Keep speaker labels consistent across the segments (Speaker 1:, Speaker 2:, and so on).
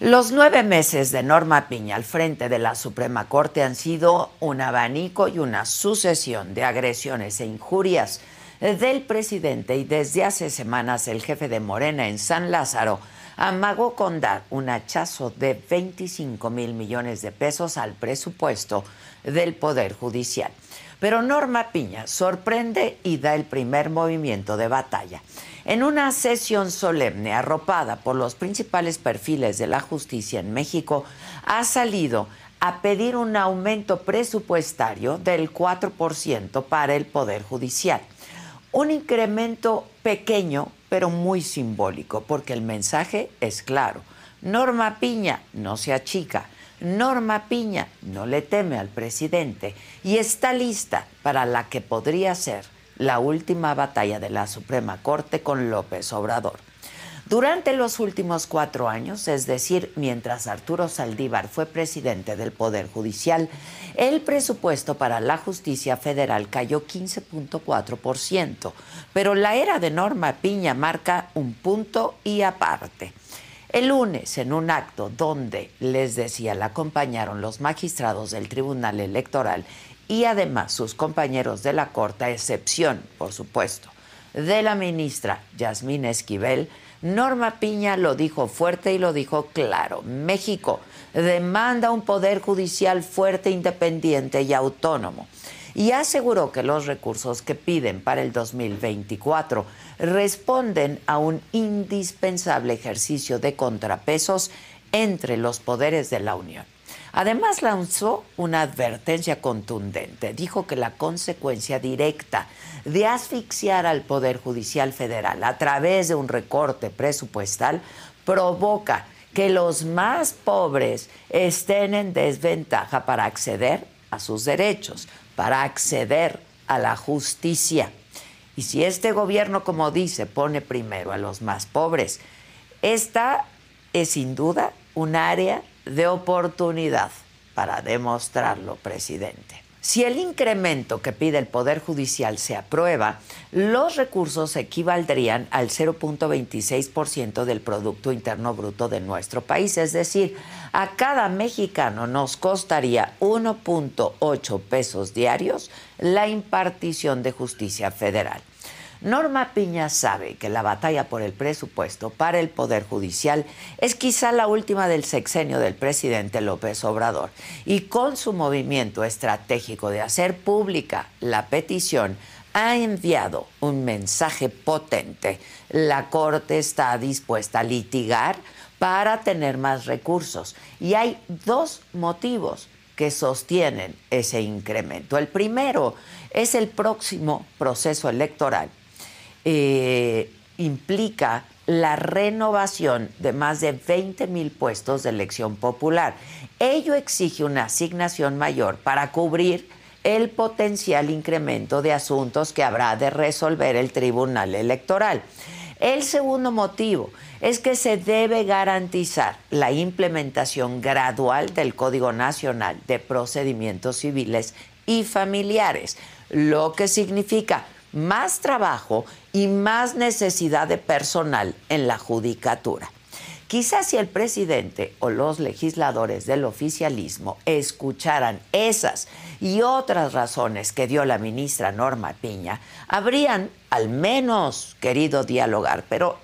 Speaker 1: Los nueve meses de Norma Piña al frente de la Suprema Corte han sido un abanico y una sucesión de agresiones e injurias del presidente y desde hace semanas el jefe de Morena en San Lázaro amagó con dar un hachazo de 25 mil millones de pesos al presupuesto del Poder Judicial. Pero Norma Piña sorprende y da el primer movimiento de batalla. En una sesión solemne arropada por los principales perfiles de la justicia en México, ha salido a pedir un aumento presupuestario del 4% para el Poder Judicial. Un incremento pequeño, pero muy simbólico, porque el mensaje es claro. Norma Piña no se achica. Norma Piña no le teme al presidente y está lista para la que podría ser la última batalla de la Suprema Corte con López Obrador. Durante los últimos cuatro años, es decir, mientras Arturo Saldívar fue presidente del Poder Judicial, el presupuesto para la justicia federal cayó 15.4%, pero la era de Norma Piña marca un punto y aparte. El lunes, en un acto donde, les decía, la acompañaron los magistrados del Tribunal Electoral y además sus compañeros de la Corte, a excepción, por supuesto, de la ministra Yasmín Esquivel, Norma Piña lo dijo fuerte y lo dijo claro. México demanda un poder judicial fuerte, independiente y autónomo. Y aseguró que los recursos que piden para el 2024 responden a un indispensable ejercicio de contrapesos entre los poderes de la Unión. Además lanzó una advertencia contundente. Dijo que la consecuencia directa de asfixiar al Poder Judicial Federal a través de un recorte presupuestal provoca que los más pobres estén en desventaja para acceder a sus derechos, para acceder a la justicia. Y si este gobierno, como dice, pone primero a los más pobres, esta es sin duda un área de oportunidad para demostrarlo, presidente. Si el incremento que pide el Poder Judicial se aprueba, los recursos equivaldrían al 0.26% del Producto Interno Bruto de nuestro país, es decir, a cada mexicano nos costaría 1.8 pesos diarios la impartición de justicia federal. Norma Piña sabe que la batalla por el presupuesto para el Poder Judicial es quizá la última del sexenio del presidente López Obrador y con su movimiento estratégico de hacer pública la petición ha enviado un mensaje potente. La Corte está dispuesta a litigar para tener más recursos y hay dos motivos que sostienen ese incremento. El primero es el próximo proceso electoral eh, implica la renovación de más de 20 mil puestos de elección popular. Ello exige una asignación mayor para cubrir el potencial incremento de asuntos que habrá de resolver el Tribunal Electoral. El segundo motivo es que se debe garantizar la implementación gradual del Código Nacional de Procedimientos Civiles y Familiares, lo que significa más trabajo y más necesidad de personal en la judicatura. Quizás si el presidente o los legisladores del oficialismo escucharan esas y otras razones que dio la ministra Norma Piña, habrían al menos querido dialogar, pero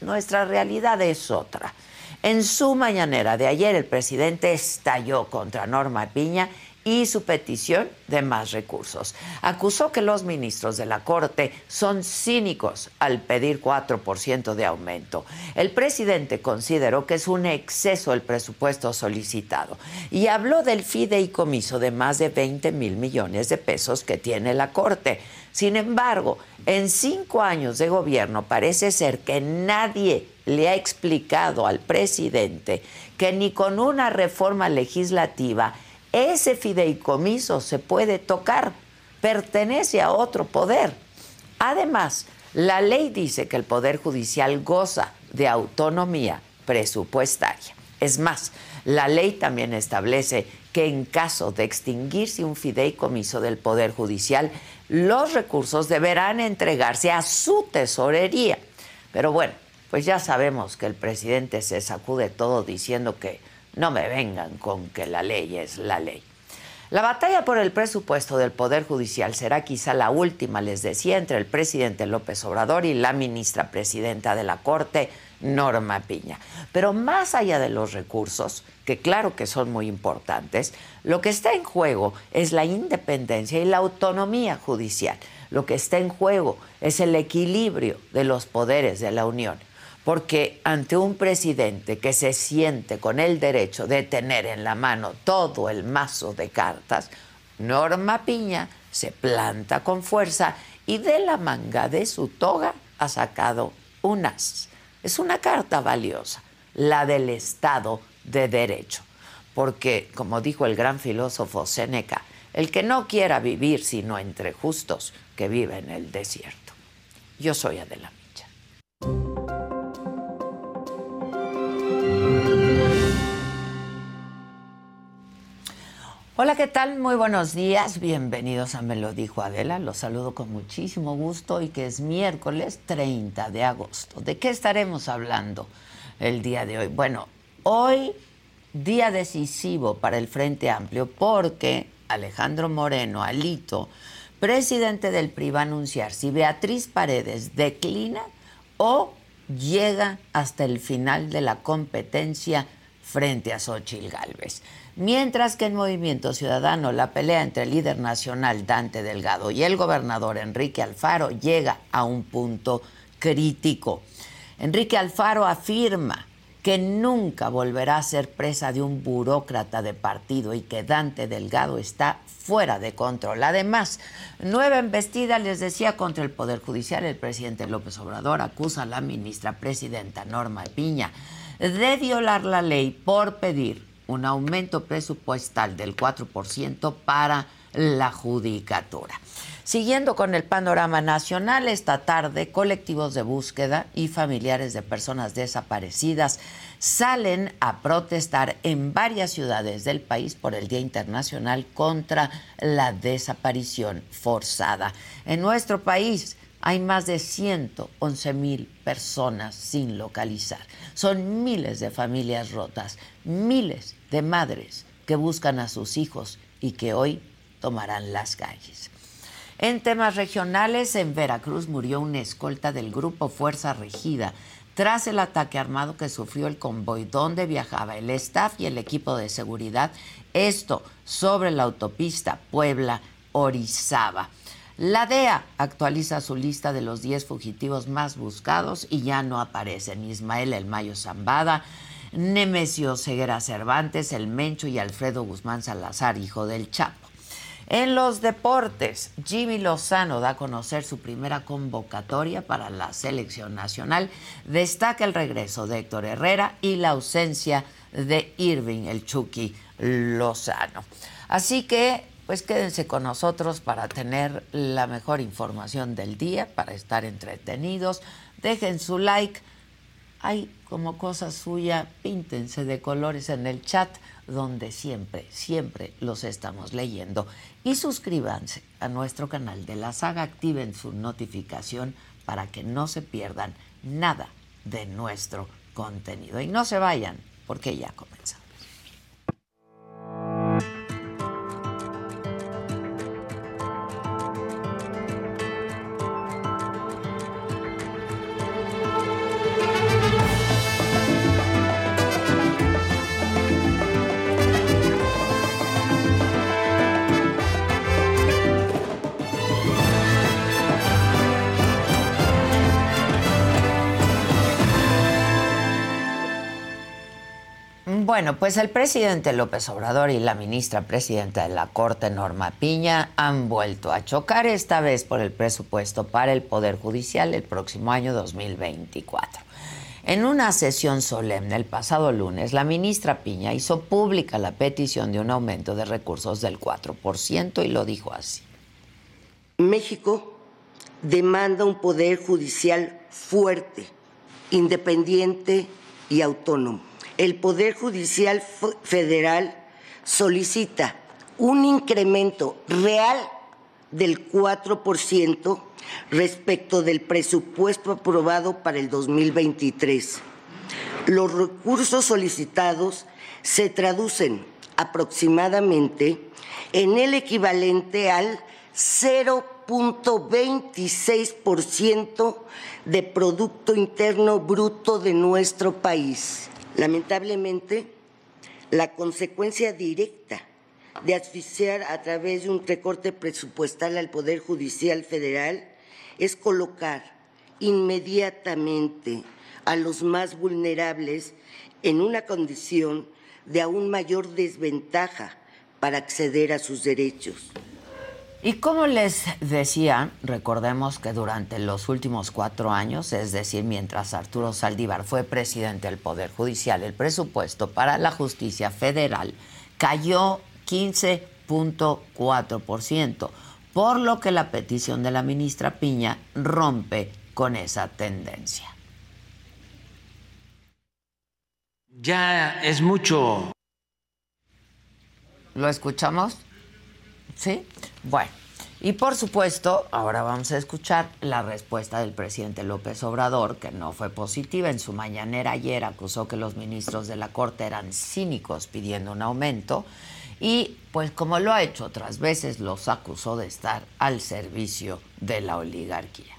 Speaker 1: nuestra realidad es otra. En su mañanera de ayer el presidente estalló contra Norma Piña y su petición de más recursos. Acusó que los ministros de la Corte son cínicos al pedir 4% de aumento. El presidente consideró que es un exceso el presupuesto solicitado y habló del fideicomiso de más de 20 mil millones de pesos que tiene la Corte. Sin embargo, en cinco años de gobierno parece ser que nadie le ha explicado al presidente que ni con una reforma legislativa ese fideicomiso se puede tocar, pertenece a otro poder. Además, la ley dice que el Poder Judicial goza de autonomía presupuestaria. Es más, la ley también establece que en caso de extinguirse un fideicomiso del Poder Judicial, los recursos deberán entregarse a su tesorería. Pero bueno, pues ya sabemos que el presidente se sacude todo diciendo que no me vengan con que la ley es la ley. La batalla por el presupuesto del Poder Judicial será quizá la última, les decía, entre el presidente López Obrador y la ministra presidenta de la Corte, Norma Piña. Pero más allá de los recursos, que claro que son muy importantes, lo que está en juego es la independencia y la autonomía judicial. Lo que está en juego es el equilibrio de los poderes de la Unión porque ante un presidente que se siente con el derecho de tener en la mano todo el mazo de cartas, Norma Piña se planta con fuerza y de la manga de su toga ha sacado un as. Es una carta valiosa, la del Estado de Derecho, porque, como dijo el gran filósofo Séneca, el que no quiera vivir sino entre justos, que vive en el desierto. Yo soy Adela Hola, ¿qué tal? Muy buenos días. Bienvenidos a Me lo dijo Adela. Los saludo con muchísimo gusto y que es miércoles 30 de agosto. ¿De qué estaremos hablando el día de hoy? Bueno, hoy día decisivo para el Frente Amplio porque Alejandro Moreno, Alito, presidente del PRI, va a anunciar si Beatriz Paredes declina o llega hasta el final de la competencia frente a Xochitl Gálvez. Mientras que en Movimiento Ciudadano la pelea entre el líder nacional Dante Delgado y el gobernador Enrique Alfaro llega a un punto crítico. Enrique Alfaro afirma que nunca volverá a ser presa de un burócrata de partido y que Dante Delgado está fuera de control. Además, nueva embestida, les decía, contra el Poder Judicial. El presidente López Obrador acusa a la ministra presidenta Norma Piña de violar la ley por pedir un aumento presupuestal del 4% para la judicatura. Siguiendo con el panorama nacional, esta tarde colectivos de búsqueda y familiares de personas desaparecidas salen a protestar en varias ciudades del país por el Día Internacional contra la desaparición forzada. En nuestro país hay más de 111 mil personas sin localizar. Son miles de familias rotas, miles de madres que buscan a sus hijos y que hoy tomarán las calles. En temas regionales, en Veracruz murió una escolta del grupo Fuerza Regida tras el ataque armado que sufrió el convoy donde viajaba el staff y el equipo de seguridad, esto sobre la autopista Puebla-Orizaba. La DEA actualiza su lista de los 10 fugitivos más buscados y ya no aparecen Ismael El Mayo Zambada, Nemesio Ceguera Cervantes, El Mencho y Alfredo Guzmán Salazar, hijo del Chapo. En los deportes, Jimmy Lozano da a conocer su primera convocatoria para la selección nacional. Destaca el regreso de Héctor Herrera y la ausencia de Irving, el Chucky Lozano. Así que, pues quédense con nosotros para tener la mejor información del día, para estar entretenidos. Dejen su like hay como cosa suya, píntense de colores en el chat, donde siempre, siempre los estamos leyendo. Y suscríbanse a nuestro canal de la saga, activen su notificación para que no se pierdan nada de nuestro contenido. Y no se vayan, porque ya comenzamos. Bueno, pues el presidente López Obrador y la ministra presidenta de la Corte, Norma Piña, han vuelto a chocar, esta vez por el presupuesto para el Poder Judicial el próximo año 2024. En una sesión solemne el pasado lunes, la ministra Piña hizo pública la petición de un aumento de recursos del 4% y lo dijo así.
Speaker 2: México demanda un poder judicial fuerte, independiente y autónomo el Poder Judicial Federal solicita un incremento real del 4% respecto del presupuesto aprobado para el 2023. Los recursos solicitados se traducen aproximadamente en el equivalente al 0.26% de Producto Interno Bruto de nuestro país. Lamentablemente, la consecuencia directa de asfixiar a través de un recorte presupuestal al Poder Judicial Federal es colocar inmediatamente a los más vulnerables en una condición de aún mayor desventaja para acceder a sus derechos.
Speaker 1: Y como les decía, recordemos que durante los últimos cuatro años, es decir, mientras Arturo Saldívar fue presidente del Poder Judicial, el presupuesto para la justicia federal cayó 15.4%, por lo que la petición de la ministra Piña rompe con esa tendencia.
Speaker 3: Ya es mucho.
Speaker 1: ¿Lo escuchamos? ¿Sí? Bueno, y por supuesto, ahora vamos a escuchar la respuesta del presidente López Obrador, que no fue positiva. En su mañanera ayer acusó que los ministros de la Corte eran cínicos pidiendo un aumento y, pues como lo ha hecho otras veces, los acusó de estar al servicio de la oligarquía.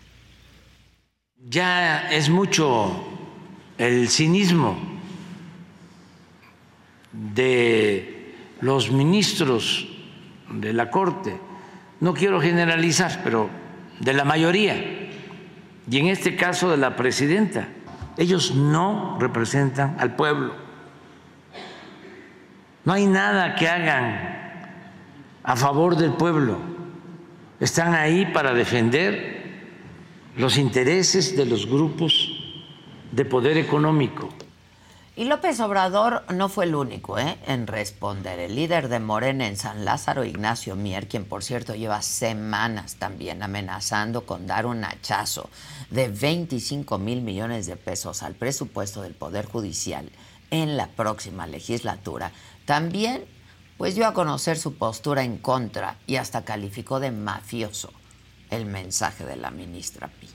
Speaker 3: Ya es mucho el cinismo de los ministros de la Corte, no quiero generalizar, pero de la mayoría, y en este caso de la presidenta, ellos no representan al pueblo. No hay nada que hagan a favor del pueblo. Están ahí para defender los intereses de los grupos de poder económico.
Speaker 1: Y López Obrador no fue el único ¿eh? en responder. El líder de Morena en San Lázaro, Ignacio Mier, quien por cierto lleva semanas también amenazando con dar un hachazo de 25 mil millones de pesos al presupuesto del Poder Judicial en la próxima legislatura, también pues dio a conocer su postura en contra y hasta calificó de mafioso el mensaje de la ministra Piña.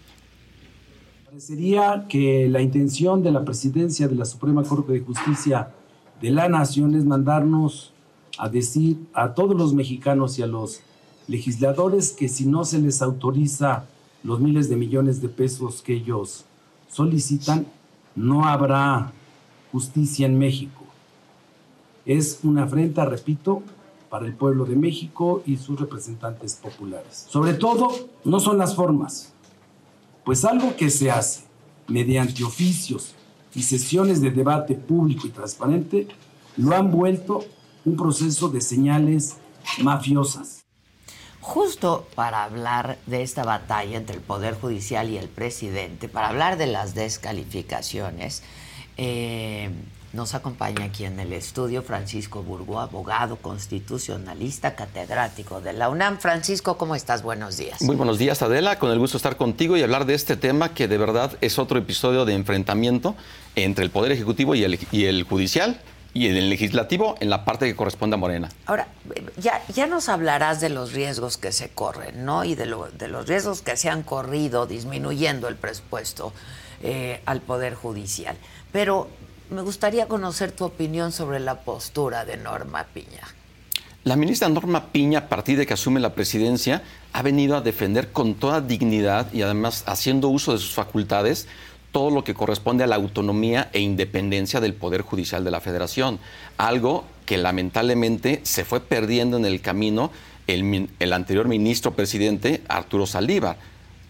Speaker 4: Parecería que la intención de la presidencia de la Suprema Corte de Justicia de la Nación es mandarnos a decir a todos los mexicanos y a los legisladores que si no se les autoriza los miles de millones de pesos que ellos solicitan, no habrá justicia en México. Es una afrenta, repito, para el pueblo de México y sus representantes populares. Sobre todo, no son las formas pues algo que se hace mediante oficios y sesiones de debate público y transparente lo han vuelto un proceso de señales mafiosas.
Speaker 1: Justo para hablar de esta batalla entre el Poder Judicial y el presidente, para hablar de las descalificaciones, eh, nos acompaña aquí en el estudio Francisco Burgo, abogado constitucionalista, catedrático de la UNAM. Francisco, ¿cómo estás? Buenos días.
Speaker 5: Muy buenos días, Adela. Con el gusto de estar contigo y hablar de este tema que de verdad es otro episodio de enfrentamiento entre el Poder Ejecutivo y el, y el Judicial y el legislativo en la parte que corresponde a Morena.
Speaker 1: Ahora, ya, ya nos hablarás de los riesgos que se corren, ¿no? Y de, lo, de los riesgos que se han corrido disminuyendo el presupuesto eh, al Poder Judicial. Pero me gustaría conocer tu opinión sobre la postura de Norma Piña.
Speaker 5: La ministra Norma Piña, a partir de que asume la presidencia, ha venido a defender con toda dignidad y además haciendo uso de sus facultades todo lo que corresponde a la autonomía e independencia del Poder Judicial de la Federación, algo que lamentablemente se fue perdiendo en el camino el, anterior ministro presidente Arturo Saldívar.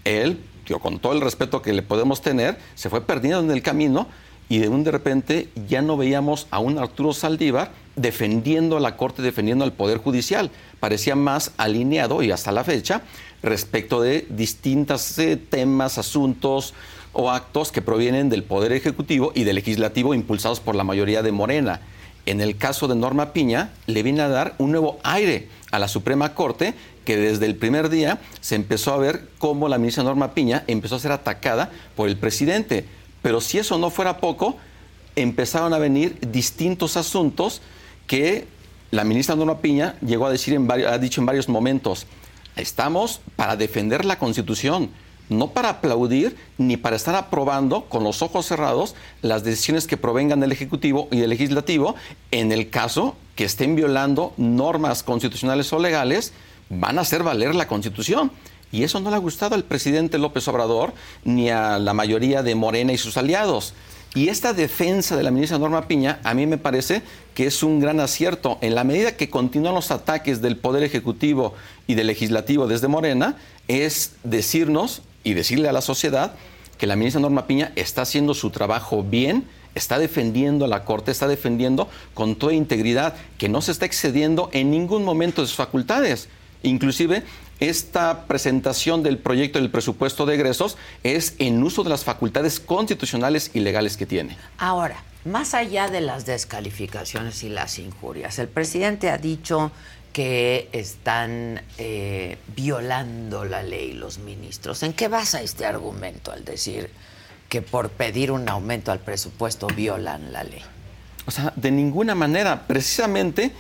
Speaker 5: Él, con todo el respeto que le podemos tener, se fue perdiendo en el camino y de un de repente ya no veíamos a un Arturo Saldívar defendiendo a la Corte, defendiendo al Poder Judicial. Parecía más alineado y hasta la fecha respecto de distintos eh, temas, asuntos o actos que provienen del Poder Ejecutivo y del Legislativo impulsados por la mayoría de Morena. En el caso de Norma Piña, le viene a dar un nuevo aire a la Suprema Corte que desde el primer día se empezó a ver cómo la ministra Norma Piña empezó a ser atacada por el presidente pero si eso no fuera poco, empezaron a venir distintos asuntos que la ministra Norma Piña llegó a decir en ha dicho en varios momentos. Estamos para defender la Constitución, no para aplaudir ni para estar aprobando con los ojos cerrados las decisiones que provengan del Ejecutivo y del Legislativo en el caso que estén violando normas constitucionales o legales, van a hacer valer la Constitución. Y eso no le ha gustado al presidente López Obrador ni a la mayoría de Morena y sus aliados. Y esta defensa de la ministra Norma Piña a mí me parece que es un gran acierto. En la medida que continúan los ataques del Poder Ejecutivo y del Legislativo desde Morena, es decirnos y decirle a la sociedad que la ministra Norma Piña está haciendo su trabajo bien, está defendiendo a la Corte, está defendiendo con toda integridad, que no se está excediendo en ningún momento de sus facultades. Inclusive esta presentación del proyecto del presupuesto de egresos es en uso de las facultades constitucionales y legales que tiene.
Speaker 1: Ahora, más allá de las descalificaciones y las injurias, el presidente ha dicho que están eh, violando la ley los ministros. ¿En qué basa este argumento al decir que por pedir un aumento al presupuesto violan la ley?
Speaker 5: O sea, de ninguna manera. Precisamente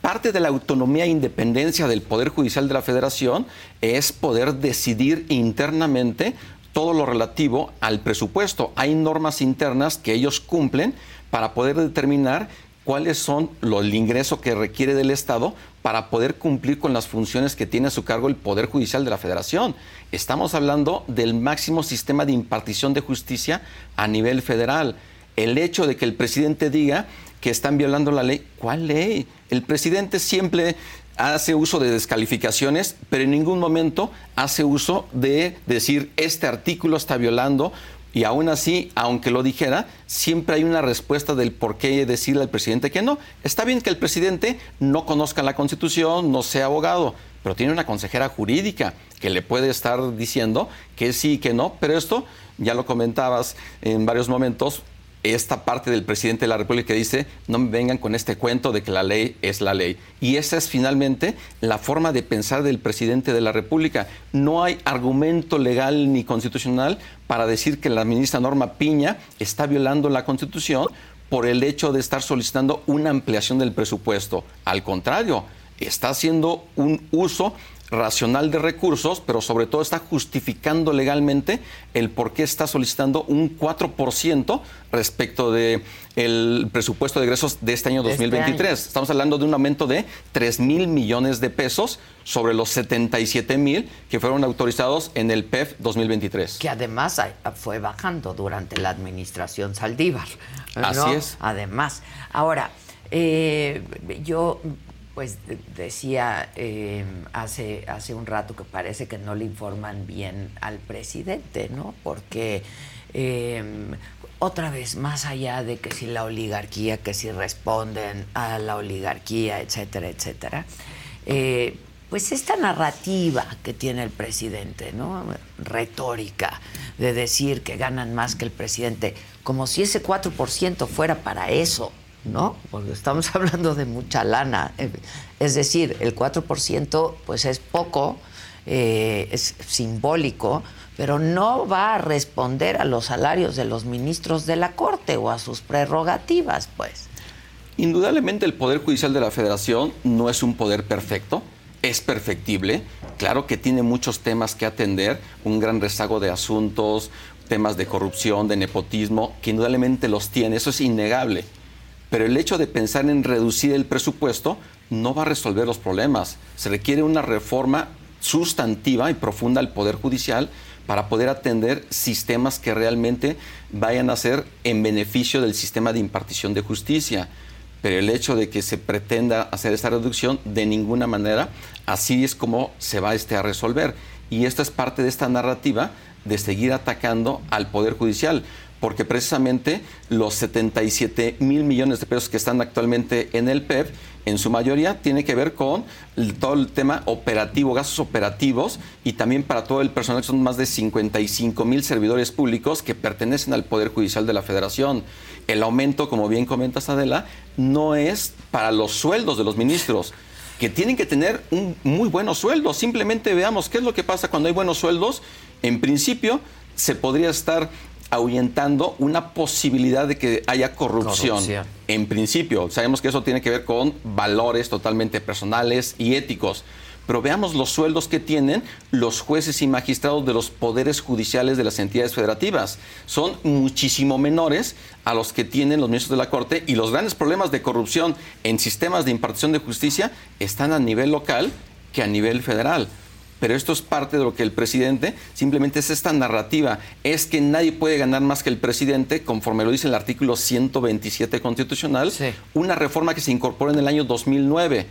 Speaker 5: parte de la autonomía e independencia del Poder Judicial de la Federación es poder decidir internamente todo lo relativo al presupuesto. Hay normas internas que ellos cumplen para poder determinar cuáles son los, el ingreso que requiere del Estado para poder cumplir con las funciones que tiene a su cargo el Poder Judicial de la Federación. Estamos hablando del máximo sistema de impartición de justicia a nivel federal. El hecho de que el presidente diga que están violando la ley. ¿Cuál ley? El presidente siempre hace uso de descalificaciones, pero en ningún momento hace uso de decir este artículo está violando. Y aún así, aunque lo dijera, siempre hay una respuesta del por qué decirle al presidente que no. Está bien que el presidente no conozca la Constitución, no sea abogado, pero tiene una consejera jurídica que le puede estar diciendo que sí que no. Pero esto, ya lo comentabas en varios momentos, esta parte del presidente de la República que dice, no me vengan con este cuento de que la ley es la ley. Y esa es finalmente la forma de pensar del presidente de la República. No hay argumento legal ni constitucional para decir que la ministra Norma Piña está violando la Constitución por el hecho de estar solicitando una ampliación del presupuesto. Al contrario, está haciendo un uso racional de recursos, pero sobre todo está justificando legalmente el por qué está solicitando un 4% respecto del el presupuesto de egresos de este año 2023. Este Estamos hablando de un aumento de 3 mil millones de pesos sobre los 77 mil que fueron autorizados en el PEF 2023.
Speaker 1: Que además fue bajando durante la administración Saldívar.
Speaker 5: Así es.
Speaker 1: Además. Ahora, eh, yo pues decía eh, hace, hace un rato que parece que no le informan bien al presidente, ¿no? Porque em, otra vez, más allá de que si la oligarquía, que si responden a la oligarquía, etcétera, etcétera, eh, pues esta narrativa que tiene el presidente, ¿no? Retórica de decir que ganan más que el presidente, como si ese 4% fuera para eso, ¿no? Porque estamos hablando de mucha lana. Es decir, el 4% pues es poco, eh, es simbólico, pero no va a responder a los salarios de los ministros de la Corte o a sus prerrogativas, pues.
Speaker 5: Indudablemente el Poder Judicial de la Federación no es un poder perfecto, es perfectible, claro que tiene muchos temas que atender, un gran rezago de asuntos, temas de corrupción, de nepotismo, que indudablemente los tiene, eso es innegable. Pero el hecho de pensar en reducir el presupuesto no va a resolver los problemas. Se requiere una reforma sustantiva y profunda al Poder Judicial para poder atender sistemas que realmente vayan a ser en beneficio del sistema de impartición de justicia. Pero el hecho de que se pretenda hacer esta reducción, de ninguna manera, así es como se va este a resolver. Y esto es parte de esta narrativa de seguir atacando al Poder Judicial porque precisamente los 77 mil millones de pesos que están actualmente en el PEP, en su mayoría tiene que ver con todo el tema operativo, gastos operativos y también para todo el personal, que son más de 55 mil servidores públicos que pertenecen al Poder Judicial de la Federación. El aumento, como bien comentas Adela, no es para los sueldos de los ministros que tienen que tener un muy buenos sueldos. Simplemente veamos qué es lo que pasa cuando hay buenos sueldos. En principio, se podría estar ahuyentando una posibilidad de que haya corrupción. En principio, sabemos que eso tiene que ver con valores totalmente personales y éticos. pero veamos los sueldos que tienen los jueces y magistrados de los poderes judiciales de las entidades federativas. Son muchísimo menores a los que tienen los ministros de la Corte y los grandes problemas de corrupción en sistemas de impartición de justicia están a nivel local que a nivel federal pero esto es parte de lo que el presidente simplemente es esta narrativa, es que nadie puede ganar más que el presidente, conforme lo dice el artículo 127 constitucional, una reforma que se incorporó en el año 2009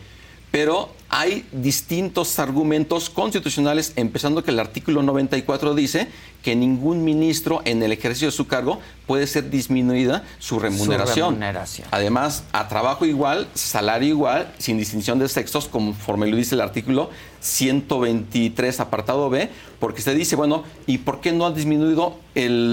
Speaker 5: pero hay distintos argumentos constitucionales, empezando que el artículo 94 dice que ningún ministro en el ejercicio de su cargo puede ser disminuida su remuneración. Además, a trabajo igual, salario igual, sin distinción de sexos, conforme lo dice el artículo 123, apartado B, porque se dice, bueno, ¿y por qué no ha disminuido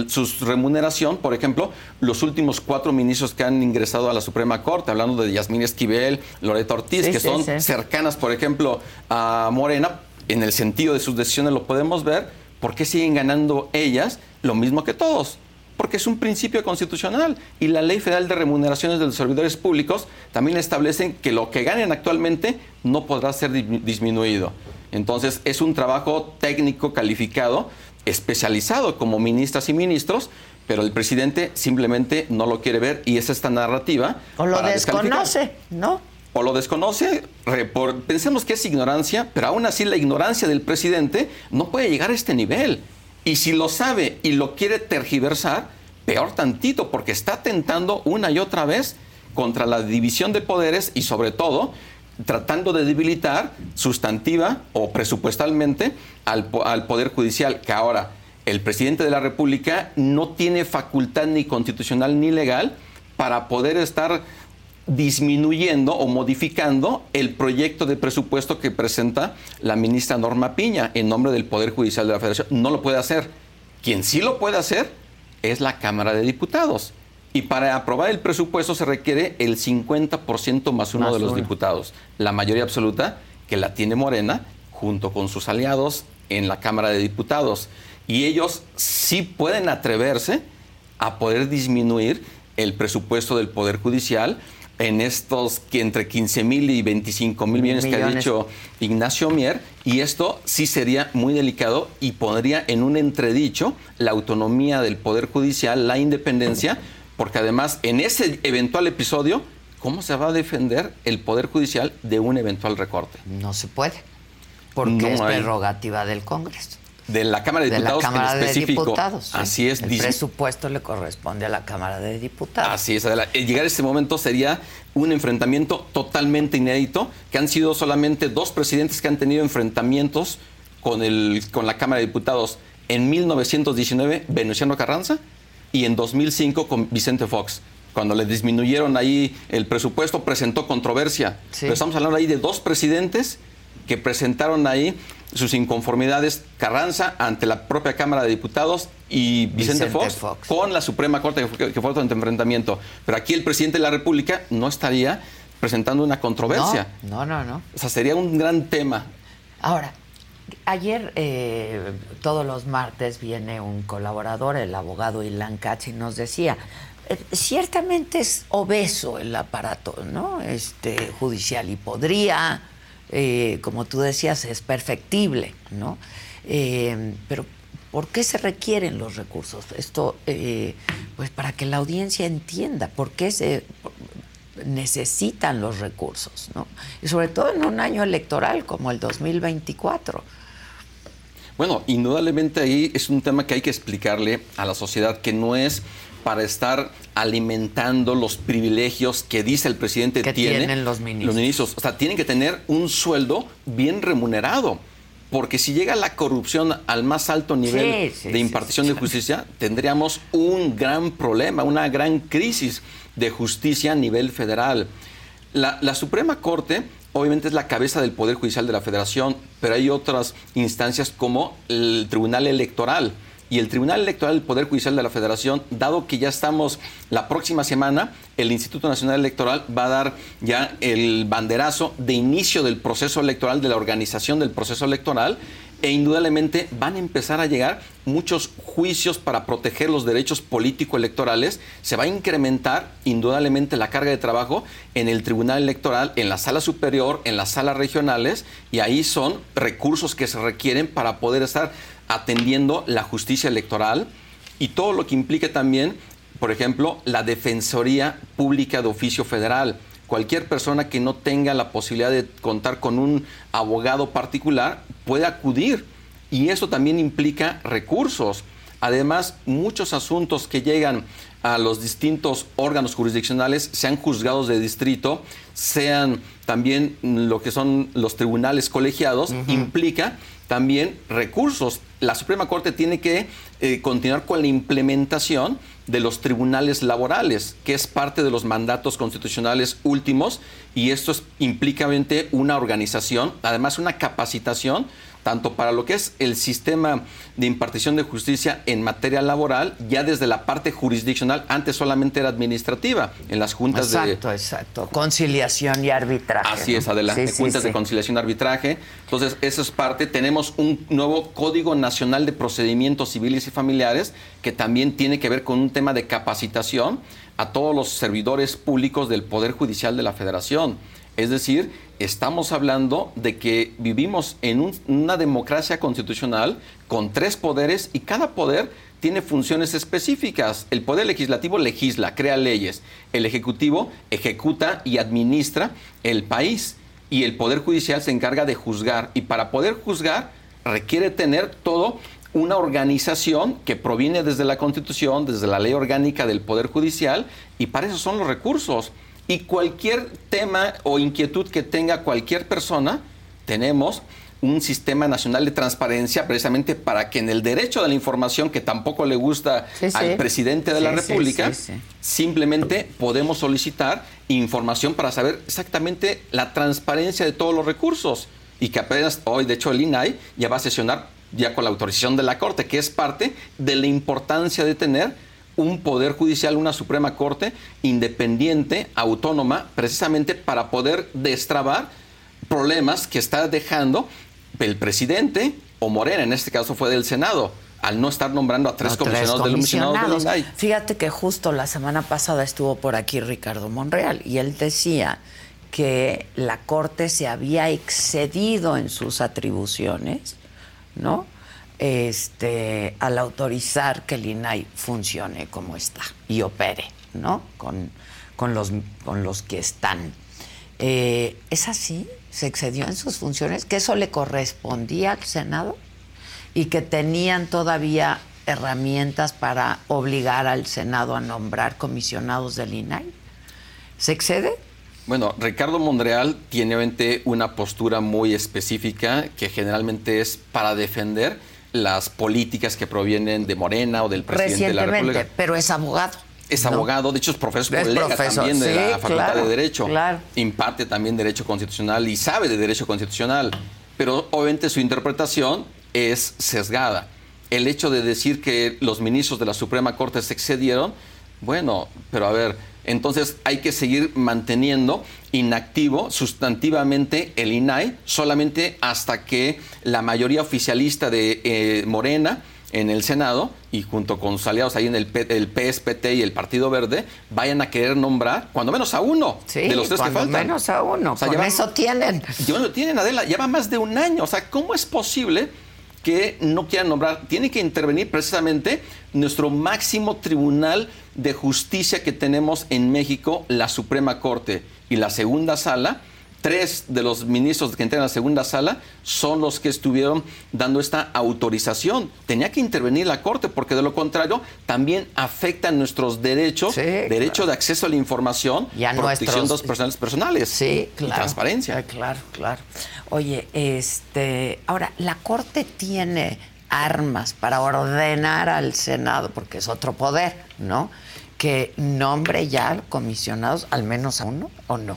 Speaker 5: su remuneración? Por ejemplo, los últimos cuatro ministros que han ingresado a la Suprema Corte, hablando de Yasmín Esquivel, Loreto Ortiz, que son cercanas, por ejemplo, a Morena, en el sentido de sus decisiones lo podemos ver, ¿por qué siguen ganando ellas lo mismo que todos? Porque es un principio constitucional y la Ley Federal de Remuneraciones de los Servidores Públicos también establecen que lo que ganen actualmente no podrá ser disminuido. Entonces es un trabajo técnico calificado, especializado como ministras y ministros, pero el presidente simplemente no lo quiere ver y es esta narrativa.
Speaker 1: O lo desconoce, ¿no?
Speaker 5: o lo desconoce, pensemos que es ignorancia, pero aún así la ignorancia del presidente no puede llegar a este nivel. Y si lo sabe y lo quiere tergiversar, peor tantito, porque está tentando una y otra vez contra la división de poderes y sobre todo tratando de debilitar sustantiva o presupuestalmente al, al Poder Judicial, que ahora el presidente de la República no tiene facultad ni constitucional ni legal para poder estar disminuyendo o modificando el proyecto de presupuesto que presenta la ministra Norma Piña en nombre del Poder Judicial de la Federación. No lo puede hacer. Quien sí lo puede hacer es la Cámara de Diputados. Y para aprobar el presupuesto se requiere el 50% más uno de los diputados. La mayoría absoluta que la tiene Morena junto con sus aliados en la Cámara de Diputados. Y ellos sí pueden atreverse a poder disminuir el presupuesto del Poder Judicial en estos que entre 15 mil y 25 mil millones, que ha dicho Ignacio Mier, y esto sí sería muy delicado y pondría en un entredicho la autonomía del Poder Judicial, la independencia, porque además en ese eventual episodio, ¿cómo se va a defender el Poder Judicial de un eventual recorte?
Speaker 1: No se puede, porque es prerrogativa del Congreso
Speaker 5: de la Cámara de Diputados
Speaker 1: en específico. De diputados,
Speaker 5: Así es.
Speaker 1: El presupuesto le corresponde a la Cámara de Diputados.
Speaker 5: Así es. Llegar a este momento sería un enfrentamiento totalmente inédito, que han sido solamente dos presidentes que han tenido enfrentamientos con, el, con la Cámara de Diputados. En 1919, Venustiano Carranza, y en 2005 con Vicente Fox. Cuando le disminuyeron ahí el presupuesto, presentó controversia. Pero estamos hablando ahí de dos presidentes que presentaron ahí sus inconformidades Carranza ante la propia Cámara de Diputados y Vicente, Fox, con la Suprema Corte que fue otro enfrentamiento. Pero aquí el presidente de la República no estaría presentando una controversia.
Speaker 1: No, no, no.
Speaker 5: O sea, sería un gran tema.
Speaker 1: Ahora, ayer, eh, todos los martes, viene un colaborador, el abogado Ilan Katz, y nos decía, eh, ciertamente es obeso el aparato ¿no? este, judicial y podría eh, como tú decías, es perfectible, ¿no? Eh, pero ¿por qué se requieren los recursos? Esto, eh, pues para que la audiencia entienda por qué se necesitan los recursos, ¿no? Y sobre todo en un año electoral como el 2024.
Speaker 5: Bueno, indudablemente ahí es un tema que hay que explicarle a la sociedad que no es para estar alimentando los privilegios que dice el presidente
Speaker 1: que tienen los ministros.
Speaker 5: O sea, tienen que tener un sueldo bien remunerado. Porque si llega la corrupción al más alto nivel de impartición de justicia, tendríamos un gran problema, una gran crisis de justicia a nivel federal. La, la Suprema Corte obviamente es la cabeza del Poder Judicial de la Federación, pero hay otras instancias como el Tribunal Electoral y el Tribunal Electoral del Poder Judicial de la Federación, dado que ya estamos la próxima semana, el Instituto Nacional Electoral va a dar ya el banderazo de inicio del proceso electoral, de la organización del proceso electoral. e indudablemente van a empezar a llegar muchos juicios para proteger los derechos político-electorales. Se va a incrementar indudablemente la carga de trabajo en el Tribunal Electoral, en la sala superior, en las salas regionales, y ahí son recursos que se requieren para poder estar atendiendo la justicia electoral y todo lo que implica también, por ejemplo, la Defensoría Pública de Oficio Federal cualquier persona que no tenga la posibilidad de contar con un abogado particular puede acudir y eso también implica recursos. Además, muchos asuntos que llegan a los distintos órganos jurisdiccionales, sean juzgados de distrito, sean también lo que son los tribunales colegiados, implica también recursos. La Suprema Corte tiene que eh, continuar con la implementación de los tribunales laborales, que es parte de los mandatos constitucionales últimos, y esto implica una organización, además una capacitación tanto para lo que es el sistema de impartición de justicia en materia laboral, ya desde la parte jurisdiccional, antes solamente era administrativa, en las juntas
Speaker 1: de... Exacto, exacto. Conciliación y arbitraje.
Speaker 5: Así es, adelante. juntas de conciliación y arbitraje. Entonces, eso es parte. Tenemos un nuevo Código Nacional de Procedimientos Civiles y Familiares, que también tiene que ver con un tema de capacitación a todos los servidores públicos del Poder Judicial de la Federación. Es decir, estamos hablando de que vivimos en una democracia constitucional con tres poderes y cada poder tiene funciones específicas. El poder legislativo legisla, crea leyes. El ejecutivo ejecuta y administra el país. Y el poder judicial se encarga de juzgar. Y para poder juzgar requiere tener todo una organización que proviene desde la Constitución, desde la ley orgánica del Poder Judicial, y para eso son los recursos. Y cualquier tema o inquietud que tenga cualquier persona, tenemos un sistema nacional de transparencia precisamente para que en el derecho de la información que tampoco le gusta al presidente de la República, simplemente podemos solicitar información para saber exactamente la transparencia de todos los recursos y que apenas hoy, de hecho, el INAI ya va a sesionar ya con la autorización de la Corte, que es parte de la importancia de tener un poder judicial, una Suprema Corte independiente, autónoma, precisamente para poder destrabar problemas que está dejando el presidente o Morena, en este caso fue del Senado, al no estar nombrando a tres, comisionados,
Speaker 1: comisionados. Del Fíjate que justo la semana pasada estuvo por aquí Ricardo Monreal y él decía que la Corte se había excedido en sus atribuciones, ¿no? Este, al autorizar que el INAI funcione como está y opere, ¿no? Con, con, los, con los que están. Eh, ¿Es así? ¿Se excedió en sus funciones? ¿Que eso le correspondía al Senado? ¿Y que tenían todavía herramientas para obligar al Senado a nombrar comisionados del INAI? ¿Se excede?
Speaker 5: Bueno, Ricardo Monreal tiene una postura muy específica que generalmente es para defender las políticas que provienen de Morena o del presidente de la República.
Speaker 1: Pero es abogado.
Speaker 5: Es abogado, de hecho es profesor colega también de la Facultad de Derecho. Imparte también Derecho Constitucional y sabe de Derecho Constitucional. Pero obviamente su interpretación es sesgada. El hecho de decir que los ministros de la Suprema Corte se excedieron, bueno, pero a ver, entonces hay que seguir manteniendo inactivo sustantivamente el INAI solamente hasta que la mayoría oficialista de eh, Morena en el Senado y junto con sus aliados ahí en el, PSPT y el Partido Verde vayan a querer nombrar cuando menos a uno de los tres que faltan.
Speaker 1: menos a uno. O sea, eso tienen.
Speaker 5: Yo tienen, Adela. Lleva más de un año. O sea, ¿cómo es posible que no quieran nombrar? Tiene que intervenir precisamente nuestro máximo tribunal de justicia que tenemos en México, la Suprema Corte y la segunda sala, tres de los ministros que entran a la segunda sala son los que estuvieron dando esta autorización. Tenía que intervenir la Corte porque de lo contrario también afectan nuestros derechos, derecho de acceso a la información, y protección de los personales personales
Speaker 1: sí, y
Speaker 5: transparencia.
Speaker 1: claro, claro. Oye, este, ahora la Corte tiene armas para ordenar al Senado, porque es otro poder, ¿no? Que nombre ya comisionados, al menos a uno, ¿o no?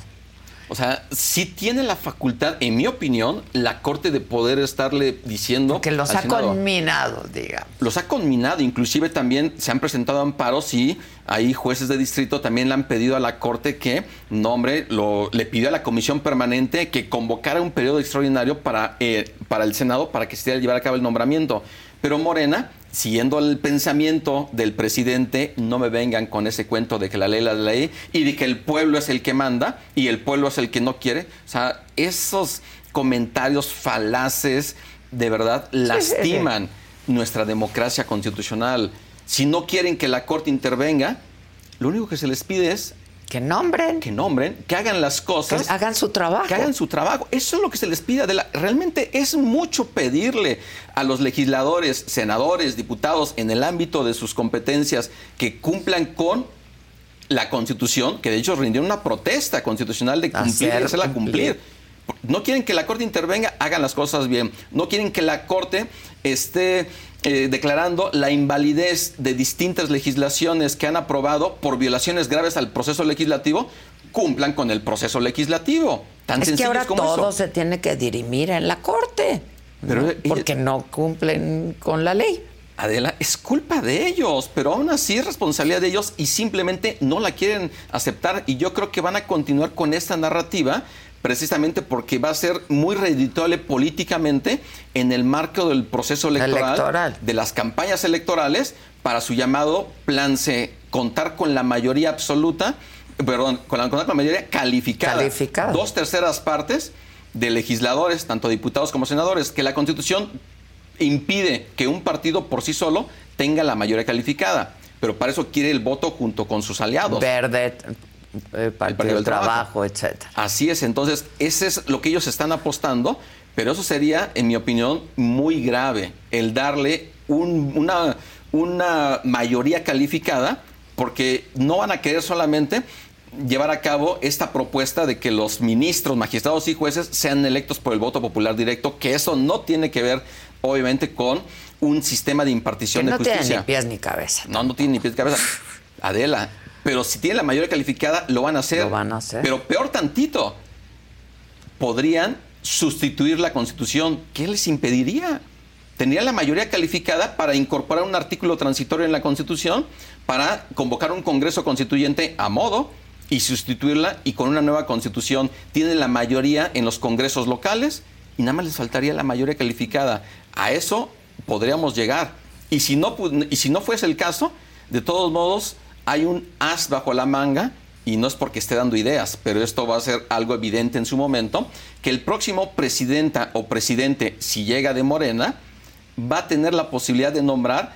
Speaker 5: O sea, sí tiene la facultad, en mi opinión, la Corte de poder estarle diciendo...
Speaker 1: Que los ha conminado, digamos.
Speaker 5: Los ha conminado, inclusive también se han presentado amparos y ahí jueces de distrito también le han pedido a la Corte que nombre, lo, le pidió a la Comisión Permanente que convocara un periodo extraordinario para, eh, para el Senado para que se llevar a cabo el nombramiento. Pero Morena siguiendo el pensamiento del presidente, no me vengan con ese cuento de que la ley es la ley y de que el pueblo es el que manda y el pueblo es el que no quiere. O sea, esos comentarios falaces de verdad lastiman nuestra democracia constitucional. Si no quieren que la Corte intervenga, lo único que se les pide es
Speaker 1: que nombren.
Speaker 5: Que nombren, que hagan las cosas.
Speaker 1: Que hagan su trabajo.
Speaker 5: Que hagan su trabajo. Eso es lo que se les pide. De la, realmente es mucho pedirle a los legisladores, senadores, diputados, en el ámbito de sus competencias, que cumplan con la Constitución, que de hecho rindieron una protesta constitucional de cumplir hacerla cumplir. No quieren que la Corte intervenga, hagan las cosas bien. No quieren que la Corte esté eh, declarando la invalidez de distintas legislaciones que han aprobado por violaciones graves al proceso legislativo, cumplan con el proceso legislativo. Tan
Speaker 1: es
Speaker 5: que
Speaker 1: ahora todo se tiene que dirimir en la Corte, porque no cumplen con la ley.
Speaker 5: Adela, es culpa de ellos, pero aún así es responsabilidad de ellos y simplemente no la quieren aceptar y yo creo que van a continuar con esta narrativa precisamente porque va a ser muy redituable políticamente en el marco del proceso electoral, de las campañas electorales para su llamado plan C, contar con la mayoría absoluta, perdón, con la, con la mayoría calificada, calificada, dos terceras partes de legisladores, tanto diputados como senadores, que la Constitución impide que un partido por sí solo tenga la mayoría calificada. Pero para eso quiere el voto junto con sus aliados.
Speaker 1: Verde, el Partido, del Trabajo, etcétera.
Speaker 5: Así es, entonces, ese es lo que ellos están apostando, pero eso sería, en mi opinión, muy grave, el darle una, una mayoría calificada, porque no van a querer solamente llevar a cabo esta propuesta de que los ministros, magistrados y jueces sean electos por el voto popular directo, que eso no tiene que ver, obviamente, con un sistema de impartición
Speaker 1: de
Speaker 5: justicia.
Speaker 1: No tiene ni pies ni cabeza.
Speaker 5: No, no tiene ni pies ni cabeza. Adela, pero si tienen la mayoría calificada, lo van a hacer.
Speaker 1: Lo van a hacer.
Speaker 5: Pero peor tantito, podrían sustituir la Constitución. ¿Qué les impediría? Tendrían la mayoría calificada para incorporar un artículo transitorio en la Constitución, para convocar un Congreso Constituyente a modo y sustituirla y con una nueva Constitución. Tienen la mayoría en los congresos locales y nada más les faltaría la mayoría calificada. A eso podríamos llegar. Y si no, y si no fuese el caso, de todos modos, hay un as bajo la manga y no es porque esté dando ideas, pero esto va a ser algo evidente en su momento, que el próximo presidenta o presidente, si llega de Morena, va a tener la posibilidad de nombrar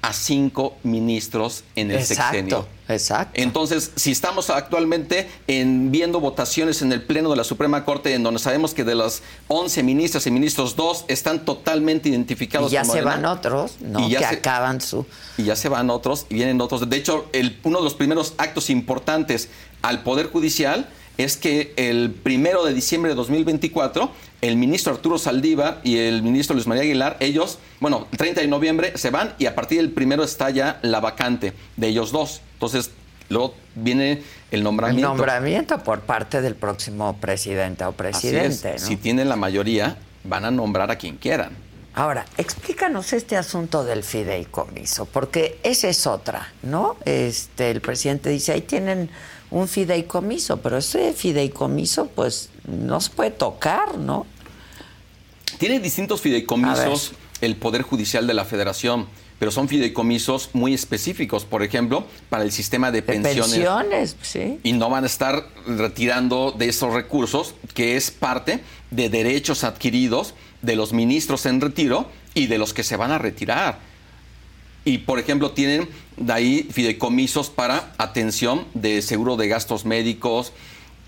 Speaker 5: a cinco ministros en el exacto, sexenio.
Speaker 1: Exacto.
Speaker 5: Entonces, si estamos actualmente en, viendo votaciones en el Pleno de la Suprema Corte, en donde sabemos que de las 11 ministras y ministros, dos están totalmente identificados.
Speaker 1: Y ya se van otros, ¿no? que acaban su...
Speaker 5: Y ya se van otros y vienen otros. De hecho, el, uno de los primeros actos importantes al Poder Judicial es que el primero de diciembre de 2024, el ministro Arturo Saldívar y el ministro Luis María Aguilar, ellos, bueno, el 30 de noviembre se van y a partir del primero está ya la vacante de ellos dos. Entonces, luego viene el nombramiento.
Speaker 1: El nombramiento por parte del próximo presidente o presidente.
Speaker 5: Si tienen la mayoría, van a nombrar a quien quieran.
Speaker 1: Ahora, explícanos este asunto del fideicomiso, porque esa es otra, ¿no? Este, el presidente dice, ahí tienen un fideicomiso, pero ese fideicomiso pues no se puede tocar, ¿no?
Speaker 5: Tiene distintos fideicomisos el Poder Judicial de la Federación, pero son fideicomisos muy específicos, por ejemplo, para el sistema de, pensiones.
Speaker 1: Pensiones, sí.
Speaker 5: Y no van a estar retirando de esos recursos, que es parte de derechos adquiridos de los ministros en retiro y de los que se van a retirar. Y, por ejemplo, tienen de ahí fideicomisos para atención de seguro de gastos médicos,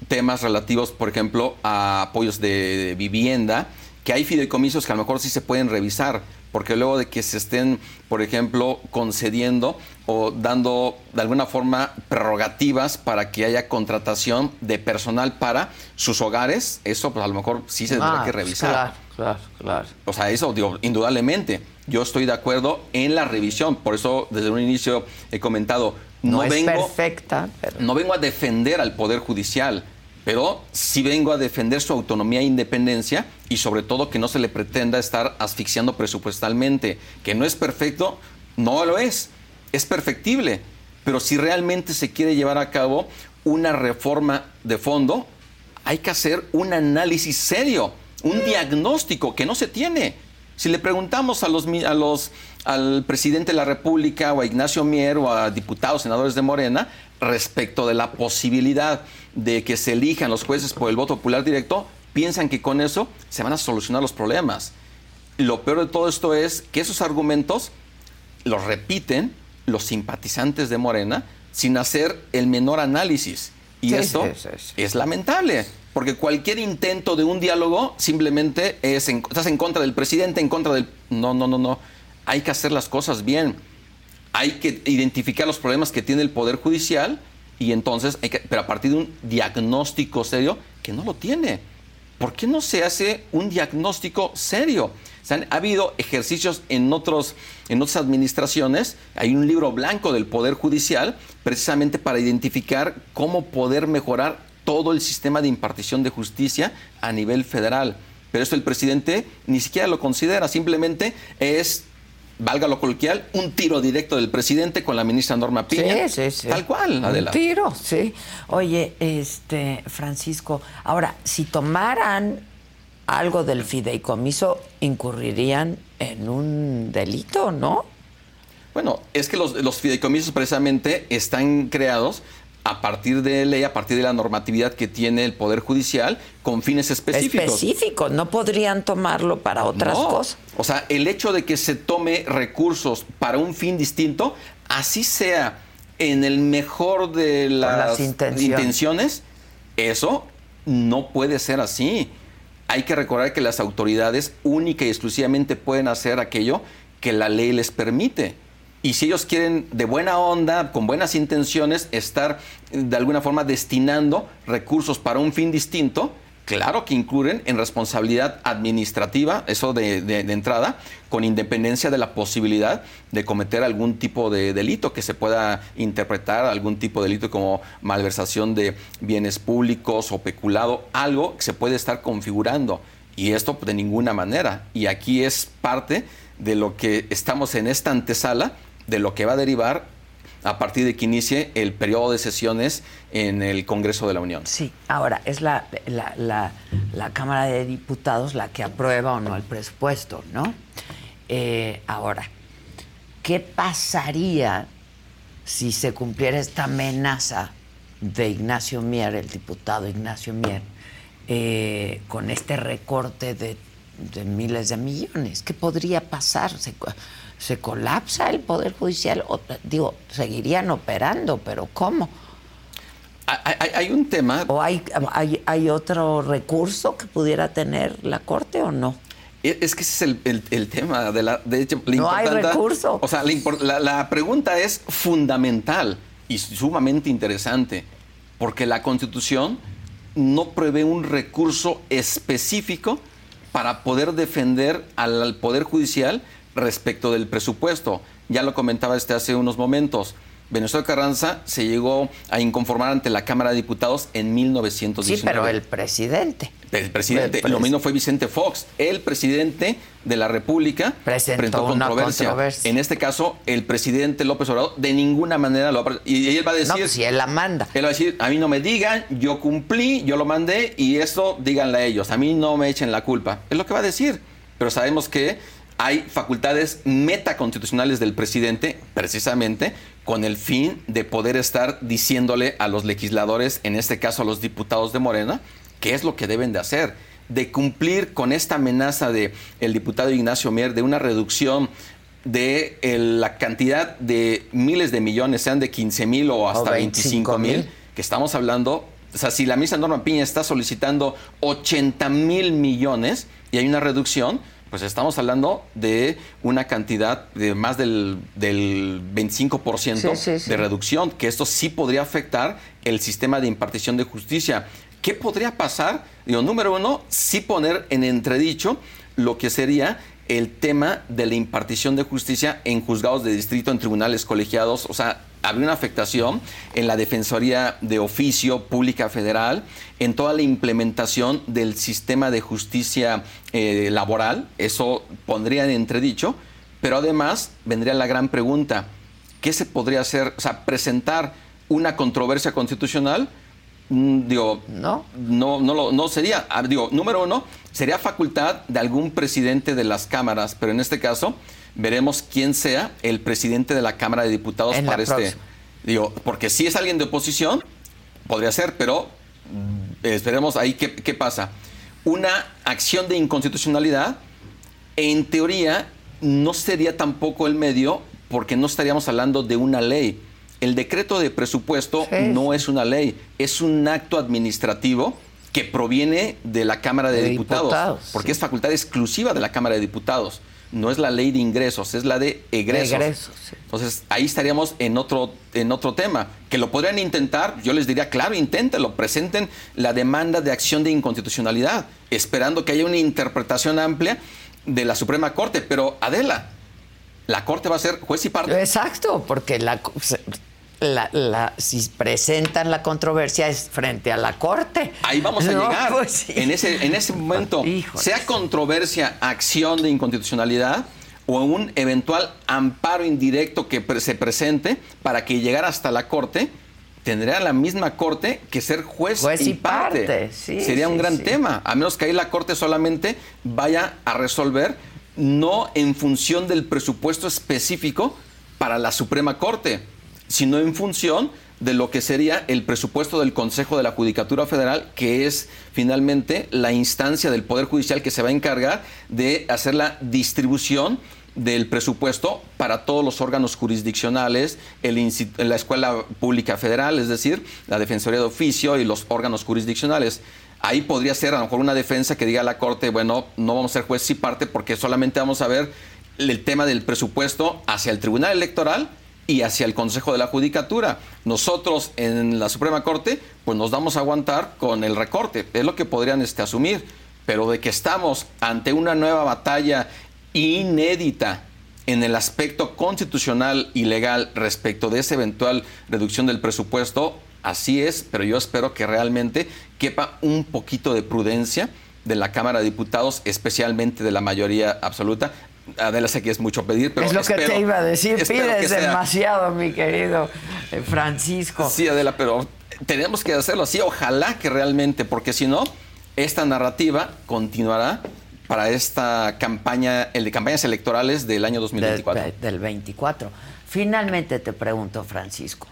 Speaker 5: temas relativos, por ejemplo, a apoyos de vivienda, que hay fideicomisos que a lo mejor sí se pueden revisar, porque luego de que se estén, por ejemplo, concediendo o dando de alguna forma prerrogativas para que haya contratación de personal para sus hogares, eso pues a lo mejor sí se tendrá ah, que revisar.
Speaker 1: Claro, claro, claro. O
Speaker 5: sea, eso digo, indudablemente yo estoy de acuerdo en la revisión. Por eso, desde un inicio he comentado,
Speaker 1: no, vengo, perfecta,
Speaker 5: no vengo a defender al Poder Judicial. Pero sí vengo a defender su autonomía e independencia y sobre todo que no se le pretenda estar asfixiando presupuestalmente. Que no es perfecto, no lo es, es perfectible, pero si realmente se quiere llevar a cabo una reforma de fondo, hay que hacer un análisis serio, un diagnóstico que no se tiene. Si le preguntamos a los, al presidente de la República o a Ignacio Mier o a diputados, senadores de Morena, respecto de la posibilidad de que se elijan los jueces por el voto popular directo, piensan que con eso se van a solucionar los problemas. Lo peor de todo esto es que esos argumentos los repiten los simpatizantes de Morena sin hacer el menor análisis. Y esto es lamentable, porque cualquier intento de un diálogo simplemente es, estás en contra del presidente, en contra del... No, no, no, no. Hay que hacer las cosas bien. Hay que identificar los problemas que tiene el Poder Judicial y entonces, hay que, pero a partir de un diagnóstico serio que no lo tiene. ¿Por qué no se hace un diagnóstico serio? ha habido ejercicios en, otros, en otras administraciones. Hay un libro blanco del Poder Judicial precisamente para identificar cómo poder mejorar todo el sistema de impartición de justicia a nivel federal. Pero esto el presidente ni siquiera lo considera, simplemente es valga lo coloquial, un tiro directo del presidente con la ministra Norma Piña. Sí, sí, sí. Tal cual,
Speaker 1: Un tiro, sí. Oye, este, Francisco, ahora, si tomaran algo del fideicomiso, incurrirían en un delito, ¿no?
Speaker 5: Bueno, es que los, los fideicomisos precisamente están creados a partir de ley, a partir de la normatividad que tiene el Poder Judicial con fines específicos.
Speaker 1: Específicos, no podrían tomarlo para otras cosas.
Speaker 5: O sea, el hecho de que se tome recursos para un fin distinto, así sea en el mejor de las, intenciones, eso no puede ser así. Hay que recordar que las autoridades única y exclusivamente pueden hacer aquello que la ley les permite. Y si ellos quieren de buena onda, con buenas intenciones, estar de alguna forma destinando recursos para un fin distinto, claro que incluyen en responsabilidad administrativa, eso de, entrada, con independencia de la posibilidad de cometer algún tipo de delito que se pueda interpretar, algún tipo de delito como malversación de bienes públicos o peculado, algo que se puede estar configurando. Y esto de ninguna manera. Y aquí es parte de lo que estamos en esta antesala de lo que va a derivar a partir de que inicie el periodo de sesiones en el Congreso de la Unión.
Speaker 1: Sí, ahora es la, la, Cámara de Diputados la que aprueba o no el presupuesto, ¿no? Eh, ahora, ¿qué pasaría si se cumpliera esta amenaza de Ignacio Mier, el diputado Ignacio Mier, eh, con este recorte de, de, miles de millones? ¿Qué podría pasar? Se colapsa el Poder Judicial, digo, seguirían operando, pero ¿cómo?
Speaker 5: Hay, un tema.
Speaker 1: ¿O hay, hay, otro recurso que pudiera tener la Corte o no?
Speaker 5: E, es que ese es el, tema de la. De hecho,
Speaker 1: no hay recurso.
Speaker 5: O sea, la, la pregunta es fundamental y sumamente interesante, porque la Constitución no prevé un recurso específico para poder defender al Poder Judicial respecto del presupuesto. Ya lo comentaba este hace unos momentos. Venezuela Carranza se llegó a inconformar ante la Cámara de Diputados en 1919.
Speaker 1: Sí, pero el presidente.
Speaker 5: El presidente. lo mismo fue Vicente Fox. El presidente de la República
Speaker 1: presentó, controversia.
Speaker 5: En este caso, el presidente López Obrador de ninguna manera lo va Y él va a decir... No,
Speaker 1: pues si él la manda.
Speaker 5: Él va a decir, a mí no me digan, yo cumplí, yo lo mandé y esto díganle a ellos. A mí no me echen la culpa. Es lo que va a decir. Pero sabemos que hay facultades metaconstitucionales del presidente, precisamente con el fin de poder estar diciéndole a los legisladores, en este caso a los diputados de Morena, qué es lo que deben de hacer, de cumplir con esta amenaza de el diputado Ignacio Mier de una reducción de la cantidad de miles de millones, sean de 15 mil o hasta 25 mil, que estamos hablando, o sea, si la misma Norma Piña está solicitando 80 mil millones y hay una reducción, pues estamos hablando de una cantidad de más del, del 25% de reducción, que esto sí podría afectar el sistema de impartición de justicia. ¿Qué podría pasar? Digo, número uno, sí poner en entredicho lo que sería el tema de la impartición de justicia en juzgados de distrito, en tribunales colegiados, o sea, habría una afectación en la Defensoría de Oficio Pública Federal, en toda la implementación del sistema de justicia eh, laboral, eso pondría en entredicho, pero además vendría la gran pregunta, ¿qué se podría hacer? O sea, presentar una controversia constitucional, mm, digo, no, no, no, no sería, ah, digo, número uno, sería facultad de algún presidente de las cámaras, pero en este caso veremos quién sea el presidente de la Cámara de Diputados para este. Digo, porque si es alguien de oposición, podría ser, pero mm, esperemos ahí qué, qué pasa. Una acción de inconstitucionalidad, en teoría, no sería tampoco el medio, porque no estaríamos hablando de una ley. El decreto de presupuesto no es una ley, es un acto administrativo que proviene de la Cámara de, Diputados, porque es facultad exclusiva de la Cámara de Diputados no es la ley de ingresos, es la de egresos. Entonces, ahí estaríamos en otro, en otro tema. Que lo podrían intentar, yo les diría, claro, inténtenlo, presenten la demanda de acción de inconstitucionalidad, esperando que haya una interpretación amplia de la Suprema Corte. Pero, Adela, la Corte va a ser juez y parte.
Speaker 1: Exacto, porque la, la, si presentan la controversia es frente a la corte.
Speaker 5: Ahí vamos a llegar. Pues en, ese, en ese momento, sea controversia, acción de inconstitucionalidad o un eventual amparo indirecto que se presente para que llegara hasta la corte, tendría la misma corte que ser juez, y, parte. Sería un gran tema, a menos que ahí la corte solamente vaya a resolver no en función del presupuesto específico para la Suprema Corte sino en función de lo que sería el presupuesto del Consejo de la Judicatura Federal, que es finalmente la instancia del Poder Judicial que se va a encargar de hacer la distribución del presupuesto para todos los órganos jurisdiccionales, la Escuela Pública Federal, es decir, la Defensoría de Oficio y los órganos jurisdiccionales. Ahí podría ser a lo mejor una defensa que diga a la Corte, bueno, no vamos a ser juez y parte porque solamente vamos a ver el tema del presupuesto hacia el Tribunal Electoral y hacia el Consejo de la Judicatura. Nosotros en la Suprema Corte, pues nos damos a aguantar con el recorte, es lo que podrían este, asumir, pero de que estamos ante una nueva batalla inédita en el aspecto constitucional y legal respecto de esa eventual reducción del presupuesto, así es, pero yo espero que realmente quepa un poquito de prudencia de la Cámara de Diputados, especialmente de la mayoría absoluta, Adela, sé que es mucho pedir, pero.
Speaker 1: Es lo que te iba a decir. Pides demasiado, mi querido eh, Francisco.
Speaker 5: Sí, Adela, pero tenemos que hacerlo así. Ojalá que realmente, porque si no, esta narrativa continuará para esta campaña, el de campañas electorales del año 2024.
Speaker 1: del 24. Finalmente te pregunto, Francisco,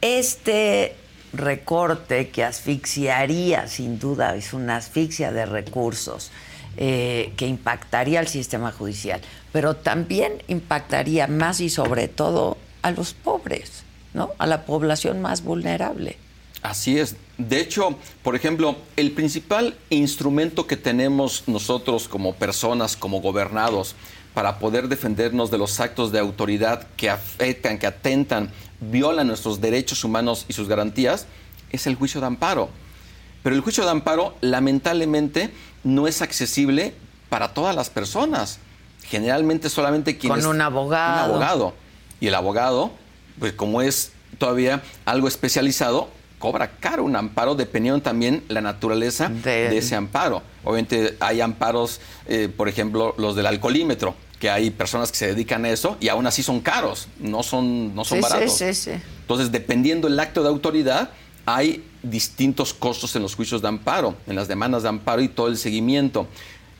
Speaker 1: este recorte que asfixiaría, sin duda, es una asfixia de recursos eh, que impactaría al sistema judicial, pero también impactaría más y sobre todo a los pobres, ¿no? A la población más vulnerable.
Speaker 5: Así es. De hecho, por ejemplo, el principal instrumento que tenemos nosotros como personas, como gobernados, para poder defendernos de los actos de autoridad que afectan, que atentan, violan nuestros derechos humanos y sus garantías, es el juicio de amparo. Pero el juicio de amparo, lamentablemente, no es accesible para todas las personas. Generalmente solamente quienes...
Speaker 1: Con un abogado.
Speaker 5: Un abogado. Y el abogado, pues como es todavía algo especializado, cobra caro un amparo dependiendo también la naturaleza de, ese amparo. Obviamente hay amparos, eh, por ejemplo, los del alcoholímetro, que hay personas que se dedican a eso y aún así son caros, no son, no son baratos. Sí, sí, sí. Entonces, dependiendo el acto de autoridad, hay distintos costos en los juicios de amparo, en las demandas de amparo y todo el seguimiento.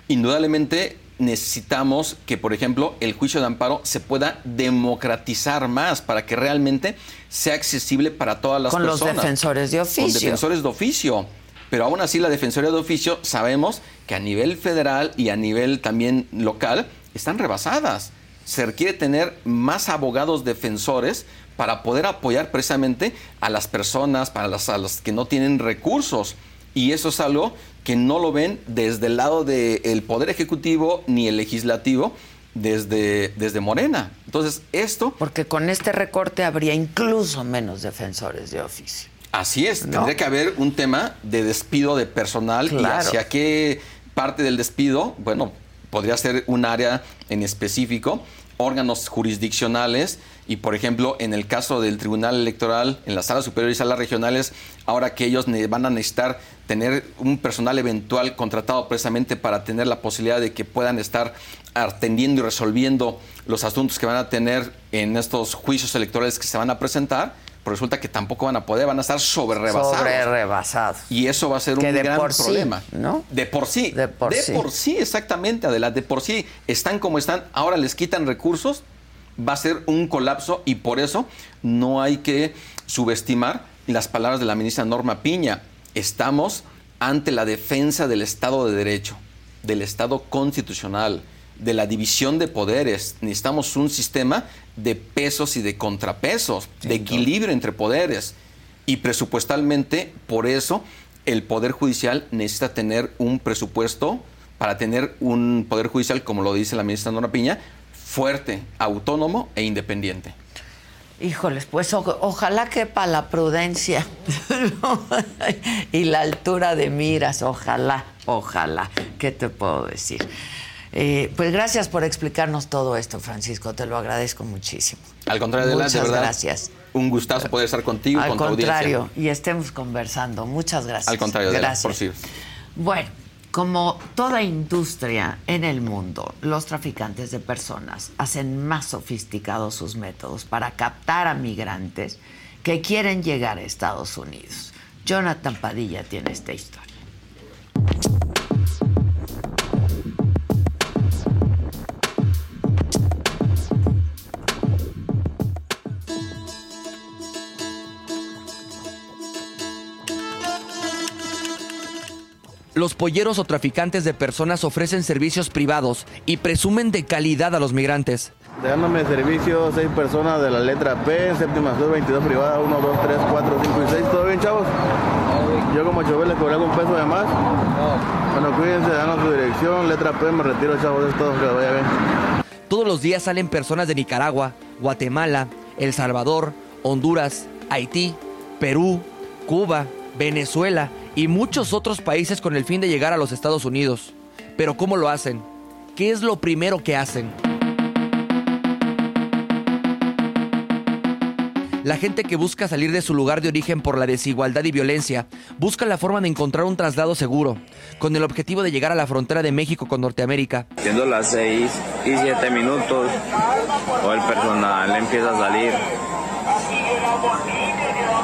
Speaker 5: Indudablemente necesitamos que, por ejemplo, el juicio de amparo se pueda democratizar más para que realmente sea accesible para todas las personas.
Speaker 1: Con los defensores de oficio. Con
Speaker 5: defensores de oficio. Pero aún así la Defensoría de Oficio sabemos que a nivel federal y a nivel también local están rebasadas. Se requiere tener más abogados defensores para poder apoyar precisamente a las personas, para las, a los que no tienen recursos. Y eso es algo que no lo ven desde el lado del Poder Ejecutivo ni el Legislativo, desde, desde Morena. Entonces, esto...
Speaker 1: Porque con este recorte habría incluso menos defensores de oficio.
Speaker 5: Así es, tendría que haber un tema de despido de personal y hacia qué parte del despido, bueno, podría ser un área en específico órganos jurisdiccionales y, por ejemplo, en el caso del Tribunal Electoral, en las salas superiores y salas regionales, ahora que ellos van a necesitar tener un personal eventual contratado precisamente para tener la posibilidad de que puedan estar atendiendo y resolviendo los asuntos que van a tener en estos juicios electorales que se van a presentar, pues resulta que tampoco van a poder, van a estar sobre rebasados.
Speaker 1: Sobre rebasados.
Speaker 5: Y eso va a ser un gran problema.
Speaker 1: ¿no?
Speaker 5: De por sí.
Speaker 1: De por sí.
Speaker 5: por sí, exactamente, adelante. De por sí están como están, ahora les quitan recursos, va a ser un colapso y por eso no hay que subestimar las palabras de la ministra Norma Piña. Estamos ante la defensa del Estado de Derecho, del Estado constitucional, de la división de poderes. Necesitamos un sistema de pesos y de contrapesos, de equilibrio entre poderes. Y presupuestalmente, por eso, el Poder Judicial necesita tener un presupuesto para tener un Poder Judicial, como lo dice la ministra Nora Piña, fuerte, autónomo e independiente.
Speaker 1: Híjoles, pues ojalá quepa la prudencia y la altura de miras, ojalá, ojalá. ¿Qué te puedo decir? Eh, pues gracias por explicarnos todo esto, Francisco. Te lo agradezco muchísimo.
Speaker 5: Al contrario, de
Speaker 1: Muchas
Speaker 5: verdad.
Speaker 1: gracias.
Speaker 5: Un gustazo poder estar contigo.
Speaker 1: Al
Speaker 5: con tu
Speaker 1: contrario, y estemos conversando. Muchas gracias.
Speaker 5: Al contrario,
Speaker 1: gracias.
Speaker 5: por sí.
Speaker 1: Bueno, como toda industria en el mundo, los traficantes de personas hacen más sofisticados sus métodos para captar a migrantes que quieren llegar a Estados Unidos. Jonathan Padilla tiene esta historia.
Speaker 6: Los polleros o traficantes de personas ofrecen servicios privados y presumen de calidad a los migrantes.
Speaker 7: Dándome servicio, seis personas de la letra P, séptima sur, 22 privada, 1, 2, 3, 4, 5 y 6. ¿Todo bien, chavos? Yo como chofer les cobré algún peso de más. Bueno, cuídense, danos su dirección, letra P, me retiro, chavos, es todo, que vaya bien.
Speaker 6: Todos los días salen personas de Nicaragua, Guatemala, El Salvador, Honduras, Haití, Perú, Cuba, Venezuela y muchos otros países con el fin de llegar a los Estados Unidos. Pero ¿cómo lo hacen? ¿Qué es lo primero que hacen? La gente que busca salir de su lugar de origen por la desigualdad y violencia busca la forma de encontrar un traslado seguro, con el objetivo de llegar a la frontera de México con Norteamérica.
Speaker 8: Siendo las 6 y 7 minutos, o el personal empieza a salir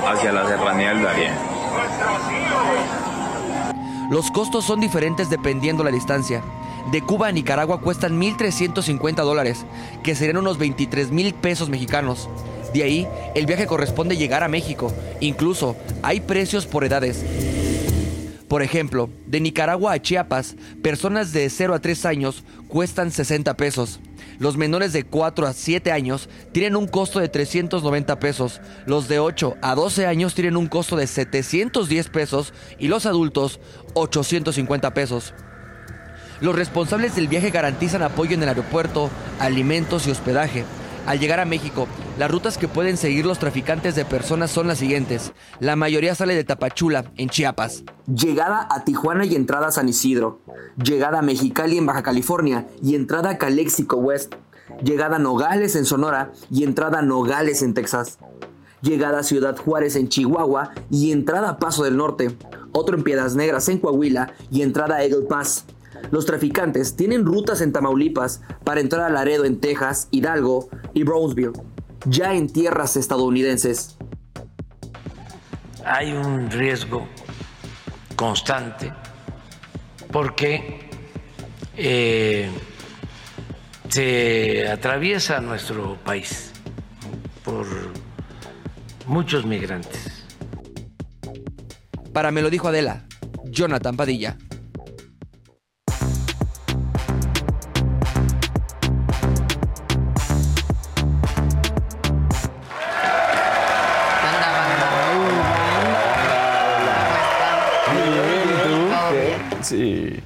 Speaker 8: hacia la serranía del.
Speaker 6: Los costos son diferentes dependiendo la distancia. De Cuba a Nicaragua cuestan 1.350 dólares, que serían unos 23 mil pesos mexicanos. De ahí, el viaje corresponde llegar a México. Incluso, hay precios por edades. Por ejemplo, de Nicaragua a Chiapas, personas de 0 a 3 años cuestan 60 pesos. Los menores de 4 a 7 años tienen un costo de 390 pesos. Los de 8 a 12 años tienen un costo de 710 pesos y los adultos 850 pesos. Los responsables del viaje garantizan apoyo en el aeropuerto, alimentos y hospedaje. Al llegar a México, las rutas que pueden seguir los traficantes de personas son las siguientes. La mayoría sale de Tapachula, en Chiapas.
Speaker 9: Llegada a Tijuana y entrada a San Isidro. Llegada a Mexicali en Baja California y entrada a Calexico West. Llegada a Nogales en Sonora y entrada a Nogales en Texas. Llegada a Ciudad Juárez en Chihuahua y entrada a Paso del Norte. Otro en Piedras Negras en Coahuila y entrada a Eagle Pass. Los traficantes tienen rutas en Tamaulipas para entrar a Laredo en Texas, Hidalgo y Brownsville, ya en tierras estadounidenses.
Speaker 3: Hay un riesgo constante porque eh, se atraviesa nuestro país por muchos migrantes.
Speaker 6: Para me lo dijo Adela, Jonathan Padilla.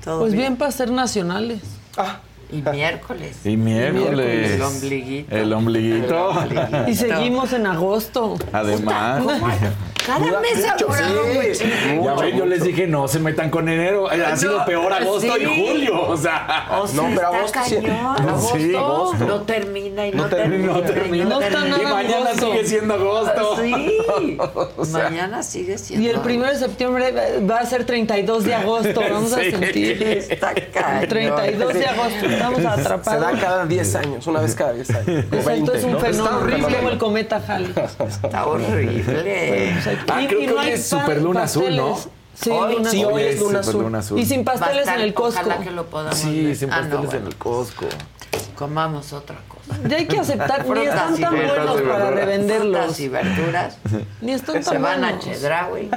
Speaker 10: Pues bien para ser nacionales.
Speaker 1: Ah. Y miércoles.
Speaker 11: Y miércoles.
Speaker 1: El ombliguito.
Speaker 11: El ombliguito.
Speaker 10: Y seguimos en agosto.
Speaker 11: Además.
Speaker 1: Cada mes ha durado muchísimo.
Speaker 12: Ya ven, yo les dije, no se metan con enero. Ha
Speaker 1: No,
Speaker 12: sido peor agosto
Speaker 1: sí.
Speaker 12: y julio. O sea,
Speaker 1: O sea, está cañón.
Speaker 12: No, sí, agosto.
Speaker 1: No termina y no,
Speaker 12: No termina, no termina.
Speaker 10: No está nada
Speaker 12: y mañana
Speaker 10: agosto.
Speaker 12: sigue siendo agosto.
Speaker 1: Sí.
Speaker 12: O sea,
Speaker 1: Mañana sigue siendo.
Speaker 10: Y el primero de septiembre va a ser 32 de agosto. Vamos a
Speaker 12: Sí.
Speaker 10: sentir.
Speaker 1: Está cañón.
Speaker 10: 32 de agosto. Estamos
Speaker 13: Se da
Speaker 10: atrapados.
Speaker 13: cada 10 años, una vez cada 10 años.
Speaker 10: Exacto,
Speaker 13: 20,
Speaker 10: es un
Speaker 13: ¿no?
Speaker 10: fenómeno.
Speaker 13: Está horrible.
Speaker 10: Como el cometa Halley.
Speaker 1: Está horrible.
Speaker 12: Ah, creo que hoy es superluna azul, ¿no?
Speaker 10: Sí,
Speaker 1: Hoy,
Speaker 10: luna
Speaker 13: sí,
Speaker 10: azul.
Speaker 13: hoy es luna azul.
Speaker 12: Superluna azul.
Speaker 10: Y sin pasteles
Speaker 1: estar-
Speaker 10: en el Costco.
Speaker 1: Ojalá que lo podamos
Speaker 12: Sí,
Speaker 1: ver.
Speaker 12: sin
Speaker 1: Ah, no,
Speaker 12: pasteles en
Speaker 1: bueno.
Speaker 12: el Costco.
Speaker 1: Comamos otra cosa.
Speaker 10: Ya hay que aceptar, ni
Speaker 1: Frutas
Speaker 10: están
Speaker 1: y
Speaker 10: tan
Speaker 1: verduras.
Speaker 10: buenos para
Speaker 1: Frutas
Speaker 10: revenderlos.
Speaker 1: y verduras.
Speaker 10: Ni están
Speaker 1: Se
Speaker 10: tan
Speaker 1: van a
Speaker 10: buenos.
Speaker 1: Chedraui.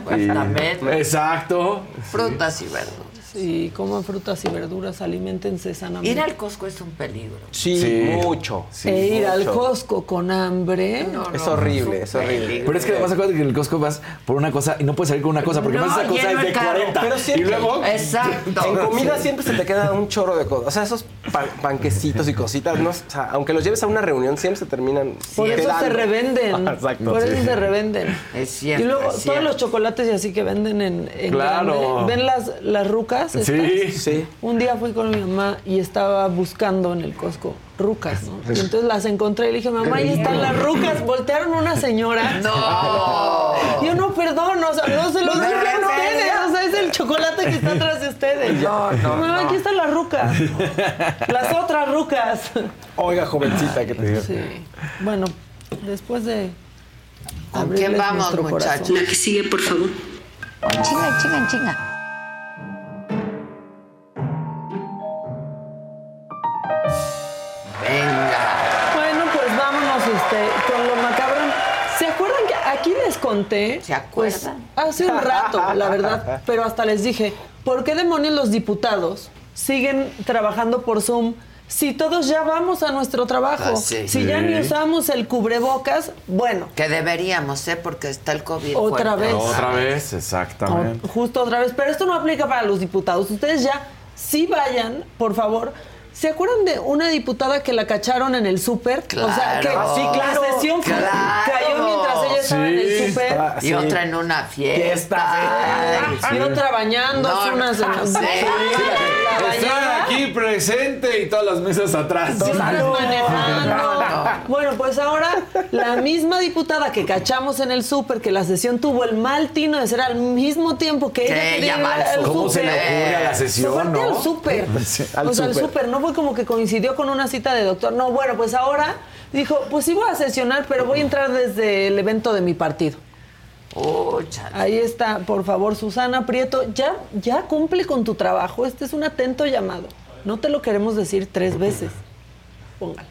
Speaker 12: Exacto.
Speaker 1: Frutas y verduras.
Speaker 10: Sí, coman frutas y verduras, alimentense sanamente.
Speaker 1: Ir al Costco es un peligro.
Speaker 13: Sí,
Speaker 12: Sí.
Speaker 13: mucho.
Speaker 12: Sí.
Speaker 10: e ir al. Costco con hambre.
Speaker 1: No,
Speaker 13: Es horrible, es horrible.
Speaker 1: peligro.
Speaker 12: Pero es que además acuérdate que en el Costco vas por una cosa y no puedes salir con una cosa porque
Speaker 1: No,
Speaker 12: además esa cosa es de
Speaker 1: el carro.
Speaker 12: 40.
Speaker 13: Pero
Speaker 12: y
Speaker 13: siempre-
Speaker 12: luego
Speaker 1: Exacto.
Speaker 13: En comida
Speaker 1: Sí.
Speaker 13: siempre se te queda un chorro de cosas. O sea, esos pan- panquecitos y cositas, no, o sea, aunque los lleves a una reunión, siempre se terminan.
Speaker 10: Por eso se revenden.
Speaker 13: Exacto.
Speaker 10: Por eso
Speaker 12: sí.
Speaker 10: se revenden.
Speaker 1: Es cierto,
Speaker 10: Y luego todos los chocolates y así que venden en, en
Speaker 12: Claro.
Speaker 10: grande. ¿Ven las, las rucas? Estas?
Speaker 12: Sí.
Speaker 13: Sí.
Speaker 10: Un día fui con mi mamá y estaba buscando en el Costco rucas, ¿no? Y entonces las encontré y le dije, mamá, ahí están las rucas. Voltearon una señora.
Speaker 1: No.
Speaker 10: Yo no, perdón, o sea, no se los dije a ustedes. O sea, es el chocolate que está atrás de ustedes.
Speaker 1: No, no,
Speaker 10: Mamá,
Speaker 1: no.
Speaker 10: aquí están las rucas. Las otras rucas.
Speaker 13: Oiga, jovencita, que te digo.
Speaker 10: Sí. Bueno, después de.
Speaker 1: ¿Con quién vamos, muchachos?
Speaker 14: La que sigue, por favor.
Speaker 1: Chinga, chinga, chinga.
Speaker 10: Aquí les conté?
Speaker 1: ¿Se acuerdan?
Speaker 10: Pues, hace un rato, la verdad. Pero hasta les dije, ¿por qué demonios los diputados siguen trabajando por Zoom? Si todos ya vamos a nuestro trabajo,
Speaker 1: Ah, sí.
Speaker 10: si ya ni usamos el cubrebocas, bueno,
Speaker 1: Que deberíamos, ¿eh? Porque está el COVID.
Speaker 10: Otra
Speaker 1: fuerte.
Speaker 10: vez.
Speaker 12: Otra vez, exactamente.
Speaker 10: O- Justo otra vez, pero esto no aplica para los diputados. Ustedes ya sí vayan, por favor. ¿Se acuerdan de una diputada que la cacharon en el súper? O sea, que
Speaker 1: Claro.
Speaker 10: sí, claro. la sesión
Speaker 1: Claro.
Speaker 10: cayó mientras ella estaba en el
Speaker 12: Sí.
Speaker 10: súper.
Speaker 13: Ah,
Speaker 1: Y
Speaker 13: sí.
Speaker 1: otra en una fiesta.
Speaker 10: Ay, Y otra bañándose,
Speaker 1: No,
Speaker 10: una...
Speaker 1: no
Speaker 10: bañada.
Speaker 12: aquí presente y todas las mesas atrás.
Speaker 1: Claro.
Speaker 10: Bueno, pues ahora la misma diputada que cachamos en el súper, que la sesión tuvo el mal tino de ser al mismo tiempo que, ella quería ir
Speaker 1: al
Speaker 12: ¿Cómo se le ocurre a la sesión, no?
Speaker 10: al súper. O sea, al
Speaker 13: súper.
Speaker 10: súper. No fue como que coincidió con una cita de doctor. No, bueno, pues ahora dijo, pues sí voy a sesionar, pero voy a entrar desde el evento de mi partido.
Speaker 1: Oh.
Speaker 10: Ahí está, por favor, Susana Prieto, ya, ya cumple con tu trabajo. Este es un atento llamado. No te lo queremos decir tres veces. Póngalo.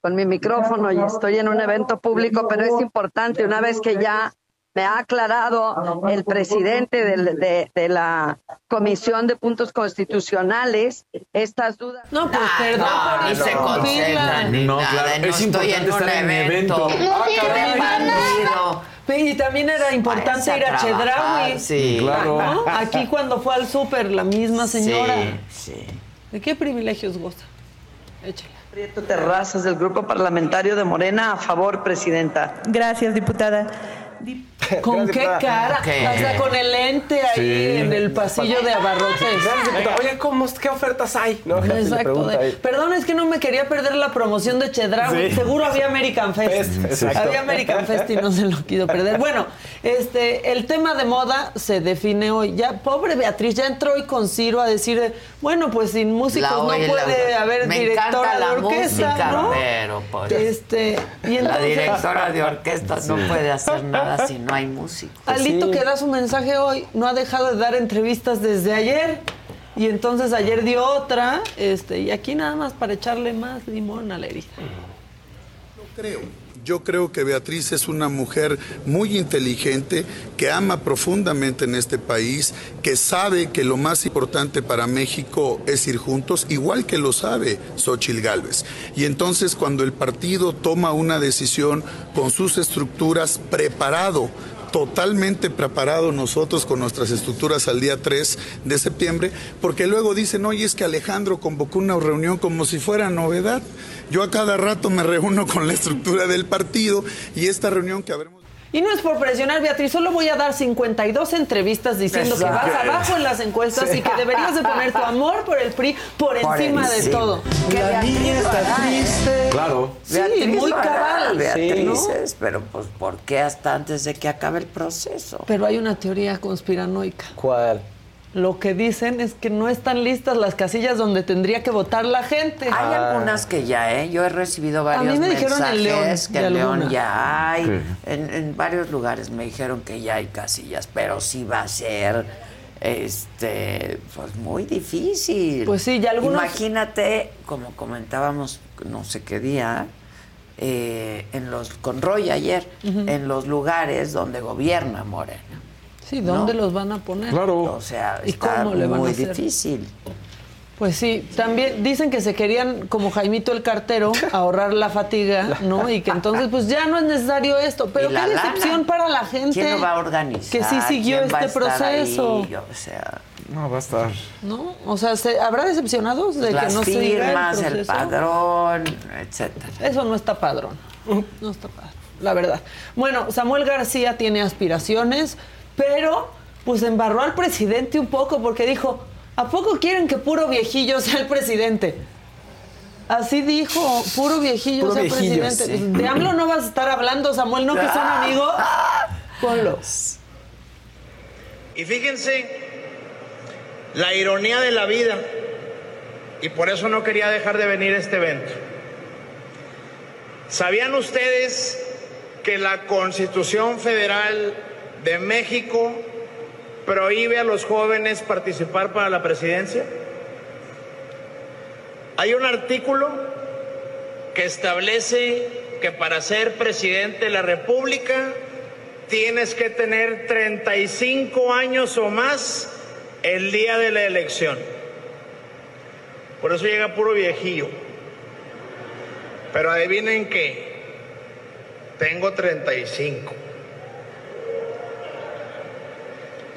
Speaker 15: con mi micrófono y estoy en un evento público, pero es importante una vez que ya me ha aclarado el presidente de, de la Comisión de Puntos Constitucionales estas dudas.
Speaker 10: No, pues
Speaker 1: Ah,
Speaker 10: perdón
Speaker 1: no, se
Speaker 12: No, claro,
Speaker 1: No
Speaker 12: es importante estar en
Speaker 1: evento.
Speaker 12: evento.
Speaker 1: Ah.
Speaker 10: Y también era importante ir a Chedraui.
Speaker 1: Sí.
Speaker 12: Claro.
Speaker 10: ¿no? Aquí cuando fue al súper, la misma señora.
Speaker 1: Sí, sí.
Speaker 10: ¿De qué privilegios goza? Échale.
Speaker 15: Prieto Terrazas del Grupo Parlamentario de Morena, a favor, Presidenta.
Speaker 14: Gracias, diputada.
Speaker 10: ¿Con qué cara?
Speaker 1: ¿Qué?
Speaker 10: Hasta con el lente ahí
Speaker 12: Sí.
Speaker 10: en el pasillo de abarrotes.
Speaker 13: Gracias. Oye, ¿cómo, ¿qué ofertas hay? No,
Speaker 10: Exacto. de- perdón, es que no me quería perder la promoción de Chedraui.
Speaker 13: Sí.
Speaker 10: Seguro había American Fest. Había American Fest y no se lo quiso perder. Bueno, este, el tema de moda se define hoy. Ya, pobre Beatriz, ya entró hoy con Ciro a decir, bueno, pues sin músicos
Speaker 1: La
Speaker 10: no
Speaker 1: oye,
Speaker 10: puede
Speaker 1: la-
Speaker 10: haber directora de orquesta,
Speaker 1: música,
Speaker 10: ¿no?
Speaker 1: pero pues
Speaker 10: Este, y
Speaker 1: la directora de orquesta no puede hacer nada si no hay músico.
Speaker 10: Alito
Speaker 13: Sí.
Speaker 10: que da su mensaje hoy no ha dejado de dar entrevistas desde ayer. Y entonces ayer dio otra, este, y aquí nada más para echarle más limón a la herida.
Speaker 16: creo. Yo creo que Beatriz es una mujer muy inteligente, que ama profundamente en este país, que sabe que lo más importante para México es ir juntos, igual que lo sabe Xochil Gálvez. Y entonces cuando el partido toma una decisión con sus estructuras preparado totalmente preparados nosotros con nuestras estructuras al día 3 de septiembre, porque luego dicen, oye, es que Alejandro convocó una reunión como si fuera novedad. Yo a cada rato me reúno con la estructura del partido y esta reunión que habremos...
Speaker 10: Y no es por presionar, Beatriz, solo voy a dar 52 entrevistas diciendo que vas abajo en las encuestas y que deberías de poner tu amor por el PRI por,
Speaker 1: Por
Speaker 10: encima de todo.
Speaker 1: Que
Speaker 10: La
Speaker 1: Beatriz
Speaker 10: niña
Speaker 1: lo
Speaker 10: está
Speaker 1: ¿eh?
Speaker 10: triste.
Speaker 12: Claro.
Speaker 10: Sí,
Speaker 1: Beatriz
Speaker 10: muy cabal.
Speaker 1: Beatriz pero pues ¿por qué hasta antes de que acabe el proceso?
Speaker 10: Pero hay una teoría conspiranoica.
Speaker 13: ¿Cuál?
Speaker 10: Lo que dicen es que no están listas las casillas donde tendría que votar la gente.
Speaker 1: Hay algunas que ya, ¿eh? Yo he recibido varios
Speaker 10: mí me dijeron en León,
Speaker 1: que en León ya hay.
Speaker 12: Sí.
Speaker 1: En, en varios lugares me dijeron que ya hay casillas, pero sí va a ser este pues muy difícil.
Speaker 10: Pues sí, ya algunos-
Speaker 1: Imagínate, como comentábamos no sé qué día, eh, en los con Roy ayer, en los lugares donde gobierna Morena.
Speaker 10: Sí, ¿dónde
Speaker 1: ¿no?
Speaker 10: los van a poner?
Speaker 1: O sea,
Speaker 10: ¿Y
Speaker 1: está
Speaker 10: cómo le van a
Speaker 1: muy
Speaker 10: hacer?
Speaker 1: difícil.
Speaker 10: Pues sí, también dicen que se querían, como Jaimito el cartero, ahorrar la fatiga, ¿no? Y que entonces, pues ya no es necesario esto. Pero qué
Speaker 1: lana.
Speaker 10: decepción para la gente.
Speaker 1: ¿Quién lo va a organizar?
Speaker 10: Que sí siguió
Speaker 1: ¿Quién va a
Speaker 10: este
Speaker 1: estar
Speaker 10: proceso.
Speaker 1: ahí? O sea,
Speaker 12: No, va a estar.
Speaker 10: ¿No? O sea, ¿se- ¿habrá decepcionados de
Speaker 1: las
Speaker 10: que no se diga
Speaker 1: firmas,
Speaker 10: el,
Speaker 1: el,
Speaker 10: proceso?
Speaker 1: padrón, etcétera.
Speaker 10: Eso no está padrón. No está padrón, la verdad. Bueno, Samuel García tiene aspiraciones, pero pues embarró al presidente un poco porque dijo, ¿a poco quieren que puro viejillo sea el presidente? Así dijo, puro viejillo
Speaker 13: Puro
Speaker 10: sea
Speaker 13: viejillo,
Speaker 10: presidente.
Speaker 13: sí.
Speaker 10: De AMLO no vas a estar hablando, Samuel, ¿no que son amigos? Ponlo.
Speaker 17: Y fíjense la ironía de la vida, y por eso no quería dejar de venir a este evento. ¿Sabían ustedes que la Constitución Federal de México prohíbe a los jóvenes participar para la presidencia? Hay un artículo que establece que para ser presidente de la República tienes que tener 35 años o más el día de la elección. Por eso llega puro viejillo. Pero adivinen qué, tengo 35.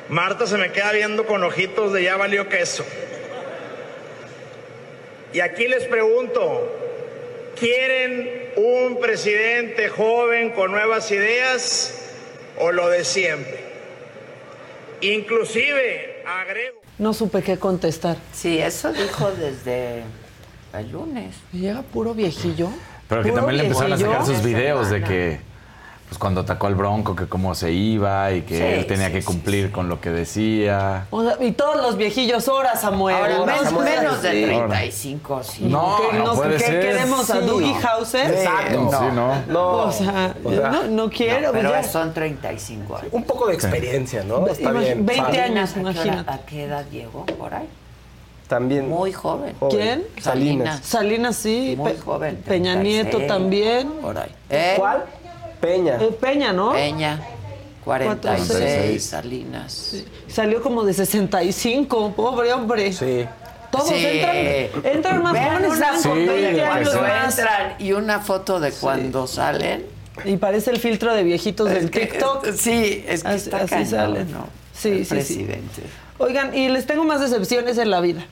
Speaker 17: Marta se me queda viendo con ojitos de ya valió queso. Y aquí les pregunto, ¿quieren un presidente joven con nuevas ideas o lo de siempre? Inclusive, agrego...
Speaker 10: No supe qué contestar.
Speaker 1: Sí, eso dijo desde el lunes.
Speaker 10: Llega puro viejillo.
Speaker 12: Pero que también le empezaron a sacar sus videos de que pues cuando atacó al Bronco, que cómo se iba y que
Speaker 10: Sí,
Speaker 12: él tenía
Speaker 10: sí,
Speaker 12: que cumplir con lo que decía.
Speaker 10: O sea, y todos los viejillos, ahora Samuel.
Speaker 1: Ahora,
Speaker 10: ¿no?
Speaker 1: men-
Speaker 10: Samuel,
Speaker 1: menos de
Speaker 10: sí.
Speaker 1: 35, sí.
Speaker 12: No,
Speaker 10: ¿Qué,
Speaker 12: no puede
Speaker 10: ¿qué
Speaker 12: ser.
Speaker 10: queremos a
Speaker 12: Sí.
Speaker 10: Dougie Hauser?
Speaker 12: Exacto. Sí, no.
Speaker 13: No.
Speaker 10: O sea,
Speaker 13: O sea,
Speaker 10: no, no quiero.
Speaker 1: pero
Speaker 10: ya.
Speaker 1: son 35 años.
Speaker 13: Un poco de experiencia, ¿no? Está
Speaker 10: Imag-
Speaker 13: bien.
Speaker 10: 20
Speaker 13: Sal-
Speaker 10: años,
Speaker 1: ¿A qué hora-
Speaker 10: imagínate.
Speaker 1: ¿A qué edad llegó por ahí?
Speaker 13: También.
Speaker 1: Muy joven.
Speaker 10: ¿Quién?
Speaker 13: Salinas.
Speaker 10: Salinas, sí.
Speaker 1: Muy
Speaker 10: Pe-
Speaker 1: joven.
Speaker 10: Peña
Speaker 1: 36,
Speaker 10: Nieto también.
Speaker 1: Por ahí. ¿Eh?
Speaker 13: ¿Cuál? Peña.
Speaker 10: Eh, Peña, ¿no?
Speaker 1: Peña. 46,
Speaker 10: 46.
Speaker 1: Salinas.
Speaker 10: Salió como de 65, pobre hombre.
Speaker 13: Sí.
Speaker 10: Todos
Speaker 1: Sí.
Speaker 10: entran, entran más jóvenes, con
Speaker 1: foto
Speaker 10: 20
Speaker 1: de
Speaker 10: años más.
Speaker 1: entran y una foto de cuando salen.
Speaker 10: Y parece el filtro de viejitos del
Speaker 1: Es que-
Speaker 10: TikTok.
Speaker 1: Sí, es que
Speaker 10: Así-
Speaker 1: está
Speaker 10: así salen.
Speaker 1: ¿no?
Speaker 10: Sí,
Speaker 1: El
Speaker 10: sí, sí.
Speaker 1: presidente.
Speaker 10: Oigan, y les tengo más decepciones en la vida.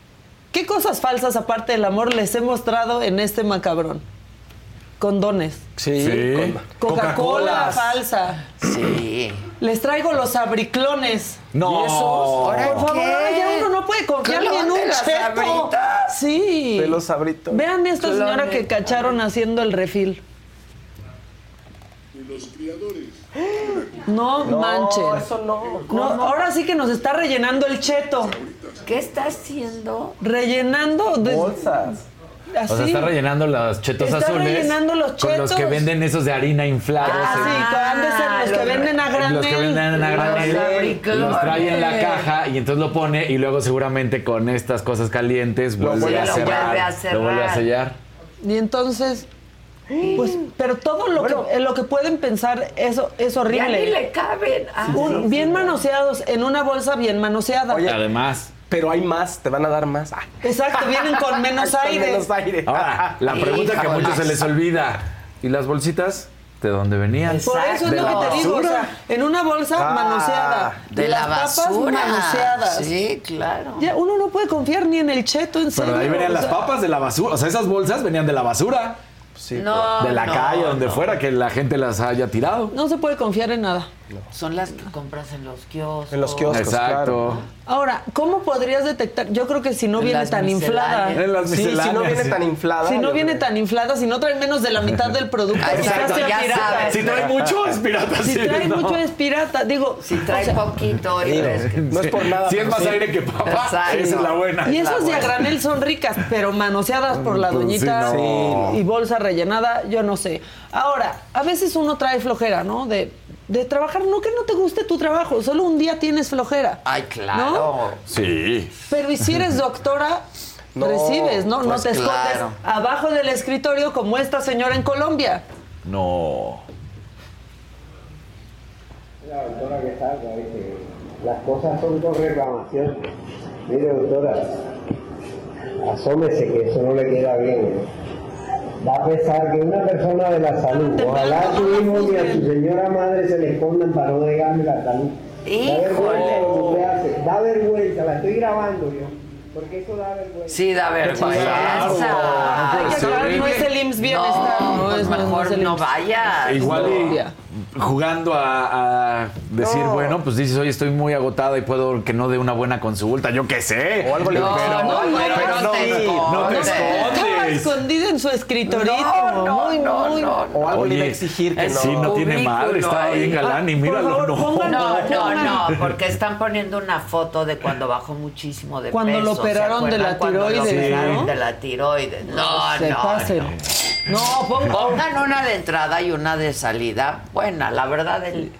Speaker 10: ¿Qué cosas falsas aparte del amor les he mostrado en este macabrón? Condones.
Speaker 13: Sí.
Speaker 10: Coca-Cola falsa.
Speaker 1: Sí.
Speaker 10: Les traigo los abriclones.
Speaker 12: No.
Speaker 10: ¿Y esos?
Speaker 1: ¿Ahora
Speaker 10: Por favor, ahora ya uno no puede confiar ni en
Speaker 1: ¿Clon
Speaker 10: un cheto.
Speaker 1: Sabritas?
Speaker 10: Sí.
Speaker 13: De los sabritos.
Speaker 10: Vean esta señora que cacharon haciendo el refil. No,
Speaker 13: No,
Speaker 10: manchen.
Speaker 13: eso no.
Speaker 10: No, ahora sí que nos está rellenando el cheto.
Speaker 1: ¿Qué está haciendo?
Speaker 10: Rellenando de-
Speaker 13: Bolsas.
Speaker 10: Así.
Speaker 12: O sea, está rellenando los chetos
Speaker 10: Está
Speaker 12: azules.
Speaker 10: rellenando los
Speaker 12: Con los que
Speaker 10: chetos.
Speaker 12: venden esos de harina inflados.
Speaker 10: Ah, sí, han de ser los que venden a granel.
Speaker 12: Los que venden a granel
Speaker 1: Los
Speaker 12: los trae en la caja y entonces lo pone y luego seguramente con estas cosas calientes vuelve,
Speaker 13: vuelve
Speaker 12: a, cerrar,
Speaker 1: vuelve a
Speaker 12: Lo vuelve a
Speaker 1: cerrar.
Speaker 12: sellar.
Speaker 10: Y entonces, pues, pero todo lo,
Speaker 13: Bueno.
Speaker 10: que, lo que pueden pensar eso es
Speaker 1: Ya
Speaker 10: horrible.
Speaker 1: ni le caben. Ah,
Speaker 10: Un- bien manoseados, en una bolsa bien manoseada.
Speaker 13: Oye,
Speaker 12: Además,
Speaker 13: Pero hay más, te van a dar más. Ah.
Speaker 10: Exacto, vienen con menos
Speaker 13: Con
Speaker 10: aire.
Speaker 13: menos aire.
Speaker 12: ahora, la pregunta que a muchos se les olvida. ¿Y las bolsitas? de dónde venían.
Speaker 10: Por eso es
Speaker 12: de
Speaker 10: lo que te digo, o
Speaker 12: basura.
Speaker 10: sea, en una bolsa
Speaker 12: Ah,
Speaker 10: manoseada.
Speaker 1: de
Speaker 10: las
Speaker 1: la
Speaker 10: papas
Speaker 1: basura.
Speaker 10: manoseadas.
Speaker 1: Sí, claro.
Speaker 10: Ya, uno no puede confiar ni en el cheto, en serio.
Speaker 12: Pero de ahí venían
Speaker 10: o
Speaker 12: las
Speaker 10: sea,
Speaker 12: papas de la basura. O sea, esas bolsas venían de la basura.
Speaker 13: Sí,
Speaker 1: No,
Speaker 12: de la
Speaker 1: no,
Speaker 12: calle, donde
Speaker 1: no.
Speaker 12: fuera, que la gente las haya tirado.
Speaker 10: No se puede confiar en nada.
Speaker 1: Son las que compras en los kioscos.
Speaker 13: En los kioscos,
Speaker 12: Exacto.
Speaker 10: Ahora, ¿cómo podrías detectar? Yo creo que si no
Speaker 1: En
Speaker 10: viene
Speaker 1: las
Speaker 10: tan inflada.
Speaker 12: En las
Speaker 13: Sí, si no viene
Speaker 12: sí.
Speaker 13: tan inflada.
Speaker 10: Si no viene
Speaker 13: creo.
Speaker 10: tan inflada, si no trae menos de la mitad del producto,
Speaker 1: Ah, exacto, ya
Speaker 10: pirata.
Speaker 1: sabes.
Speaker 12: Si trae mucho, es pirata.
Speaker 10: Si
Speaker 12: sí,
Speaker 10: trae
Speaker 12: no.
Speaker 10: mucho es pirata. Digo,
Speaker 1: Si trae
Speaker 10: o sea,
Speaker 1: poquito,
Speaker 13: Digo,
Speaker 1: es que-
Speaker 13: no es por nada.
Speaker 12: Si es más
Speaker 13: sí.
Speaker 12: aire que
Speaker 1: Exacto.
Speaker 12: esa es la buena.
Speaker 10: Y esas de a granel son ricas, pero manoseadas por la
Speaker 12: Pues sí,
Speaker 10: doñita
Speaker 12: no.
Speaker 10: y bolsa rellenada, yo no sé. Ahora, a veces uno trae flojera, ¿no? De, de trabajar, no que no te guste tu trabajo, solo un día tienes flojera.
Speaker 1: Ay, claro.
Speaker 12: Sí.
Speaker 10: Pero y si eres doctora,
Speaker 13: No,
Speaker 10: recibes, ¿no? no
Speaker 1: pues
Speaker 10: te escondes
Speaker 1: claro.
Speaker 10: abajo del escritorio como esta señora en Colombia.
Speaker 12: No.
Speaker 18: La doctora que salga, dice, las cosas son con reclamación. Mire, doctora, asómese que eso no le queda bien. A pesar que una persona de la salud, ojalá a su hijo y a su señora madre se le escondan para no negarme la salud. Hace, da vergüenza, la estoy grabando yo, porque eso da vergüenza.
Speaker 1: Sí, da vergüenza.
Speaker 10: Que no es el IMSS Bienestar.
Speaker 1: No,
Speaker 10: No,
Speaker 1: pues
Speaker 10: es, no
Speaker 1: mejor no
Speaker 10: IMSS.
Speaker 1: vayas.
Speaker 12: Igual y jugando a, a decir,
Speaker 13: No.
Speaker 12: bueno, pues dices, oye, estoy muy agotada y puedo que no dé una buena consulta, yo qué sé.
Speaker 13: O algo le
Speaker 1: No,
Speaker 12: pero,
Speaker 1: no, no,
Speaker 12: pero
Speaker 1: no
Speaker 12: no,
Speaker 1: te
Speaker 12: no te
Speaker 10: escondida en su escritorito.
Speaker 1: No, no,
Speaker 10: muy,
Speaker 1: no,
Speaker 10: muy.
Speaker 1: no.
Speaker 13: O algo le iba a exigir que no.
Speaker 12: Sí, no tiene madre, estaba
Speaker 1: ahí.
Speaker 12: bien galán y
Speaker 10: Ah,
Speaker 12: míralo, no.
Speaker 1: No, no, no, porque están poniendo una foto de cuando bajó muchísimo de
Speaker 10: Cuando lo
Speaker 1: peso. ¿se
Speaker 10: operaron de la
Speaker 1: cuando lo
Speaker 10: tiroides,
Speaker 1: operaron
Speaker 10: ¿no?
Speaker 1: de la tiroides. No,
Speaker 10: se
Speaker 1: no,
Speaker 10: pasen.
Speaker 1: no.
Speaker 10: No, pongan.
Speaker 1: Pongan una de entrada y una de salida. Buena, la verdad. El,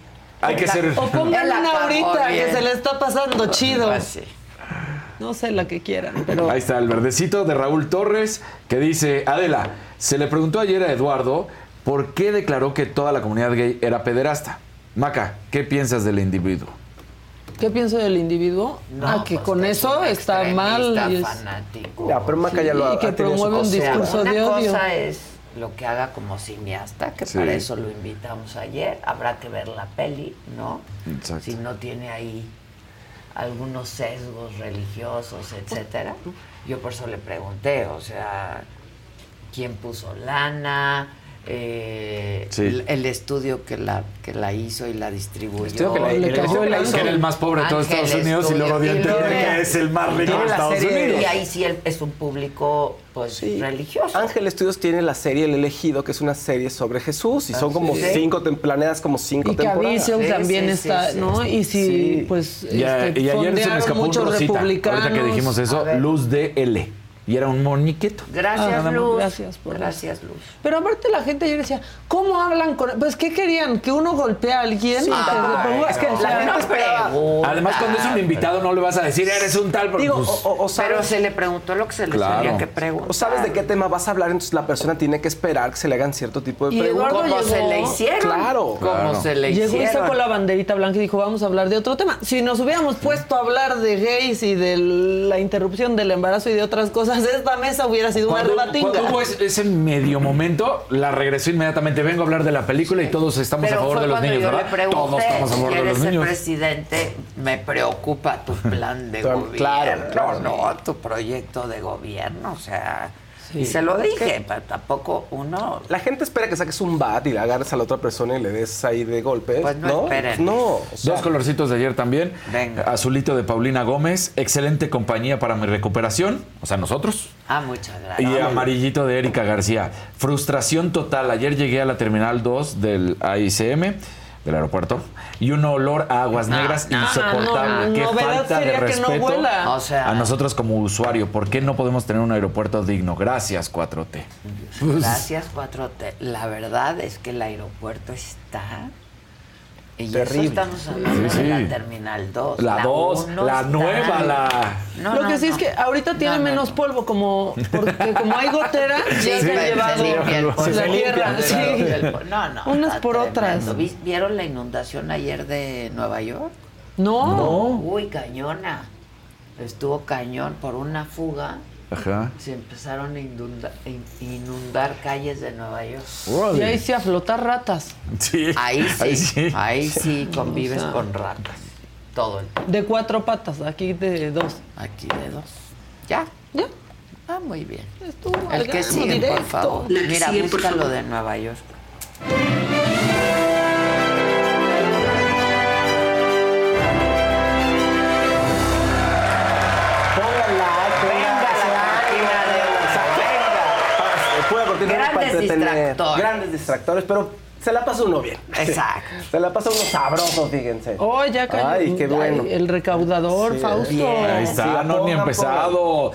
Speaker 12: Hay que
Speaker 1: la-
Speaker 12: ser-
Speaker 10: O pongan una ahorita que se le está pasando chido.
Speaker 1: Pues sí.
Speaker 10: No sé la que quieran, pero.
Speaker 12: Ahí está el verdecito de Raúl Torres que dice, Adela, se le preguntó ayer a Eduardo por qué declaró que toda la comunidad gay era pederasta. Maca, ¿qué piensas del individuo?
Speaker 10: ¿Qué pienso del individuo?
Speaker 1: No,
Speaker 10: ah, que
Speaker 1: pues
Speaker 10: con
Speaker 1: que
Speaker 10: eso está mal. y es-
Speaker 1: fanático.
Speaker 13: Ya, pero Maca ya lo ha,
Speaker 10: y que
Speaker 13: ha
Speaker 10: promueve un
Speaker 13: cosa.
Speaker 10: discurso
Speaker 1: una
Speaker 10: de odio.
Speaker 1: cosa es lo que haga como cineasta, que
Speaker 12: Sí.
Speaker 1: para eso lo invitamos ayer. Habrá que ver la peli, ¿no?
Speaker 12: Exacto.
Speaker 1: Si no tiene ahí algunos sesgos religiosos, etcétera. Yo por eso le pregunté, o sea, ¿quién puso lana? Eh,
Speaker 12: Sí.
Speaker 1: el, el estudio que la que la hizo y la distribuyó.
Speaker 13: estudio que la- el
Speaker 10: el
Speaker 13: la
Speaker 10: ángel.
Speaker 13: hizo.
Speaker 12: Que era el más pobre de todos Estados Unidos y luego dio a entender que es el más rico de Estados
Speaker 13: serie-
Speaker 12: Unidos.
Speaker 1: Y ahí sí él es un público pues
Speaker 13: Sí.
Speaker 1: religioso.
Speaker 13: Ángel Estudios tiene la serie El Elegido, que es una serie sobre Jesús, y son
Speaker 1: Ah,
Speaker 13: como
Speaker 1: sí.
Speaker 13: cinco, planeadas como cinco
Speaker 10: Y
Speaker 13: temporadas.
Speaker 1: Sí,
Speaker 10: también
Speaker 1: sí,
Speaker 10: está,
Speaker 1: sí,
Speaker 10: ¿no?
Speaker 1: sí.
Speaker 10: Y si,
Speaker 13: Sí.
Speaker 10: pues,
Speaker 12: Y, a-
Speaker 10: este,
Speaker 12: y ayer se me escapó un
Speaker 10: muchos
Speaker 12: rosita,
Speaker 10: republicanos.
Speaker 12: ahorita que dijimos eso. Luz de L. Y era un moniquito.
Speaker 1: Gracias,
Speaker 10: Ah,
Speaker 1: Luz.
Speaker 10: gracias por
Speaker 1: Gracias, Luz.
Speaker 10: Pero aparte la gente ayer decía, ¿cómo hablan con...? Pues, ¿qué querían? ¿Que uno golpee a alguien?
Speaker 13: Sí,
Speaker 10: Y que-
Speaker 13: ay,
Speaker 10: es que
Speaker 13: no, la gente
Speaker 1: no
Speaker 13: esperaba.
Speaker 12: Además, cuando es un invitado no le vas a decir, eres un tal, porque
Speaker 13: Digo,
Speaker 12: pues,
Speaker 13: o, o- o
Speaker 1: Pero
Speaker 13: sabes,
Speaker 1: se le preguntó lo que se le
Speaker 12: Claro.
Speaker 1: tenía que preguntar.
Speaker 13: o sabes de qué tema vas a hablar, entonces la persona tiene que esperar que se le hagan cierto tipo de
Speaker 10: Y
Speaker 13: preguntas.
Speaker 1: Como
Speaker 10: llegó-
Speaker 1: se le hicieron.
Speaker 13: Claro.
Speaker 1: Como
Speaker 12: Claro.
Speaker 1: se le
Speaker 10: Llegó y
Speaker 1: hicieron.
Speaker 10: sacó la banderita blanca y dijo, vamos a hablar de otro tema. Si nos hubiéramos puesto a hablar de gays y de la interrupción del embarazo y de otras cosas, esta mesa hubiera sido una
Speaker 12: cuando,
Speaker 10: rebatinga.
Speaker 12: cuando hubo ese, ese medio momento, la regresó inmediatamente. Vengo a hablar de la película y todos estamos
Speaker 1: Pero
Speaker 12: a favor de los niños, ¿verdad?
Speaker 1: pregunté,
Speaker 12: Todos estamos a favor de los niños.
Speaker 1: presidente, me preocupa tu plan de gobierno,
Speaker 13: claro, claro.
Speaker 1: no, tu proyecto de gobierno, o sea,
Speaker 10: Sí.
Speaker 1: y se lo dije, pero tampoco uno...
Speaker 13: La gente espera que saques un bat y le agarres a la otra persona y le des ahí de golpes.
Speaker 1: Pues no esperen.
Speaker 13: No, o sea,
Speaker 12: Dos colorcitos de ayer también.
Speaker 1: Venga.
Speaker 12: Azulito de Paulina Gómez. Excelente compañía para mi recuperación. O sea, nosotros.
Speaker 1: Ah, muchas gracias.
Speaker 12: Y amarillito de Erika García. Frustración total. Ayer llegué a la terminal 2 del AICM, del aeropuerto, y un olor a aguas
Speaker 1: No,
Speaker 12: negras
Speaker 1: no,
Speaker 12: insoportable.
Speaker 10: no,
Speaker 12: Qué
Speaker 10: novedad
Speaker 12: falta de
Speaker 10: no
Speaker 12: respeto
Speaker 10: vuela.
Speaker 1: O sea-
Speaker 12: a nosotros como usuario. ¿Por qué no podemos tener un aeropuerto digno? Gracias, 4T. Pues,
Speaker 1: Gracias, 4T. La verdad es que el aeropuerto está... Y eso
Speaker 13: Terrible.
Speaker 1: estamos hablando
Speaker 12: Sí,
Speaker 1: de la Terminal 2.
Speaker 12: La 2,
Speaker 1: uno
Speaker 12: la nueva, la...
Speaker 1: No,
Speaker 10: Lo
Speaker 1: no,
Speaker 10: que sí
Speaker 1: no.
Speaker 10: es que ahorita tiene
Speaker 1: No, no,
Speaker 10: menos
Speaker 1: no.
Speaker 10: polvo, como porque como hay gotera,
Speaker 1: Sí,
Speaker 10: ya se ha llevado
Speaker 1: se limpia el polvo.
Speaker 10: la
Speaker 1: Se
Speaker 10: tierra.
Speaker 1: No, no.
Speaker 10: Unas por otras.
Speaker 1: tremendo. ¿Vis- ¿Vieron la inundación ayer de Nueva York?
Speaker 10: No.
Speaker 1: Uy, cañona. Estuvo cañón por una fuga
Speaker 12: Ajá.
Speaker 1: Se empezaron a inunda- in- inundar calles de Nueva York.
Speaker 10: Y ahí sí a flotar ratas.
Speaker 12: Sí.
Speaker 1: Ahí sí,
Speaker 12: Ahí sí.
Speaker 1: ahí sí convives
Speaker 10: O sea,
Speaker 1: con ratas. Todo el
Speaker 10: De cuatro patas, aquí de dos.
Speaker 1: Aquí de dos. ¿Ya?
Speaker 10: Ya.
Speaker 1: Ah, muy bien.
Speaker 10: Estuvo
Speaker 1: El que sigue,
Speaker 10: directo.
Speaker 1: por favor. Mira,
Speaker 10: sigue, por
Speaker 1: búscalo
Speaker 10: favor.
Speaker 1: de Nueva York.
Speaker 13: Entretener.
Speaker 1: distractores.
Speaker 13: Grandes distractores, pero se la pasa uno bien.
Speaker 1: Exacto.
Speaker 13: Se la pasa uno sabroso, fíjense.
Speaker 10: Oh, ya cayó.
Speaker 13: Ay, qué bueno.
Speaker 10: Ay, el recaudador,
Speaker 13: Sí,
Speaker 10: Fausto.
Speaker 12: Ahí está,
Speaker 13: Sí,
Speaker 12: no ni
Speaker 13: pongan,
Speaker 12: empezado.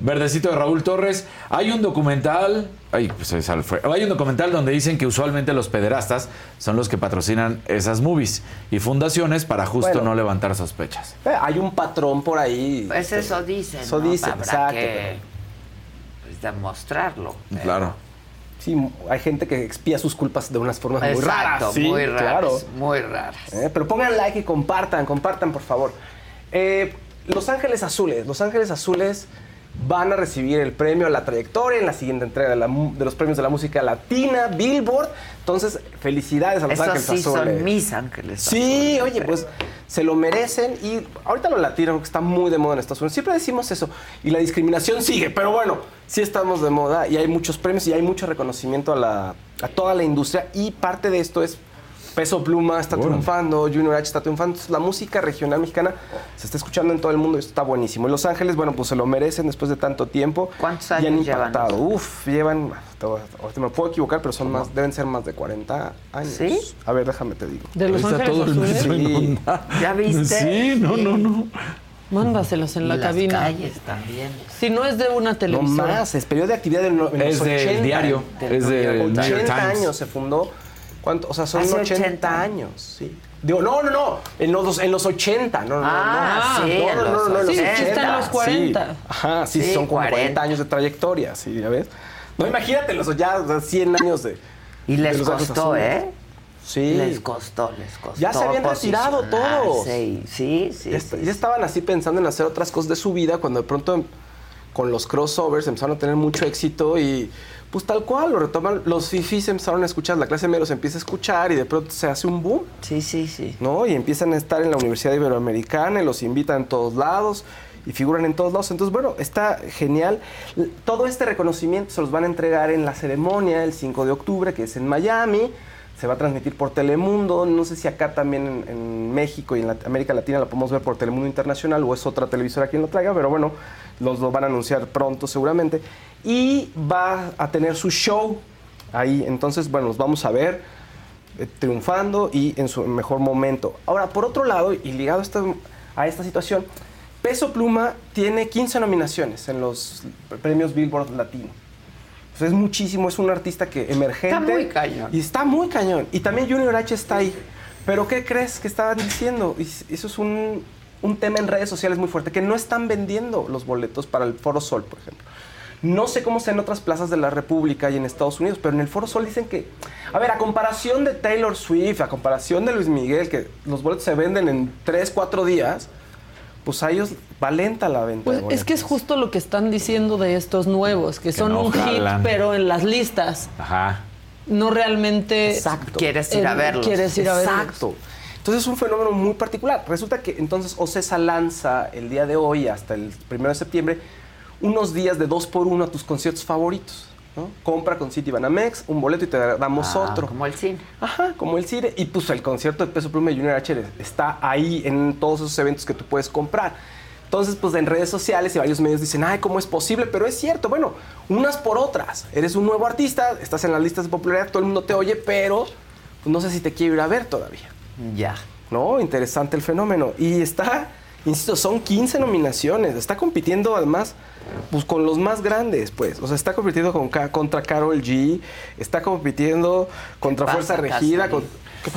Speaker 12: Verdecito de Raúl Torres. Hay un documental. Ay, pues sale, fue. Hay un documental donde dicen que usualmente los pederastas son los que patrocinan esas movies y fundaciones para justo
Speaker 13: Bueno.
Speaker 12: no levantar sospechas.
Speaker 13: Eh, Hay un patrón por ahí.
Speaker 1: Pues eso dicen.
Speaker 13: Eso
Speaker 1: ¿no?
Speaker 13: dicen,
Speaker 1: Habrá
Speaker 13: exacto,
Speaker 1: que pues, demostrarlo.
Speaker 12: Claro.
Speaker 13: Sí, hay gente que expía sus culpas de unas formas muy raras. Sí,
Speaker 1: muy raras.
Speaker 13: claro.
Speaker 1: Muy raras.
Speaker 13: Eh, pero pongan like y compartan, compartan por favor. Eh, los Ángeles Azules, Los Ángeles Azules van a recibir el premio a la trayectoria en la siguiente entrega de, la mu- de los premios de la música latina, Billboard. Entonces, felicidades a Los Ángeles
Speaker 1: sí
Speaker 13: Azules.
Speaker 1: son mis ángeles.
Speaker 13: Sí, oye, pues se lo merecen y ahorita lo latino que está muy de moda en Estados Unidos. Siempre decimos eso y la discriminación sigue, pero bueno, sí estamos de moda y hay muchos premios y hay mucho reconocimiento a, la, a toda la industria y parte de esto es Peso Pluma está triunfando, Junior H está triunfando, Entonces, la música regional mexicana se está escuchando en todo el mundo y esto está buenísimo. Y Los Ángeles, bueno, pues se lo merecen después de tanto tiempo.
Speaker 1: ¿Cuántos
Speaker 13: Y han
Speaker 1: años llevan?
Speaker 13: impactado. Uf, llevan, ahorita me puedo equivocar, pero son más, deben ser más de 40 años.
Speaker 1: ¿Sí?
Speaker 13: A ver, déjame te digo.
Speaker 10: ¿De Los
Speaker 12: Ahí
Speaker 10: Ángeles
Speaker 12: todo el
Speaker 13: Sí.
Speaker 1: ¿Ya viste?
Speaker 12: Sí, no, no, no.
Speaker 10: Mándaselos en la
Speaker 1: las
Speaker 10: cabina.
Speaker 1: calles también.
Speaker 10: Si no es de una
Speaker 13: No
Speaker 10: televisora.
Speaker 13: más, es periodo de actividad del no- en
Speaker 12: Es
Speaker 13: los
Speaker 12: del
Speaker 13: 80.
Speaker 12: diario, es del New York
Speaker 13: 80
Speaker 12: Times.
Speaker 13: años se fundó. ¿Cuánto? O sea, son
Speaker 1: Hace
Speaker 13: 80,
Speaker 1: 80
Speaker 13: años, sí. Digo, no, no, no, en los, en los 80, no, no, no,
Speaker 1: Ah,
Speaker 13: no.
Speaker 1: sí,
Speaker 13: no,
Speaker 1: en
Speaker 13: no, no,
Speaker 1: los
Speaker 13: no, en los
Speaker 10: Sí, sí
Speaker 13: 80.
Speaker 10: está en los 40.
Speaker 13: Sí. Ajá, sí,
Speaker 1: Sí,
Speaker 13: son como 40.
Speaker 1: 40
Speaker 13: años de trayectoria, sí, ya ves. No, imagínate, los ya o sea, 100 años de...
Speaker 1: Y les
Speaker 13: de
Speaker 1: costó. ¿eh?
Speaker 13: Sí.
Speaker 1: Les costó, les costó.
Speaker 13: Ya se habían retirado todos.
Speaker 1: y- Sí, sí.
Speaker 13: ya, est- ya estaban así pensando en hacer otras cosas de su vida cuando de pronto con los crossovers empezaron a tener mucho éxito y pues tal cual lo retoman. Los fifis empezaron a escuchar, la clase media los empieza a escuchar y de pronto se hace un boom,
Speaker 1: Sí, sí, sí.
Speaker 13: ¿no? Y empiezan a estar en la Universidad Iberoamericana y los invitan en todos lados y figuran en todos lados. Entonces, bueno, está genial. Todo este reconocimiento se los van a entregar en la ceremonia el 5 de octubre, que es en Miami. Se va a transmitir por Telemundo. No sé si acá también en, en México y en la- América Latina lo podemos ver por Telemundo Internacional o es otra televisora quien lo traiga, pero bueno, los lo van a anunciar pronto seguramente. Y va a tener su show ahí. Entonces, bueno, los vamos a ver eh, triunfando y en su mejor momento. Ahora, por otro lado, y ligado a esta, a esta situación, Peso Pluma tiene 15 nominaciones en los premios Billboard Latino. Pues es muchísimo, es un artista que emergente.
Speaker 1: Está muy cañón.
Speaker 13: Y está muy cañón. Y también Junior H está ahí. Pero ¿qué crees que estaban diciendo? Y eso es un, un tema en redes sociales muy fuerte, que no están vendiendo los boletos para el Foro Sol, por ejemplo. No sé cómo sea en otras plazas de la República y en Estados Unidos, pero en el Foro Sol dicen que, a ver, a comparación de Taylor Swift, a comparación de Luis Miguel, que los boletos se venden en 3, 4 días, pues a ellos va lenta la venta.
Speaker 10: Pues es que es justo lo que están diciendo de estos nuevos, que, son
Speaker 12: no
Speaker 10: un
Speaker 12: jalan.
Speaker 10: hit, pero en las listas.
Speaker 12: Ajá.
Speaker 10: No realmente.
Speaker 13: Exacto.
Speaker 1: Quieres ir a verlos.
Speaker 10: Quieres ir a verlos.
Speaker 13: Exacto. Entonces es un fenómeno muy particular. Resulta que entonces Ocesa lanza el día de hoy hasta el 1 de septiembre unos días de dos por uno a tus conciertos favoritos. ¿no? Compra con City Banamex un boleto y te damos
Speaker 1: Ah,
Speaker 13: otro.
Speaker 1: Como el cine.
Speaker 13: Ajá, como el CIRE. Y pues el concierto de Peso Pluma y Junior H está ahí en todos esos eventos que tú puedes comprar. Entonces, pues en redes sociales y varios medios dicen, ay, ¿cómo es posible? Pero es cierto, bueno, unas por otras. Eres un nuevo artista, estás en las listas de popularidad, todo el mundo te oye, pero pues, no sé si te quiero ir a ver todavía.
Speaker 1: Ya.
Speaker 13: ¿no? Interesante el fenómeno. Y está, insisto, son 15 nominaciones. Está compitiendo además pues, con los más grandes, pues. O sea, está compitiendo con, contra Carol G, está compitiendo contra
Speaker 1: pasa,
Speaker 13: Fuerza Regida.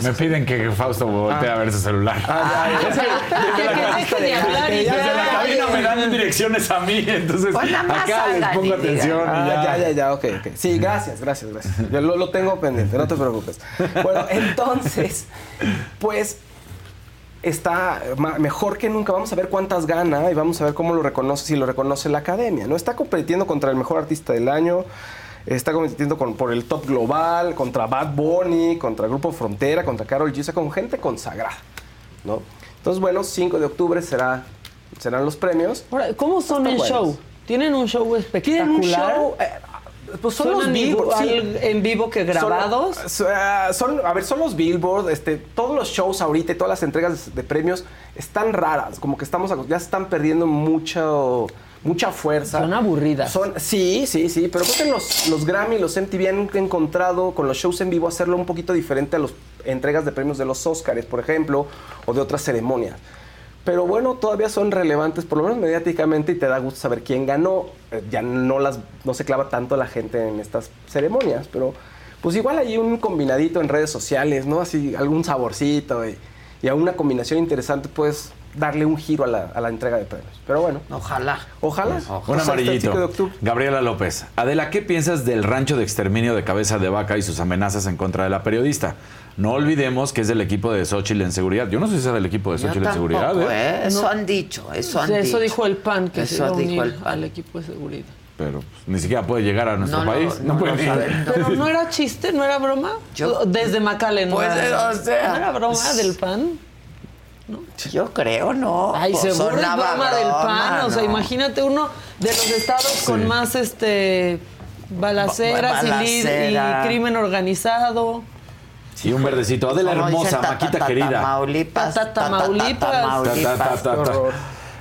Speaker 12: Me piden que Fausto voltee a ver su celular.
Speaker 13: Ah, ya, ya.
Speaker 10: Que deje de hablar y
Speaker 12: Desde
Speaker 10: ya.
Speaker 12: la cabina me dan direcciones a mí, entonces
Speaker 1: Pues nada más
Speaker 12: acá les pongo atención y
Speaker 13: Ah,
Speaker 12: ya.
Speaker 13: ya, ya, ya, ok, ok. Sí, gracias, gracias, gracias. Yo lo, lo tengo pendiente, no te preocupes. Bueno, entonces, pues, está mejor que nunca. Vamos a ver cuántas gana y vamos a ver cómo lo reconoce, si lo reconoce la academia. ¿no? Está compitiendo contra el mejor artista del año, está compitiendo con- por el top global, contra Bad Bunny, contra Grupo Frontera, contra Carol G, o sea, con gente consagrada. ¿no? Entonces, bueno, 5 de octubre será, serán los premios.
Speaker 10: Ahora, ¿Cómo son el
Speaker 13: buenos.
Speaker 10: show? ¿Tienen un show espectacular?
Speaker 13: Tienen un show, eh, pues son los
Speaker 10: ¿Suenan
Speaker 13: Billboard, sí.
Speaker 10: en vivo que grabados?
Speaker 13: Son, ah, son- a ver, son los Billboard, este, todos los shows ahorita y todas las entregas de premios están raras, como que estamos ya están perdiendo mucho mucha fuerza.
Speaker 10: Son aburridas.
Speaker 13: Son, sí, sí, sí, pero creo que los, los Grammy, los MTV han encontrado con los shows en vivo hacerlo un poquito diferente a las entregas de premios de los Oscars, por ejemplo, o de otras ceremonias. Pero bueno, todavía son relevantes, por lo menos mediáticamente, y te da gusto saber quién ganó. Eh, Ya no, las, no se clava tanto la gente en estas ceremonias, pero pues igual hay un combinadito en redes sociales, ¿no? Así, algún saborcito y, y a una combinación interesante puedes darle un giro a la, a la entrega de premios. Pero bueno.
Speaker 1: Ojalá.
Speaker 13: Ojalá.
Speaker 12: Un
Speaker 13: O sea, hasta el
Speaker 12: amarillito.
Speaker 13: 5 de octubre.
Speaker 12: Gabriela López. Adela, ¿qué piensas del rancho de exterminio de cabeza de vaca y sus amenazas en contra de la periodista? No olvidemos que es del equipo de Xochitl en seguridad. Yo no sé si es del equipo de
Speaker 1: Yo
Speaker 12: Xochitl en seguridad.
Speaker 1: tampoco,
Speaker 12: ¿eh?
Speaker 1: ¿eh? Eso han dicho, eso han dicho.
Speaker 10: Eso dijo el PAN, que se
Speaker 1: Eso dijo
Speaker 10: unir
Speaker 1: el PAN.
Speaker 10: al equipo de seguridad.
Speaker 12: Pero pues, ni siquiera puede llegar a nuestro
Speaker 1: No, no,
Speaker 12: país.
Speaker 1: no,
Speaker 12: puede
Speaker 1: no no.
Speaker 10: Pero no era chiste, no era broma. Desde Macallen.
Speaker 1: Pues,
Speaker 10: no, era,
Speaker 1: o sea,
Speaker 10: ¿no era broma del PAN.
Speaker 1: Yo creo, no.
Speaker 10: Ay,
Speaker 1: Pues
Speaker 10: seguro es broma del PAN. O sea,
Speaker 1: ¿no?
Speaker 10: imagínate uno de los estados con más este balaceras y, crimen organizado.
Speaker 12: Y un verdecito. Adela hermosa, Maquita
Speaker 1: ta, ta,
Speaker 12: querida.
Speaker 1: Tamaulipas.
Speaker 10: Ta, ta,
Speaker 1: ta, ta, ta,
Speaker 10: Tamaulipas.
Speaker 12: Ta, ta,
Speaker 1: Tamaulipas.
Speaker 12: ta, ta, ta.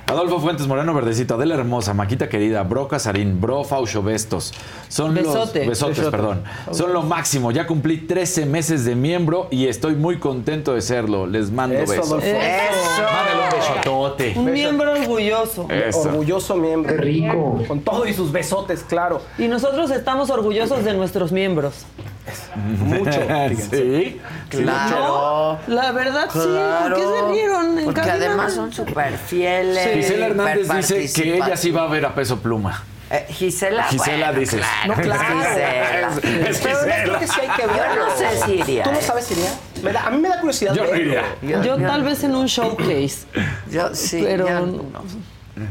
Speaker 12: Adolfo Fuentes Moreno Verdecito, Adela Hermosa, Maquita Querida, Bro Casarín, Bro Faucho Bestos. Son
Speaker 10: Besote.
Speaker 12: los besotes,
Speaker 10: Besote.
Speaker 12: perdón. Son lo máximo. Ya cumplí 13 meses de miembro y estoy muy contento de serlo. Les mando
Speaker 13: Eso,
Speaker 12: besos.
Speaker 13: Adolfo.
Speaker 10: Eso.
Speaker 12: Mándale un besotote.
Speaker 10: Un miembro orgulloso.
Speaker 12: Eso.
Speaker 13: Orgulloso miembro. Qué rico. Con todo y sus besotes, claro.
Speaker 10: Y nosotros estamos orgullosos de nuestros miembros.
Speaker 13: Mucho.
Speaker 12: sí.
Speaker 1: Claro.
Speaker 10: No, la verdad sí.
Speaker 1: Claro.
Speaker 10: ¿Por qué se rieron? En
Speaker 1: Porque
Speaker 10: cabina?
Speaker 1: además son súper fieles.
Speaker 12: Gisela Hernández dice que ella sí va a ver a peso pluma.
Speaker 1: Eh, Gisela,
Speaker 12: Gisela
Speaker 1: bueno,
Speaker 12: dices.
Speaker 1: Claro,
Speaker 13: No, claro.
Speaker 1: Gisela.
Speaker 12: Es- es
Speaker 13: Pero
Speaker 12: Gisela.
Speaker 13: creo que sí hay que verlo.
Speaker 1: Yo no sé si iría,
Speaker 13: ¿Tú no
Speaker 1: eh.
Speaker 13: sabes si iría? Me da- a mí me da curiosidad
Speaker 12: Yo no
Speaker 13: verlo.
Speaker 12: iría.
Speaker 1: Yo-
Speaker 10: Yo,
Speaker 1: yo-
Speaker 10: tal vez en un showcase.
Speaker 1: Yo sí.
Speaker 10: Pero
Speaker 1: yo
Speaker 10: no.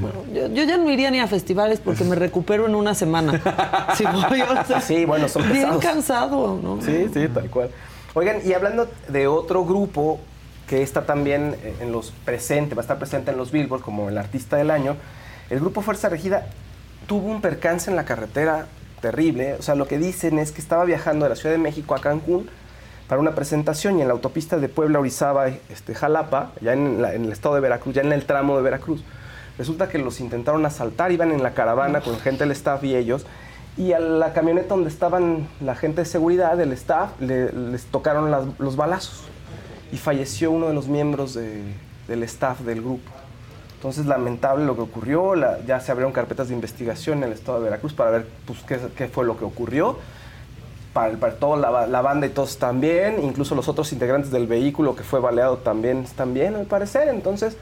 Speaker 10: Bueno, yo, yo ya no iría ni a festivales porque me recupero en una semana. Si voy, o sea,
Speaker 13: Sí, bueno, son
Speaker 10: bien
Speaker 13: pesados.
Speaker 10: cansado, ¿no?
Speaker 13: Sí, sí, tal cual. Oigan, y hablando de otro grupo que está también en los presente, va a estar presente en los Billboard como el artista del año, el grupo Fuerza Regida tuvo un percance en la carretera terrible. O sea, lo que dicen es que estaba viajando de la Ciudad de México a Cancún para una presentación y en la autopista de Puebla, Orizaba, este, Jalapa, ya en, la- en el estado de Veracruz, ya en el tramo de Veracruz. Resulta que los intentaron asaltar, iban en la caravana con gente del staff y ellos, y a la camioneta donde estaban la gente de seguridad, el staff, le- les tocaron las- los balazos y falleció uno de los miembros de- del staff del grupo. Entonces, lamentable lo que ocurrió, la- ya se abrieron carpetas de investigación en el estado de Veracruz para ver pues, qué, qué fue lo que ocurrió. Para, para toda la, la banda y todos bien, incluso los otros integrantes del vehículo que fue baleado también están bien, al parecer. Entonces,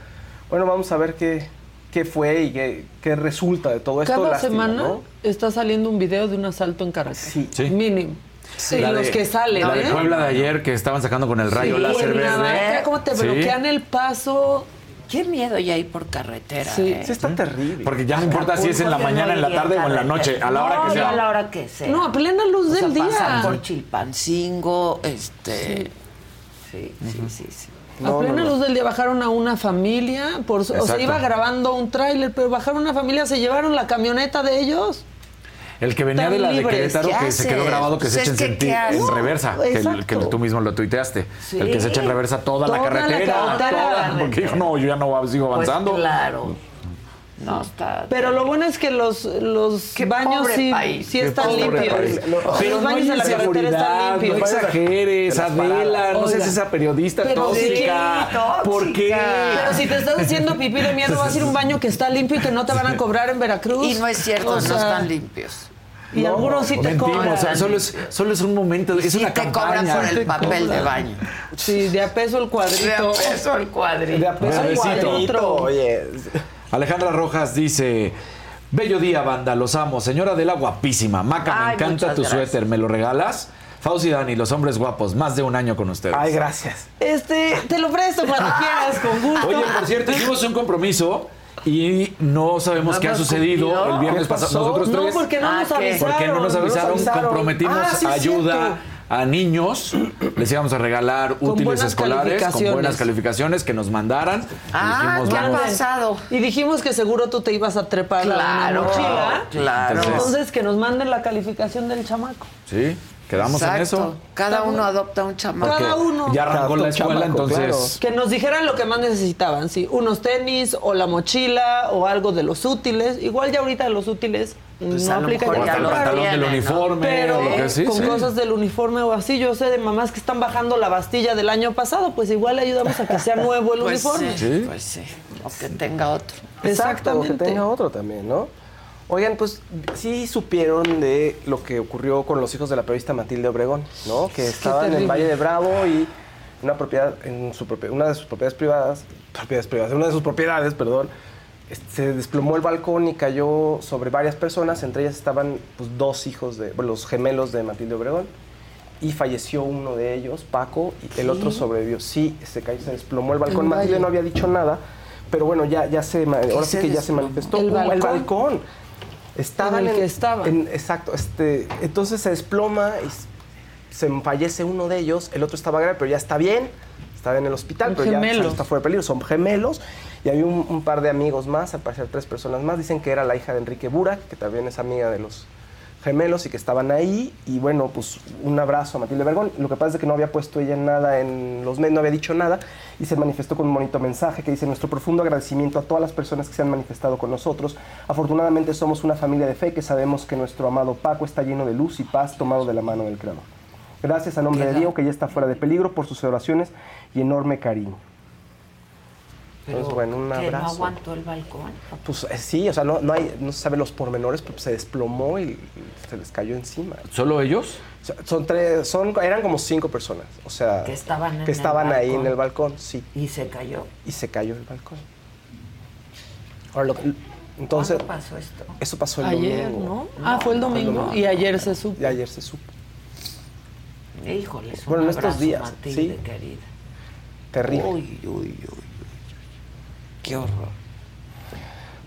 Speaker 13: bueno, vamos a ver qué, qué fue y qué, qué resulta de todo esto.
Speaker 10: Cada
Speaker 13: Lástima,
Speaker 10: semana
Speaker 13: ¿no?
Speaker 10: está saliendo un video de un asalto en carretera.
Speaker 13: Sí.
Speaker 12: Sí.
Speaker 10: Mínimo. Sí,
Speaker 12: La
Speaker 10: los
Speaker 12: de-
Speaker 10: que salen,
Speaker 12: La de
Speaker 10: ¿eh?
Speaker 12: Puebla de ayer que estaban sacando con el rayo
Speaker 10: Sí,
Speaker 12: láser verde.
Speaker 10: ¿Cómo te
Speaker 12: Sí.
Speaker 10: bloquean el paso?
Speaker 1: Qué miedo ya ir por carretera.
Speaker 10: Sí.
Speaker 1: ¿eh?
Speaker 13: Sí, está terrible.
Speaker 12: Porque ya no importa si es en la mañana, en la
Speaker 1: no
Speaker 12: tarde o en la noche, a la hora
Speaker 1: No,
Speaker 12: que
Speaker 1: yo
Speaker 12: sea.
Speaker 1: a la hora que sea.
Speaker 10: No, a plena luz
Speaker 1: O sea,
Speaker 10: del día.
Speaker 1: por Chilpancingo, este... Sí, sí, sí, sí.
Speaker 10: A plena luz del día bajaron a una familia, por, o sea, iba grabando un tráiler, pero bajaron una familia, se llevaron la camioneta de ellos.
Speaker 12: El que venía de la de
Speaker 10: libres,
Speaker 12: Querétaro
Speaker 1: ¿qué
Speaker 12: que se quedó grabado que se
Speaker 1: Pues
Speaker 12: echa en,
Speaker 1: que,
Speaker 12: en reversa, que, el- que tú mismo lo tuiteaste.
Speaker 1: Sí.
Speaker 12: El que se echa en reversa toda, la
Speaker 10: Toda la
Speaker 12: carretera. toda, porque dijo, no, yo ya no sigo
Speaker 1: Pues
Speaker 12: avanzando.
Speaker 1: claro. No está...
Speaker 10: Pero lo bueno es que los, los
Speaker 1: Qué
Speaker 10: baños
Speaker 1: pobre
Speaker 10: sí,
Speaker 1: país.
Speaker 10: sí
Speaker 12: Qué
Speaker 10: están
Speaker 12: pobre
Speaker 10: limpios.
Speaker 12: país.
Speaker 10: Los
Speaker 12: Pero no
Speaker 10: baños
Speaker 12: hay
Speaker 10: de la carretera están
Speaker 12: inseguridad,
Speaker 10: limpios.
Speaker 12: no exageres,
Speaker 13: De las
Speaker 12: Adela, no seas esa periodista
Speaker 10: Pero
Speaker 12: tóxica.
Speaker 1: sí,
Speaker 12: ¿Por qué?
Speaker 1: tóxica.
Speaker 10: Pero si te estás haciendo pipí de miedo, vas a ir a un baño que está limpio y que no te van a cobrar en Veracruz.
Speaker 1: Y no es cierto,
Speaker 10: O
Speaker 1: no
Speaker 10: sea,
Speaker 1: están limpios.
Speaker 10: Y algunos sí te
Speaker 12: Mentimos,
Speaker 10: cobran.
Speaker 12: o sea, solo es, solo es un momento, es
Speaker 1: sí
Speaker 12: una
Speaker 1: te
Speaker 12: campaña.
Speaker 1: cobran por el papel de
Speaker 10: cobran.
Speaker 1: baño.
Speaker 10: Sí, de a peso el cuadrito.
Speaker 1: De a peso el cuadrito.
Speaker 13: De a peso el cuadrito, oye.
Speaker 12: Alejandra Rojas dice. Bello día, banda, los amo. Señora Adela, guapísima. Maca, me encanta tu
Speaker 1: gracias.
Speaker 12: suéter. ¿Me lo regalas? Fauci Dani, los hombres guapos, más de un año con ustedes.
Speaker 13: Ay, gracias.
Speaker 10: Este, te lo presto cuando quieras, con gusto.
Speaker 12: Oye, por cierto, hicimos un compromiso y no sabemos
Speaker 10: No
Speaker 12: qué ha sucedido
Speaker 10: cumplido.
Speaker 12: el viernes
Speaker 10: ¿Qué
Speaker 12: pasado. Nosotros
Speaker 10: No,
Speaker 12: tres.
Speaker 10: porque no nos
Speaker 12: ¿qué?
Speaker 10: avisaron.
Speaker 12: Porque no nos
Speaker 10: No nos
Speaker 12: avisaron.
Speaker 10: avisaron.
Speaker 12: Comprometimos
Speaker 10: Ah, sí,
Speaker 12: ayuda. A niños. Les íbamos a regalar útiles escolares con buenas calificaciones que nos mandaran.
Speaker 10: Ah,
Speaker 12: Dijimos,
Speaker 10: ¿qué ha pasado? Y dijimos que seguro tú te ibas a trepar a
Speaker 1: Claro,
Speaker 10: una mochila.
Speaker 1: claro.
Speaker 10: Entonces, que nos manden la calificación del chamaco.
Speaker 12: Sí, quedamos en eso.
Speaker 1: Cada uno adopta un chamaco.
Speaker 10: Cada uno.
Speaker 12: Ya arrancó la escuela, entonces.
Speaker 10: Que nos dijeran lo que más necesitaban, sí. Unos tenis o la mochila o algo de los útiles. Igual ya ahorita de los útiles
Speaker 1: Pues
Speaker 10: no
Speaker 1: a lo
Speaker 10: aplica
Speaker 12: el
Speaker 1: los
Speaker 12: pantalón del uniforme
Speaker 10: Pero
Speaker 12: o lo que sí,
Speaker 10: con
Speaker 12: sí.
Speaker 10: cosas del uniforme o así, yo sé de mamás que están bajando la bastilla del año pasado, pues igual le ayudamos a que sea nuevo el
Speaker 1: Pues
Speaker 10: uniforme.
Speaker 1: sí, pues sí. O que tenga otro.
Speaker 13: Exacto, que
Speaker 10: Exactamente.
Speaker 13: tenga otro también, ¿no? Oigan, pues sí supieron de lo que ocurrió con los hijos de la periodista Matilde Obregón, ¿no? Que estaban en el. Valle de Bravo y una propiedad, en su una de sus propiedades privadas, propiedades privadas, una de sus propiedades, perdón, se desplomó el balcón y cayó sobre varias personas, entre ellas estaban pues, dos hijos de, bueno, los gemelos de Matilde Obregón, y falleció uno de ellos, Paco, y el otro sobrevivió. Sí, se cayó, se desplomó el balcón.
Speaker 10: El
Speaker 13: Matilde
Speaker 10: valle.
Speaker 13: no había dicho nada, pero bueno, ya, ya se, ahora sí que ya se manifestó.
Speaker 10: ¿El balcón?
Speaker 13: balcón. Estaban
Speaker 10: En el que estaban.
Speaker 13: en- exacto, este, entonces se desploma y se fallece uno de ellos, el otro estaba grave, pero ya está bien, está en el hospital, pero ya está fuera de peligro, son gemelos. Y había un, un par de amigos más, al parecer tres personas más, dicen que era la hija de Enrique Burak, que también es amiga de los gemelos y que estaban ahí. Y bueno, pues un abrazo a Matilde Vergón. Lo que pasa es que no había puesto ella nada en los medios, no había dicho nada y se manifestó con un bonito mensaje que dice nuestro profundo agradecimiento a todas las personas que se han manifestado con nosotros. Afortunadamente somos una familia de fe que sabemos que nuestro amado Paco está lleno de luz y paz tomado de la mano del Creador. Gracias a nombre de Diego que ya está fuera de peligro por sus oraciones y enorme cariño. Entonces, bueno, un
Speaker 1: ¿Que no aguantó el balcón?
Speaker 13: Pues eh, sí, o sea, no, no, hay, no se sabe los pormenores, pero se desplomó y, se les cayó encima.
Speaker 12: ¿Solo ellos?
Speaker 13: O sea, Son tres, son, eran como cinco personas, o sea,
Speaker 1: Que estaban en
Speaker 13: que estaban ahí en el balcón, sí.
Speaker 1: Y se cayó.
Speaker 13: Y se cayó el balcón. Ahora, lo que- entonces,
Speaker 1: ¿Cuándo pasó esto?
Speaker 13: eso pasó el
Speaker 10: Ayer,
Speaker 13: domingo.
Speaker 10: ¿no? Ah, fue el domingo. Y ayer se supo.
Speaker 13: Y ayer se supo.
Speaker 1: Híjole,
Speaker 13: Bueno, en estos días,
Speaker 1: Matilde,
Speaker 13: sí.
Speaker 1: querida.
Speaker 13: Terrible.
Speaker 1: Uy, uy, uy. Qué horror.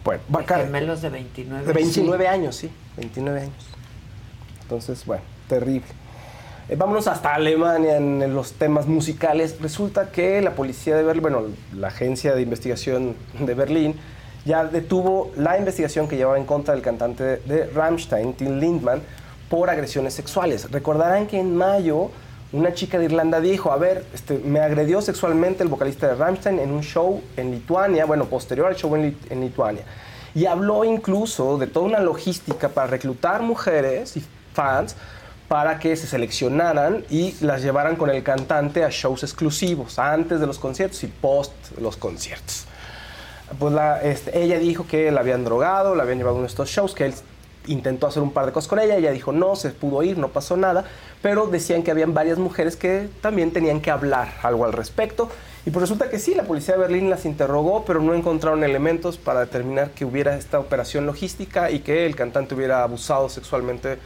Speaker 13: Bueno,
Speaker 1: De
Speaker 13: Bacar-
Speaker 1: gemelos de 29.
Speaker 13: De 29 años, sí, 29 años. Entonces, bueno, terrible. Eh, vámonos hasta Alemania en, en los temas musicales. Resulta que la policía de Berlín, bueno, la agencia de investigación de Berlín, ya detuvo la investigación que llevaba en contra del cantante de Rammstein, Tim Lindman, por agresiones sexuales. Recordarán que en mayo una chica de Irlanda dijo, a ver, este, me agredió sexualmente el vocalista de Rammstein en un show en Lituania, bueno, posterior al show en, Lit- en Lituania. Y habló incluso de toda una logística para reclutar mujeres y fans para que se seleccionaran y las llevaran con el cantante a shows exclusivos, antes de los conciertos y post los conciertos. Pues este, ella dijo que la habían drogado, la habían llevado a uno de estos shows, que él intentó hacer un par de cosas con ella, ella dijo no, se pudo ir, no pasó nada, pero decían que habían varias mujeres que también tenían que hablar algo al respecto. Y pues resulta que sí, la policía de Berlín las interrogó, pero no encontraron elementos para determinar que hubiera esta operación logística y que el cantante hubiera abusado sexualmente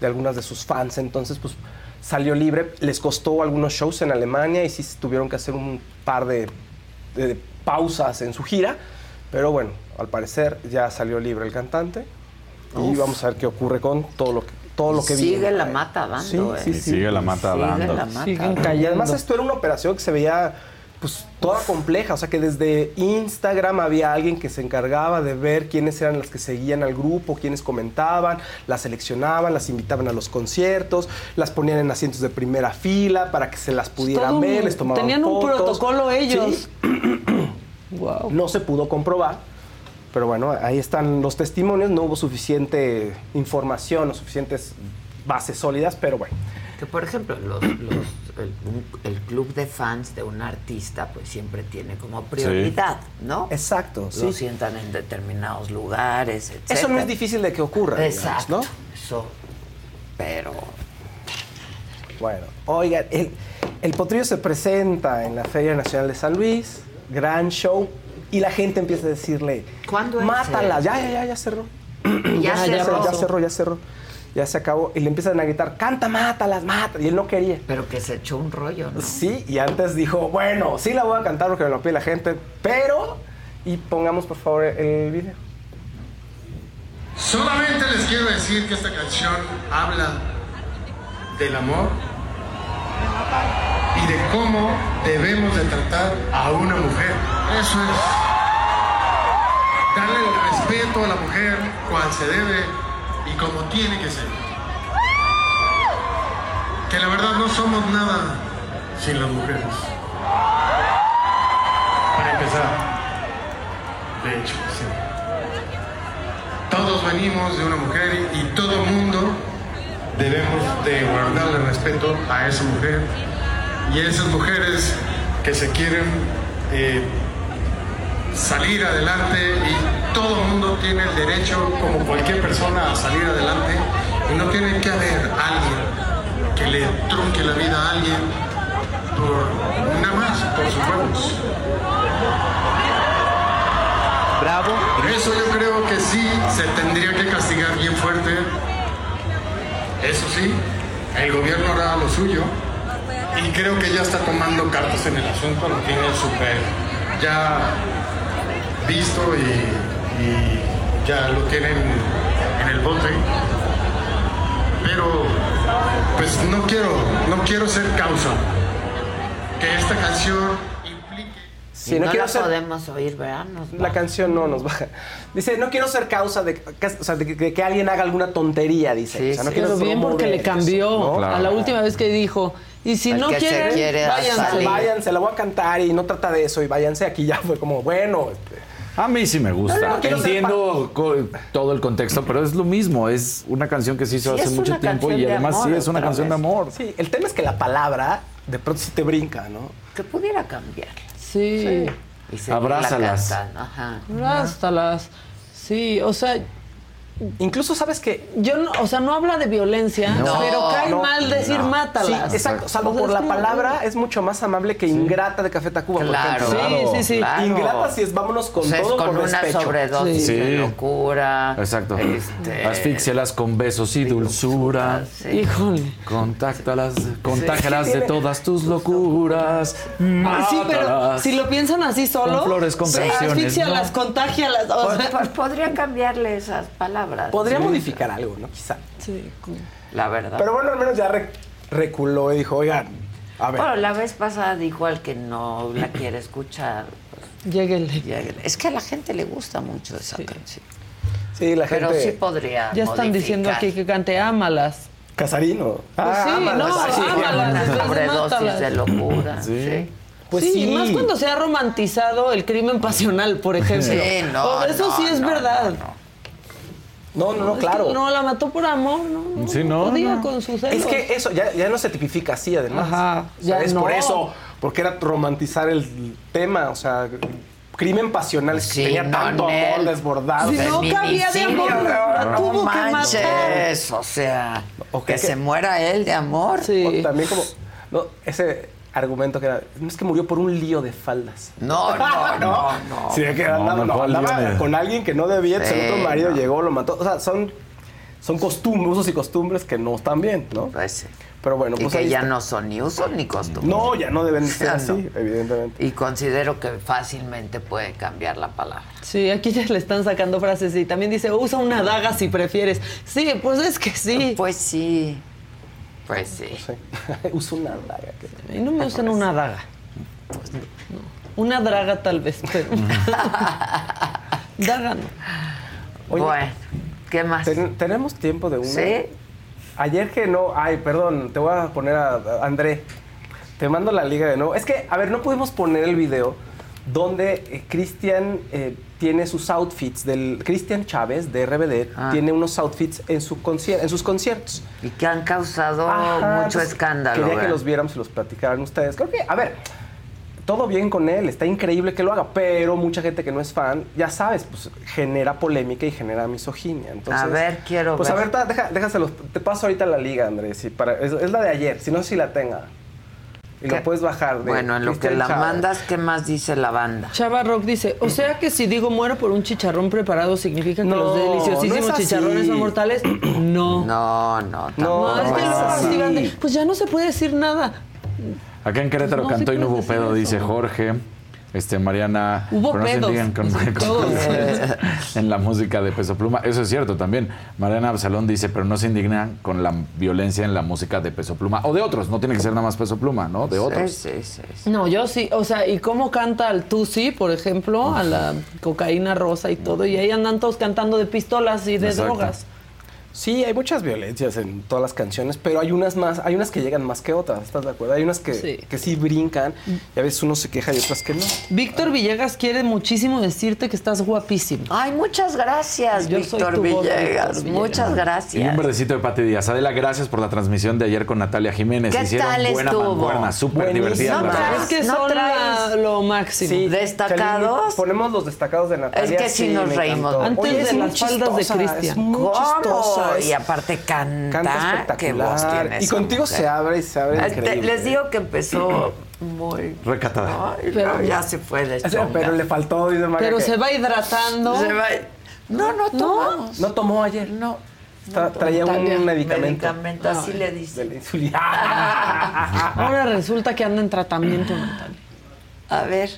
Speaker 13: de algunas de sus fans. Entonces, pues salió libre. Les costó algunos shows en Alemania y sí tuvieron que hacer un par de, de pausas en su gira. Pero bueno, al parecer ya salió libre el cantante. Y
Speaker 1: Uf.
Speaker 13: vamos a ver qué ocurre con todo lo que, todo lo que
Speaker 1: Sigue
Speaker 13: viene.
Speaker 1: la mata dando,
Speaker 13: Sí,
Speaker 1: ¿eh?
Speaker 13: sí,
Speaker 12: Y
Speaker 13: sí.
Speaker 12: sigue la mata
Speaker 1: Sigue
Speaker 12: dando.
Speaker 1: la mata
Speaker 10: Siguen
Speaker 1: dando.
Speaker 13: Y además esto era una operación que se veía pues toda compleja, o sea que desde Instagram había alguien que se encargaba de ver quiénes eran las que seguían al grupo, quiénes comentaban, las seleccionaban, las invitaban a los conciertos, las ponían en asientos de primera fila para que se las pudieran
Speaker 10: Todo un-
Speaker 13: ver, les tomaban
Speaker 10: tenían un protocolo ellos.
Speaker 13: Sí.
Speaker 10: Wow.
Speaker 13: No se pudo comprobar, pero bueno, ahí están los testimonios, no hubo suficiente información o suficientes bases sólidas, pero bueno.
Speaker 1: Que por ejemplo, los, los- el, club de fans de un artista, pues siempre tiene como prioridad, ¿no?
Speaker 13: Exacto,
Speaker 1: Lo
Speaker 13: sí.
Speaker 1: sientan en determinados lugares, etc.
Speaker 13: Eso no es difícil de que ocurra, digamos,
Speaker 1: Exacto.
Speaker 13: ¿no?
Speaker 1: Eso. Pero.
Speaker 13: Bueno, oigan, el, el potrillo se presenta en la Feria Nacional de San Luis, gran show, y la gente empieza a decirle,
Speaker 1: ¿Cuándo es,
Speaker 13: Mátala,
Speaker 1: eh?
Speaker 13: ya, ya, ya, ya cerró.
Speaker 1: Ya cerró.
Speaker 13: ya cerró, ya cerró. Ya se acabó y le empiezan a gritar, canta, mátalas, mátalas. Y él no quería.
Speaker 1: Pero que se echó un rollo, ¿no?
Speaker 13: Sí, y antes dijo, bueno, sí la voy a cantar porque me lo pide la gente, pero... Y pongamos por favor el video.
Speaker 19: Solamente les quiero decir que esta canción habla del amor y de cómo debemos de tratar a una mujer. Eso es darle el respeto a la mujer cual se debe y como tiene que ser. Que la verdad no somos nada sin las mujeres. Para empezar, de hecho, sí. Todos venimos de una mujer y todo mundo debemos de guardarle respeto a esa mujer y a esas mujeres que se quieren eh, salir adelante y todo el mundo tiene el derecho, como cualquier persona, a salir adelante y no tiene que haber alguien que le trunque la vida a alguien por nada más, por sus huevos.
Speaker 6: Bravo.
Speaker 19: Eso yo creo que sí se tendría que castigar bien fuerte. Eso sí, el gobierno hará lo suyo y creo que ya está tomando cartas en el asunto, lo tiene súper ya visto y, y ya lo tienen en el bote. Pero pues no quiero, no quiero ser causa que esta canción
Speaker 13: Sí,
Speaker 1: Y
Speaker 13: no
Speaker 1: no,
Speaker 13: quiero
Speaker 1: la
Speaker 13: ser-
Speaker 1: podemos oír, ¿verdad? Nos
Speaker 13: La canción no nos baja. Dice, no quiero ser causa de, o sea, de que, de que alguien haga alguna tontería, dice. o sea, no quiero
Speaker 10: Pero bien porque le cambió
Speaker 13: eso, ¿no?
Speaker 10: a la última vez que dijo, y si
Speaker 13: El
Speaker 10: no quieren,
Speaker 13: quiere
Speaker 10: váyanse.
Speaker 13: salir. Váyanse, la voy a cantar y no trata de eso y váyanse. Aquí ya fue como, bueno. este,
Speaker 12: A mí sí me gusta.
Speaker 13: No,
Speaker 12: Entiendo todo el contexto, pero es lo mismo. Es una canción que se hizo
Speaker 13: Sí,
Speaker 12: hace mucho tiempo y
Speaker 13: de
Speaker 12: además
Speaker 13: amor,
Speaker 12: sí es una canción de amor.
Speaker 13: Sí, el tema es que la palabra de pronto sí te brinca, ¿no?
Speaker 1: Que pudiera cambiar.
Speaker 10: Sí.
Speaker 1: Y seguirla
Speaker 13: Abrázalas.
Speaker 1: Ajá.
Speaker 10: Rástalas. Sí, o sea.
Speaker 13: Incluso sabes que.
Speaker 10: Yo no, o sea, no habla de violencia,
Speaker 13: No,
Speaker 10: pero cae
Speaker 13: no,
Speaker 10: mal decir
Speaker 13: no.
Speaker 10: mátalas.
Speaker 13: Sí, exacto. Salvo
Speaker 10: O sea,
Speaker 13: por la palabra, es mucho más amable que ingrata de Café Tacuba. por
Speaker 1: Claro.
Speaker 13: ejemplo.
Speaker 1: Sí, sí, sí. Claro.
Speaker 13: Ingrata si es vámonos con
Speaker 1: O sea, es
Speaker 13: todo
Speaker 1: con
Speaker 13: por
Speaker 1: una
Speaker 13: despecho.
Speaker 1: sobredosis
Speaker 12: Sí.
Speaker 1: de locura.
Speaker 12: Exacto.
Speaker 1: Este-
Speaker 12: Asfíxialas con besos y dulzura.
Speaker 10: Híjole.
Speaker 12: Contáctalas, contágialas
Speaker 10: Sí.
Speaker 12: de todas tus locuras.
Speaker 10: Ah, sí, pero
Speaker 12: Mátalas.
Speaker 10: si lo piensan así solo.
Speaker 12: Con flores, con
Speaker 10: sí,
Speaker 12: canciones,
Speaker 10: Asfixialas,
Speaker 12: ¿no?
Speaker 10: contágialas. O
Speaker 1: Pues,
Speaker 10: sea,
Speaker 1: pues podría cambiarle esas palabras.
Speaker 13: Podría
Speaker 1: Sí.
Speaker 13: modificar algo, ¿no? Quizá.
Speaker 10: Sí,
Speaker 1: La verdad.
Speaker 13: Pero bueno, al menos ya re- reculó y dijo, oigan, a ver.
Speaker 1: Bueno, la vez pasada dijo al que no la quiere escuchar. pues,
Speaker 10: Lléguenle.
Speaker 1: lléguenle. Es que a la gente le gusta mucho esa canción.
Speaker 13: Sí, la
Speaker 1: Pero
Speaker 13: gente-
Speaker 1: sí podría.
Speaker 10: ya están diciendo aquí que cante Ámalas.
Speaker 13: Casarino.
Speaker 10: Pues sí, no, ámalas,
Speaker 1: Una sobredosis de locura. Sí.
Speaker 13: Pues
Speaker 10: sí,
Speaker 13: sí.
Speaker 10: más cuando se ha romantizado el crimen pasional, por ejemplo.
Speaker 1: Sí, no,
Speaker 10: eso
Speaker 1: no,
Speaker 10: sí es
Speaker 1: no,
Speaker 10: verdad.
Speaker 13: No, no, no,
Speaker 10: Es
Speaker 13: claro.
Speaker 10: no, la mató por amor, ¿no? no
Speaker 12: Sí, no,
Speaker 10: podía
Speaker 12: no.
Speaker 10: con sus
Speaker 13: Es que eso ya, ya no se tipifica así, además.
Speaker 10: Ajá,
Speaker 13: O sea,
Speaker 10: ya
Speaker 13: es
Speaker 10: no.
Speaker 13: por eso, porque era romantizar el tema, o sea, crimen pasional, que
Speaker 1: Sí,
Speaker 13: tenía
Speaker 1: no,
Speaker 13: tanto amor desbordado.
Speaker 10: Si no cabía de amor, la
Speaker 1: no
Speaker 10: tuvo que matar.
Speaker 1: o sea,
Speaker 13: O
Speaker 1: que
Speaker 13: que-
Speaker 1: se muera él de amor.
Speaker 13: O también como, no, ese argumento que era, no es que murió por un lío de faldas.
Speaker 1: No, no, no, no.
Speaker 13: Sí, que
Speaker 12: No,
Speaker 13: andaba,
Speaker 12: no,
Speaker 13: no,
Speaker 12: ¿cuál
Speaker 13: andaba
Speaker 12: lío de-
Speaker 13: con alguien que no debía,
Speaker 1: Sí,
Speaker 13: otro marido
Speaker 1: no.
Speaker 13: llegó, lo mató. O sea, son, son costumbres, usos y costumbres que no están bien, ¿no?
Speaker 1: Pues sí.
Speaker 13: Pero bueno,
Speaker 1: y
Speaker 13: pues
Speaker 1: que ya
Speaker 13: está.
Speaker 1: no son ni usos ni costumbres.
Speaker 13: No, ya no deben ser así,
Speaker 1: no.
Speaker 13: evidentemente.
Speaker 1: Y considero que fácilmente puede cambiar la palabra.
Speaker 10: Sí, aquí ya le están sacando frases y también dice, usa una daga si prefieres. Sí, pues es que sí.
Speaker 1: Pues sí. Pues sí.
Speaker 13: Usa una daga. que-
Speaker 10: Y no me usan una daga. No. Una draga tal vez, pero... daga no.
Speaker 13: Oye,
Speaker 1: bueno, ¿qué más?
Speaker 13: ten- ¿Tenemos tiempo de una?
Speaker 1: Sí.
Speaker 13: Ayer que no, ay, perdón, te voy a poner a, a André. Te mando la liga de nuevo. Es que, a ver, no pudimos poner el video donde eh, Cristian eh, tiene sus outfits del Cristian Chávez de RBD
Speaker 1: Ah.
Speaker 13: tiene unos outfits en su concier- en sus conciertos.
Speaker 1: Y que han causado
Speaker 13: Ajá,
Speaker 1: mucho escándalo.
Speaker 13: Quería que
Speaker 1: ¿verdad?
Speaker 13: los viéramos y los platicaran ustedes. Creo que, a ver, todo bien con él, está increíble que lo haga, pero mucha gente que no es fan, ya sabes, pues genera polémica y genera misoginia. Entonces,
Speaker 1: A ver, quiero
Speaker 13: Pues
Speaker 1: ver.
Speaker 13: a ver, ta- deja, déjaselo, te paso ahorita la liga, Andrés, y para, es, es la de ayer, si no sé si la tenga. Y lo puedes bajar. de
Speaker 1: Bueno, en lo que la mandas, ¿qué más dice la banda?
Speaker 10: Chava Rock dice, o sea que si digo muero por un chicharrón preparado, ¿significa que
Speaker 13: No,
Speaker 10: los deliciosísimos
Speaker 13: no
Speaker 10: chicharrones son mortales? No.
Speaker 1: No, no,
Speaker 10: No, es que
Speaker 1: es
Speaker 10: luego
Speaker 1: así.
Speaker 10: digan de, pues ya no se puede decir nada.
Speaker 12: Acá en Querétaro
Speaker 10: No,
Speaker 12: cantó y no hubo pedo,
Speaker 10: eso.
Speaker 12: dice Jorge. Este, Mariana.
Speaker 10: Hubo
Speaker 12: pero no se con- en la música de Peso Pluma. Eso es cierto también. Mariana Absalón dice, pero no se indignan con la violencia en la música de Peso Pluma. O de otros, no tiene que ser nada más Peso Pluma, ¿no? De otros.
Speaker 1: Sí, sí, sí.
Speaker 10: No, yo sí, o sea, y cómo canta al Tusi, por ejemplo, a la cocaína rosa y todo, y ahí andan todos cantando de pistolas y de
Speaker 13: Exacto.
Speaker 10: drogas.
Speaker 13: Sí, hay muchas violencias en todas las canciones, pero hay unas más, hay unas que llegan más que otras, ¿estás de acuerdo? Hay unas que
Speaker 10: Sí.
Speaker 13: sí, que sí brincan y a veces uno se queja y otras que no.
Speaker 10: Víctor Villegas quiere muchísimo decirte que estás guapísimo.
Speaker 1: Ay, muchas gracias,
Speaker 10: Yo soy
Speaker 1: Víctor Villegas. Muchas
Speaker 12: Y un
Speaker 1: gracias.
Speaker 12: verdecito de Pati Díaz. Adela, gracias por la transmisión de ayer con Natalia Jiménez.
Speaker 1: ¿Qué
Speaker 12: Hicieron
Speaker 1: tal
Speaker 12: buena
Speaker 1: estuvo?
Speaker 12: mancuerna, súper divertida.
Speaker 1: No traes-.
Speaker 10: Es que
Speaker 1: ¿No
Speaker 10: son
Speaker 1: traes
Speaker 10: la- lo máximo.
Speaker 13: Sí,
Speaker 1: ¿Destacados?
Speaker 13: Chalini, Ponemos los destacados de Natalia.
Speaker 1: Es que sí nos
Speaker 13: me
Speaker 1: reímos.
Speaker 13: encantó.
Speaker 10: Antes
Speaker 13: Oye,
Speaker 10: de las faldas de Cristian.
Speaker 13: Es muy
Speaker 1: Y aparte canta.
Speaker 13: Canta
Speaker 1: voz
Speaker 13: espectacular.
Speaker 1: tiene
Speaker 13: Y contigo
Speaker 1: mujer.
Speaker 13: se abre y se abre
Speaker 1: Este,
Speaker 13: increíble.
Speaker 1: les digo que empezó muy...
Speaker 12: Recatada.
Speaker 1: Ay, no, ya se fue de
Speaker 13: Pero le faltó, dice
Speaker 10: Pero
Speaker 13: que-
Speaker 10: se va hidratando.
Speaker 1: Se va- No, no tomamos.
Speaker 13: No tomó ayer.
Speaker 1: No.
Speaker 13: Tra- traía un medicamento.
Speaker 1: Medicamento, así le
Speaker 13: De
Speaker 1: dice.
Speaker 13: la insulina.
Speaker 10: Ahora resulta que anda en tratamiento, Natalia.
Speaker 1: A ver.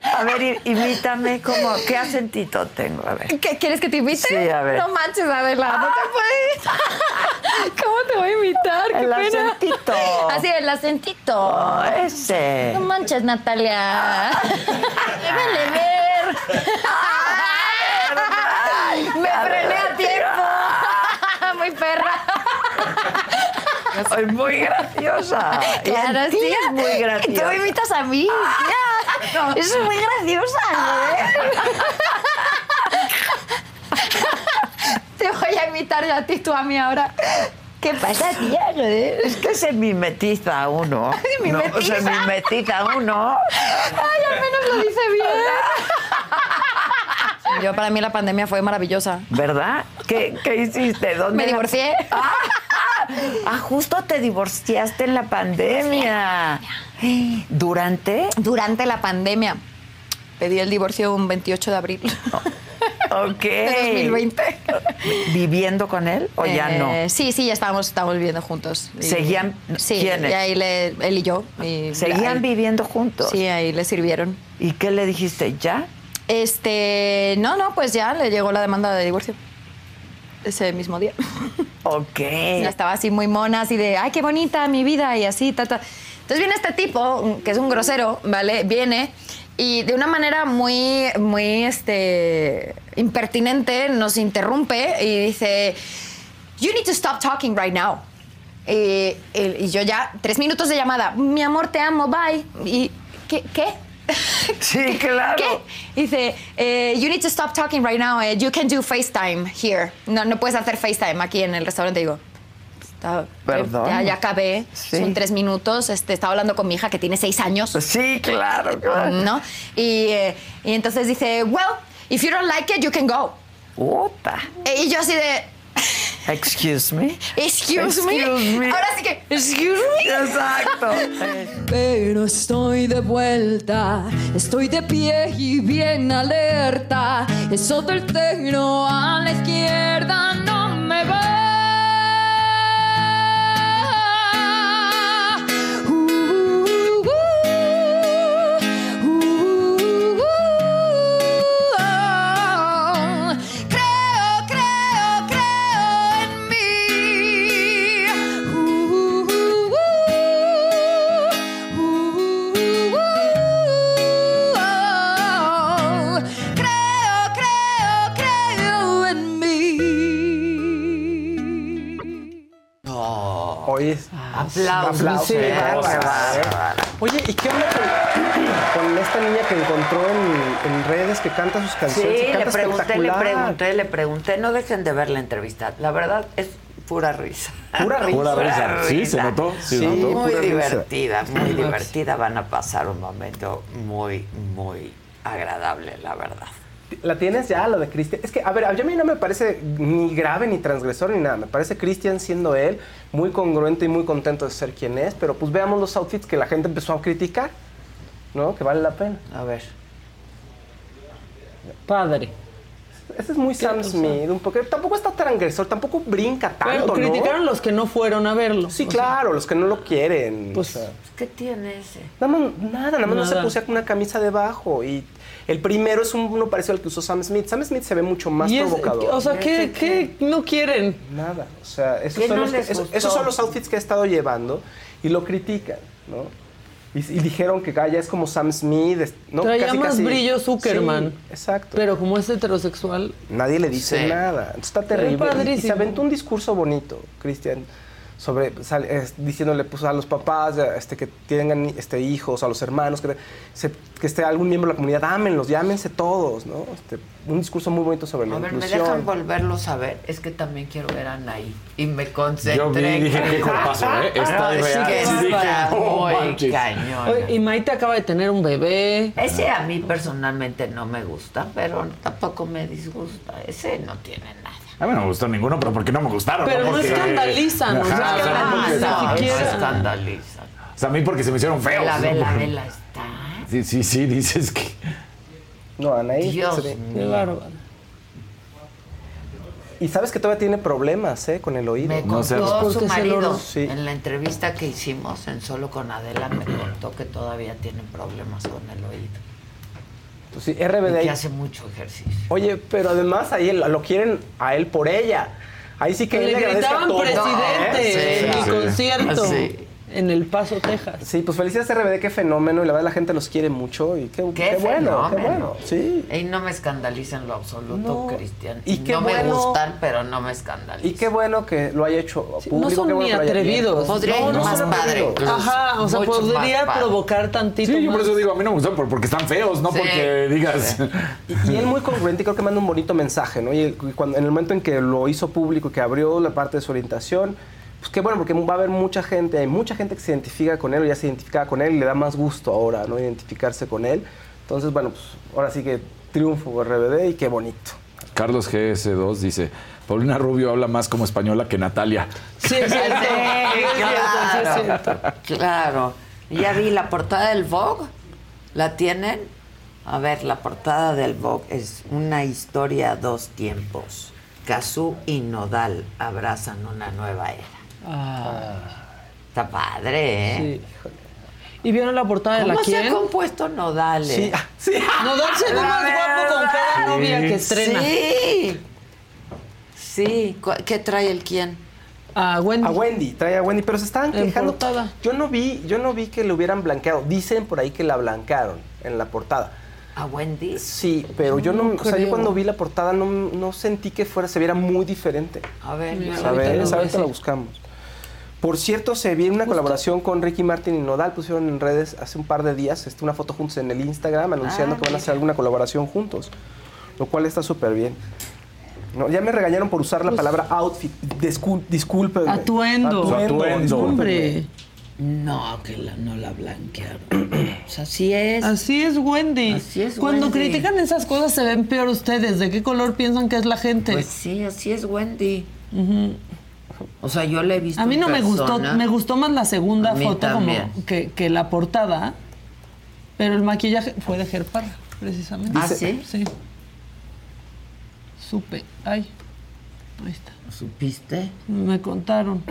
Speaker 1: A ver, imítame como... ¿Qué acentito tengo? A ver.
Speaker 20: ¿Qué, ¿Quieres que te invite?
Speaker 1: Sí, a ver.
Speaker 20: No manches, Adela, no te puedes. ¿Cómo te voy a imitar? ¡Qué
Speaker 1: El
Speaker 20: pena!
Speaker 1: acentito.
Speaker 20: Así, el acentito.
Speaker 1: Oh, ese.
Speaker 20: No manches, Natalia. Déjale ver. Me frené a tiempo. Muy perra.
Speaker 1: Soy muy graciosa. Y
Speaker 20: Claro,
Speaker 1: ti
Speaker 20: sí.
Speaker 1: es muy graciosa.
Speaker 20: Tú me imitas a mí. tía. Es muy graciosa, ¿eh? Te voy a imitar yo a ti, tú a mí ahora. ¿Qué pasa, tía? joder?
Speaker 1: Es que se mimetiza uno.
Speaker 20: Mimetiza.
Speaker 1: No, se mimetiza uno.
Speaker 20: Ay, al menos lo dice bien. Yo, para mí, la pandemia fue maravillosa.
Speaker 1: ¿Verdad? ¿Qué, qué hiciste? ¿Dónde
Speaker 20: Me
Speaker 1: la-
Speaker 20: divorcié.
Speaker 1: Ah, justo te divorciaste en la pandemia. ¿Durante?
Speaker 20: Durante la pandemia. Pedí el divorcio un 28 de abril
Speaker 1: Ok.
Speaker 20: de 2020.
Speaker 1: ¿Viviendo con él o ya
Speaker 20: Eh,
Speaker 1: no?
Speaker 20: Sí, sí, ya estábamos, estábamos viviendo juntos.
Speaker 1: ¿Seguían-
Speaker 20: Sí,
Speaker 1: quiénes?
Speaker 20: y ahí le- él y yo. y-
Speaker 1: ¿Seguían
Speaker 20: ahí-
Speaker 1: viviendo juntos?
Speaker 20: Sí, ahí le sirvieron.
Speaker 1: ¿Y qué le dijiste? ¿Ya?
Speaker 20: Este, no, no, pues ya le llegó la demanda de divorcio. Ese mismo día.
Speaker 1: Ok.
Speaker 20: Ya estaba así muy mona, así de, ay, qué bonita mi vida y así, ta, ta. Entonces viene este tipo, que es un grosero, ¿vale? Viene y de una manera muy, muy, este, impertinente nos interrumpe y dice, you need to stop talking right now. Y, y- y yo ya, tres minutos de llamada, mi amor, te amo, bye. Y, ¿qué? ¿Qué?
Speaker 1: Sí, claro.
Speaker 20: ¿Qué? Dice, eh, you need to stop talking right now. eh, you can do FaceTime here. No, no puedes hacer FaceTime aquí en el restaurante. Digo,
Speaker 1: Perdón.
Speaker 20: Ya, ya acabé.
Speaker 1: Sí.
Speaker 20: Son tres minutos. Este, estaba hablando con mi hija que tiene seis años.
Speaker 1: Sí, claro, claro.
Speaker 20: ¿No? Y, eh, y entonces dice, well, if you don't like it, you can go.
Speaker 1: Opa.
Speaker 20: Eh, Y yo así de,
Speaker 1: Excuse me.
Speaker 20: excuse, me.
Speaker 1: Excuse me.
Speaker 20: Ahora sí que, excuse me.
Speaker 1: Exacto.
Speaker 21: Pero estoy de vuelta, estoy de pie y bien alerta. Eso del tecno a la izquierda no me va.
Speaker 13: Oye,
Speaker 1: Aplausos.
Speaker 13: Sí. Oye, ¿y qué onda con, con esta niña que encontró en, en redes que canta sus
Speaker 1: Sí,
Speaker 13: canciones? y
Speaker 1: le pregunté, le pregunté, le pregunté. No dejen de ver la entrevista. La verdad es pura risa.
Speaker 13: Pura risa.
Speaker 12: Pura risa. Sí, se notó. Sí, se
Speaker 13: Sí.
Speaker 12: notó.
Speaker 1: Muy
Speaker 13: pura risa.
Speaker 1: divertida, muy divertida. Van a pasar un momento muy, muy agradable, la verdad.
Speaker 13: ¿La tienes ya, lo de Cristian? Es que, a ver, a mí no me parece ni grave ni transgresor ni nada. Me parece Cristian siendo él, muy congruente y muy contento de ser quien es. Pero pues veamos los outfits que la gente empezó a criticar, ¿no? Que vale la pena.
Speaker 1: A ver.
Speaker 10: Padre.
Speaker 13: Este es muy Sam Smith, un poco. Tampoco está transgresor, tampoco brinca
Speaker 10: Pero
Speaker 13: tanto, ¿no?
Speaker 10: criticaron los que no fueron a verlo.
Speaker 13: Sí,
Speaker 10: O sea,
Speaker 13: claro, los que no lo quieren.
Speaker 10: Pues,
Speaker 13: o sea.
Speaker 1: ¿Qué tiene ese?
Speaker 13: Nada más, nada, nada más no se pusía con una camisa debajo. Y el primero es un- uno parecido al que usó Sam Smith. Sam Smith se ve mucho más
Speaker 10: y es-
Speaker 13: provocador.
Speaker 10: o sea, ¿qué, qué no quieren?
Speaker 13: Nada. O sea, esos
Speaker 10: ¿Qué
Speaker 13: son,
Speaker 10: no
Speaker 13: los, que-
Speaker 10: les
Speaker 13: esos-
Speaker 10: gustó?
Speaker 13: esos son los outfits que ha estado llevando y lo critican, ¿no? Y, y dijeron que Gaia es como Sam Smith, ¿no?
Speaker 10: Traía
Speaker 13: Casi,
Speaker 10: más
Speaker 13: casi-
Speaker 10: brillo Zuckerman.
Speaker 13: Sí, exacto.
Speaker 10: Pero como es heterosexual.
Speaker 13: Nadie le dice
Speaker 10: Sí.
Speaker 13: nada. Entonces está terrible. Y- Y, se aventó un discurso bonito, Cristian, sobre sal- es, diciéndole pues, a los papás este, que tengan este, hijos, a los hermanos, que, se- que esté algún miembro de la comunidad, ámenlos, llámense todos, ¿no? Este, un discurso muy bonito sobre la
Speaker 1: A ver, ¿me
Speaker 13: inclusión.
Speaker 1: dejan volverlos a ver? Es que también quiero ver a Anaí. Y me concentré.
Speaker 12: Yo vi y dije, qué ¿eh? Está
Speaker 1: sí,
Speaker 12: irreal.
Speaker 1: que
Speaker 12: dije, no
Speaker 1: muy
Speaker 12: manches.
Speaker 1: cañón.
Speaker 10: Oye, y Maite acaba de tener un bebé.
Speaker 1: Ese a mí personalmente no me gusta, pero tampoco me disgusta. Ese no tiene nada.
Speaker 12: A mí no me gustó ninguno, pero porque no me gustaron.
Speaker 10: Pero no
Speaker 12: porque...
Speaker 10: escandalizan, o sea,
Speaker 12: Ajá, o sea, no
Speaker 1: no, no escandalizan.
Speaker 12: O sea, a mí porque se me hicieron feos.
Speaker 1: Vela,
Speaker 12: ¿no?
Speaker 1: vela, vela, está.
Speaker 12: Sí, sí, sí, dices que...
Speaker 13: No, Anaí.
Speaker 1: Dios
Speaker 13: se ve-
Speaker 10: Qué bárbaro.
Speaker 13: Y sabes que todavía tiene problemas, ¿eh? Con el oído.
Speaker 1: Me contó su marido
Speaker 13: Sí.
Speaker 1: en la entrevista que hicimos en Solo con Adela, me contó que todavía tiene problemas con el oído.
Speaker 13: Pues sí, RBD
Speaker 1: Y que hace mucho ejercicio.
Speaker 13: Oye, pero además ahí lo quieren a él por ella. Ahí sí que
Speaker 10: Le
Speaker 13: él a
Speaker 10: gritaban presidente
Speaker 13: ¿eh?
Speaker 10: en
Speaker 13: Sí.
Speaker 10: el
Speaker 13: Sí.
Speaker 10: concierto
Speaker 13: Sí.
Speaker 10: En El Paso, Texas.
Speaker 13: Sí, pues felicidades RBD, qué fenómeno. Y la verdad la gente los quiere mucho. Y qué,
Speaker 1: Qué,
Speaker 13: qué bueno, qué
Speaker 1: fenómeno.
Speaker 13: bueno. Sí.
Speaker 1: Y no me escandaliza en lo absoluto,
Speaker 13: No.
Speaker 1: Cristian.
Speaker 13: Y qué
Speaker 1: no me gustan, pero no me escandalizan.
Speaker 13: Y qué bueno que lo haya hecho público.
Speaker 10: no son
Speaker 13: qué bueno
Speaker 10: ni atrevidos.
Speaker 1: Podría ir más
Speaker 13: son
Speaker 1: padre.
Speaker 13: atrevidos.
Speaker 10: Ajá, o sea,
Speaker 1: Mucho más
Speaker 10: podría
Speaker 1: padre.
Speaker 10: provocar tantito
Speaker 12: Sí, yo por eso digo, a mí no me gustan por- porque están feos, no
Speaker 1: Sí.
Speaker 12: porque digas...
Speaker 13: Y, y él muy congruente y creo que manda un bonito mensaje, ¿no? Y cuando, en el momento en que lo hizo público, que abrió la parte de su orientación, pues qué bueno, porque va a haber mucha gente, hay mucha gente que se identifica con él o ya se identificaba con él y le da más gusto ahora, ¿no? Identificarse con él. Entonces, bueno, pues ahora sí que triunfo RBD y qué bonito.
Speaker 12: Carlos GS2 dice, Paulina Rubio habla más como española que Natalia.
Speaker 10: Sí.
Speaker 1: Sí,
Speaker 10: Sí,
Speaker 1: claro. Claro. Ya vi la portada del Vogue. ¿La tienen? A ver, la portada del Vogue es una historia a dos tiempos. Cazú y Nodal abrazan una nueva era. Está padre, ¿eh?
Speaker 10: Sí. ¿Y vieron la portada de la
Speaker 1: ¿Cómo se ha
Speaker 10: quién?
Speaker 1: compuesto Nodal?
Speaker 13: Sí, ah, sí.
Speaker 10: Nodal se ve más guapo con cada novia que estrena.
Speaker 1: Sí. Sí. ¿Cu- ¿Qué trae el quién?
Speaker 10: A Wendy.
Speaker 13: A Wendy, trae a Wendy, pero se estaban
Speaker 10: En
Speaker 13: quejando.
Speaker 10: portada.
Speaker 13: Yo no vi, yo no vi que le hubieran blanqueado. Dicen por ahí que la blancaron en la portada.
Speaker 1: ¿A Wendy?
Speaker 13: Sí, pero yo no,
Speaker 10: No
Speaker 13: o sea, yo cuando vi la portada no, no sentí que fuera, se viera muy diferente.
Speaker 1: A ver,
Speaker 13: A
Speaker 10: ahorita
Speaker 13: ver,
Speaker 10: lo
Speaker 13: esa
Speaker 10: voy a
Speaker 13: ahorita la
Speaker 10: decir.
Speaker 13: buscamos. Por cierto, se viene una colaboración con Ricky Martin y Nodal. Pusieron en redes hace un par de días este, una foto juntos en el Instagram anunciando
Speaker 1: Ah,
Speaker 13: que van a hacer alguna colaboración juntos. Lo cual está súper bien. No, ya me regañaron por usar la palabra outfit. Discul discúlpenme.
Speaker 10: Pues Atuendo.
Speaker 13: Atuendo,
Speaker 12: Atuendo.
Speaker 13: discúlpenme.
Speaker 10: Hombre.
Speaker 1: No, que la- no la blanquearon. O sea, así es.
Speaker 10: Así es Wendy.
Speaker 1: Así es
Speaker 10: Cuando
Speaker 1: Wendy.
Speaker 10: critican esas cosas se ven peor ustedes. ¿De qué color piensan que es la gente?
Speaker 1: Pues sí, así es Wendy. O sea, yo la he visto
Speaker 10: a mí no me gustó, me gustó más la segunda foto como que, que la portada, pero el maquillaje fue de Gerpar, precisamente.
Speaker 1: ¿Ah, sí?
Speaker 10: Sí. Supe. Ay. Ahí está.
Speaker 1: ¿Supiste?
Speaker 10: Me contaron.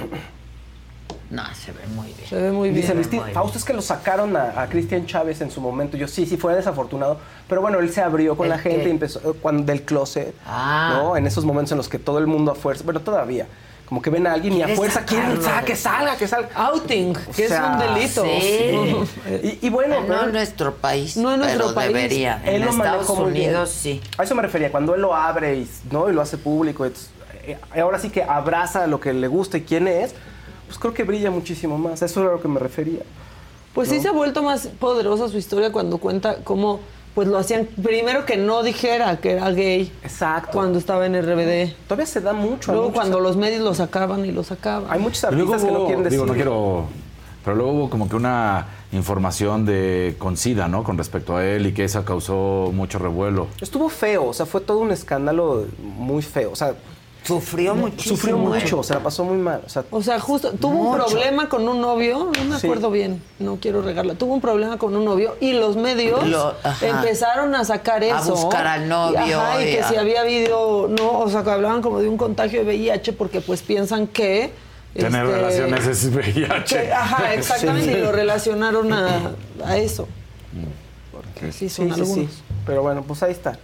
Speaker 1: No, se ve muy bien.
Speaker 10: Se ve muy bien.
Speaker 13: Dice Luis. Fausto, es que lo sacaron a, a Cristian Chávez en su momento. Yo sí, sí fue desafortunado. Pero bueno, él se abrió con
Speaker 1: ¿El
Speaker 13: la gente
Speaker 1: qué?
Speaker 13: y empezó eh, cuando, del closet.
Speaker 1: Ah.
Speaker 13: ¿no? En esos momentos en los que todo el mundo a fuerza, bueno, todavía, como que ven a alguien y a
Speaker 1: ¿Quieres
Speaker 13: fuerza quieren
Speaker 1: sacarlo
Speaker 13: sa- que salga, que salga.
Speaker 10: Outing, que
Speaker 13: sea,
Speaker 10: es un delito.
Speaker 1: sí.
Speaker 13: Y, y bueno,
Speaker 1: no
Speaker 13: pero-
Speaker 1: en nuestro país.
Speaker 10: No en nuestro
Speaker 1: pero
Speaker 10: país.
Speaker 1: debería.
Speaker 13: Él
Speaker 1: En
Speaker 13: lo
Speaker 1: Estados. Unidos sí.
Speaker 13: A eso me refería, cuando él lo abre y, ¿no? y lo hace público, eh, ahora sí que abraza lo que le gusta y quién es, pues creo que brilla muchísimo más. Eso era a lo que me refería.
Speaker 10: Pues sí se ha vuelto más poderosa su historia cuando cuenta cómo pues lo hacían primero que no dijera que era gay.
Speaker 13: Exacto.
Speaker 10: Cuando estaba en RBD.
Speaker 13: Todavía se da mucho.
Speaker 10: Luego cuando los medios lo sacaban y lo sacaban.
Speaker 13: Hay muchos artistas que no quieren decir.
Speaker 12: digo, no quiero... Pero luego hubo como que una información de con SIDA, ¿no? Con respecto a él y que eso causó mucho revuelo.
Speaker 13: Estuvo feo, o sea, fue todo un escándalo muy feo. O sea,
Speaker 1: Sufrió muchísimo.
Speaker 13: Sufrió mucho, se la pasó muy mal. O sea,
Speaker 10: O sea, justo, tuvo un problema con un novio, no me
Speaker 13: Sí.
Speaker 10: acuerdo bien, no quiero regarla. Tuvo un problema con un novio y los medios
Speaker 1: Lo-
Speaker 10: empezaron a sacar
Speaker 1: A
Speaker 10: eso.
Speaker 1: buscar al novio,
Speaker 10: Y, ajá, y
Speaker 1: y
Speaker 10: que
Speaker 1: a-
Speaker 10: si había habido, no, o sea, que hablaban como de un contagio de VIH porque pues piensan que...
Speaker 12: Tener
Speaker 10: este,
Speaker 12: relaciones es VIH.
Speaker 10: que- ajá, exactamente,
Speaker 13: Sí.
Speaker 10: y lo relacionaron a, a eso.
Speaker 12: Porque
Speaker 10: Sí,
Speaker 13: sí,
Speaker 10: son
Speaker 13: sí,
Speaker 10: algunos.
Speaker 13: sí. Pero bueno, pues ahí está.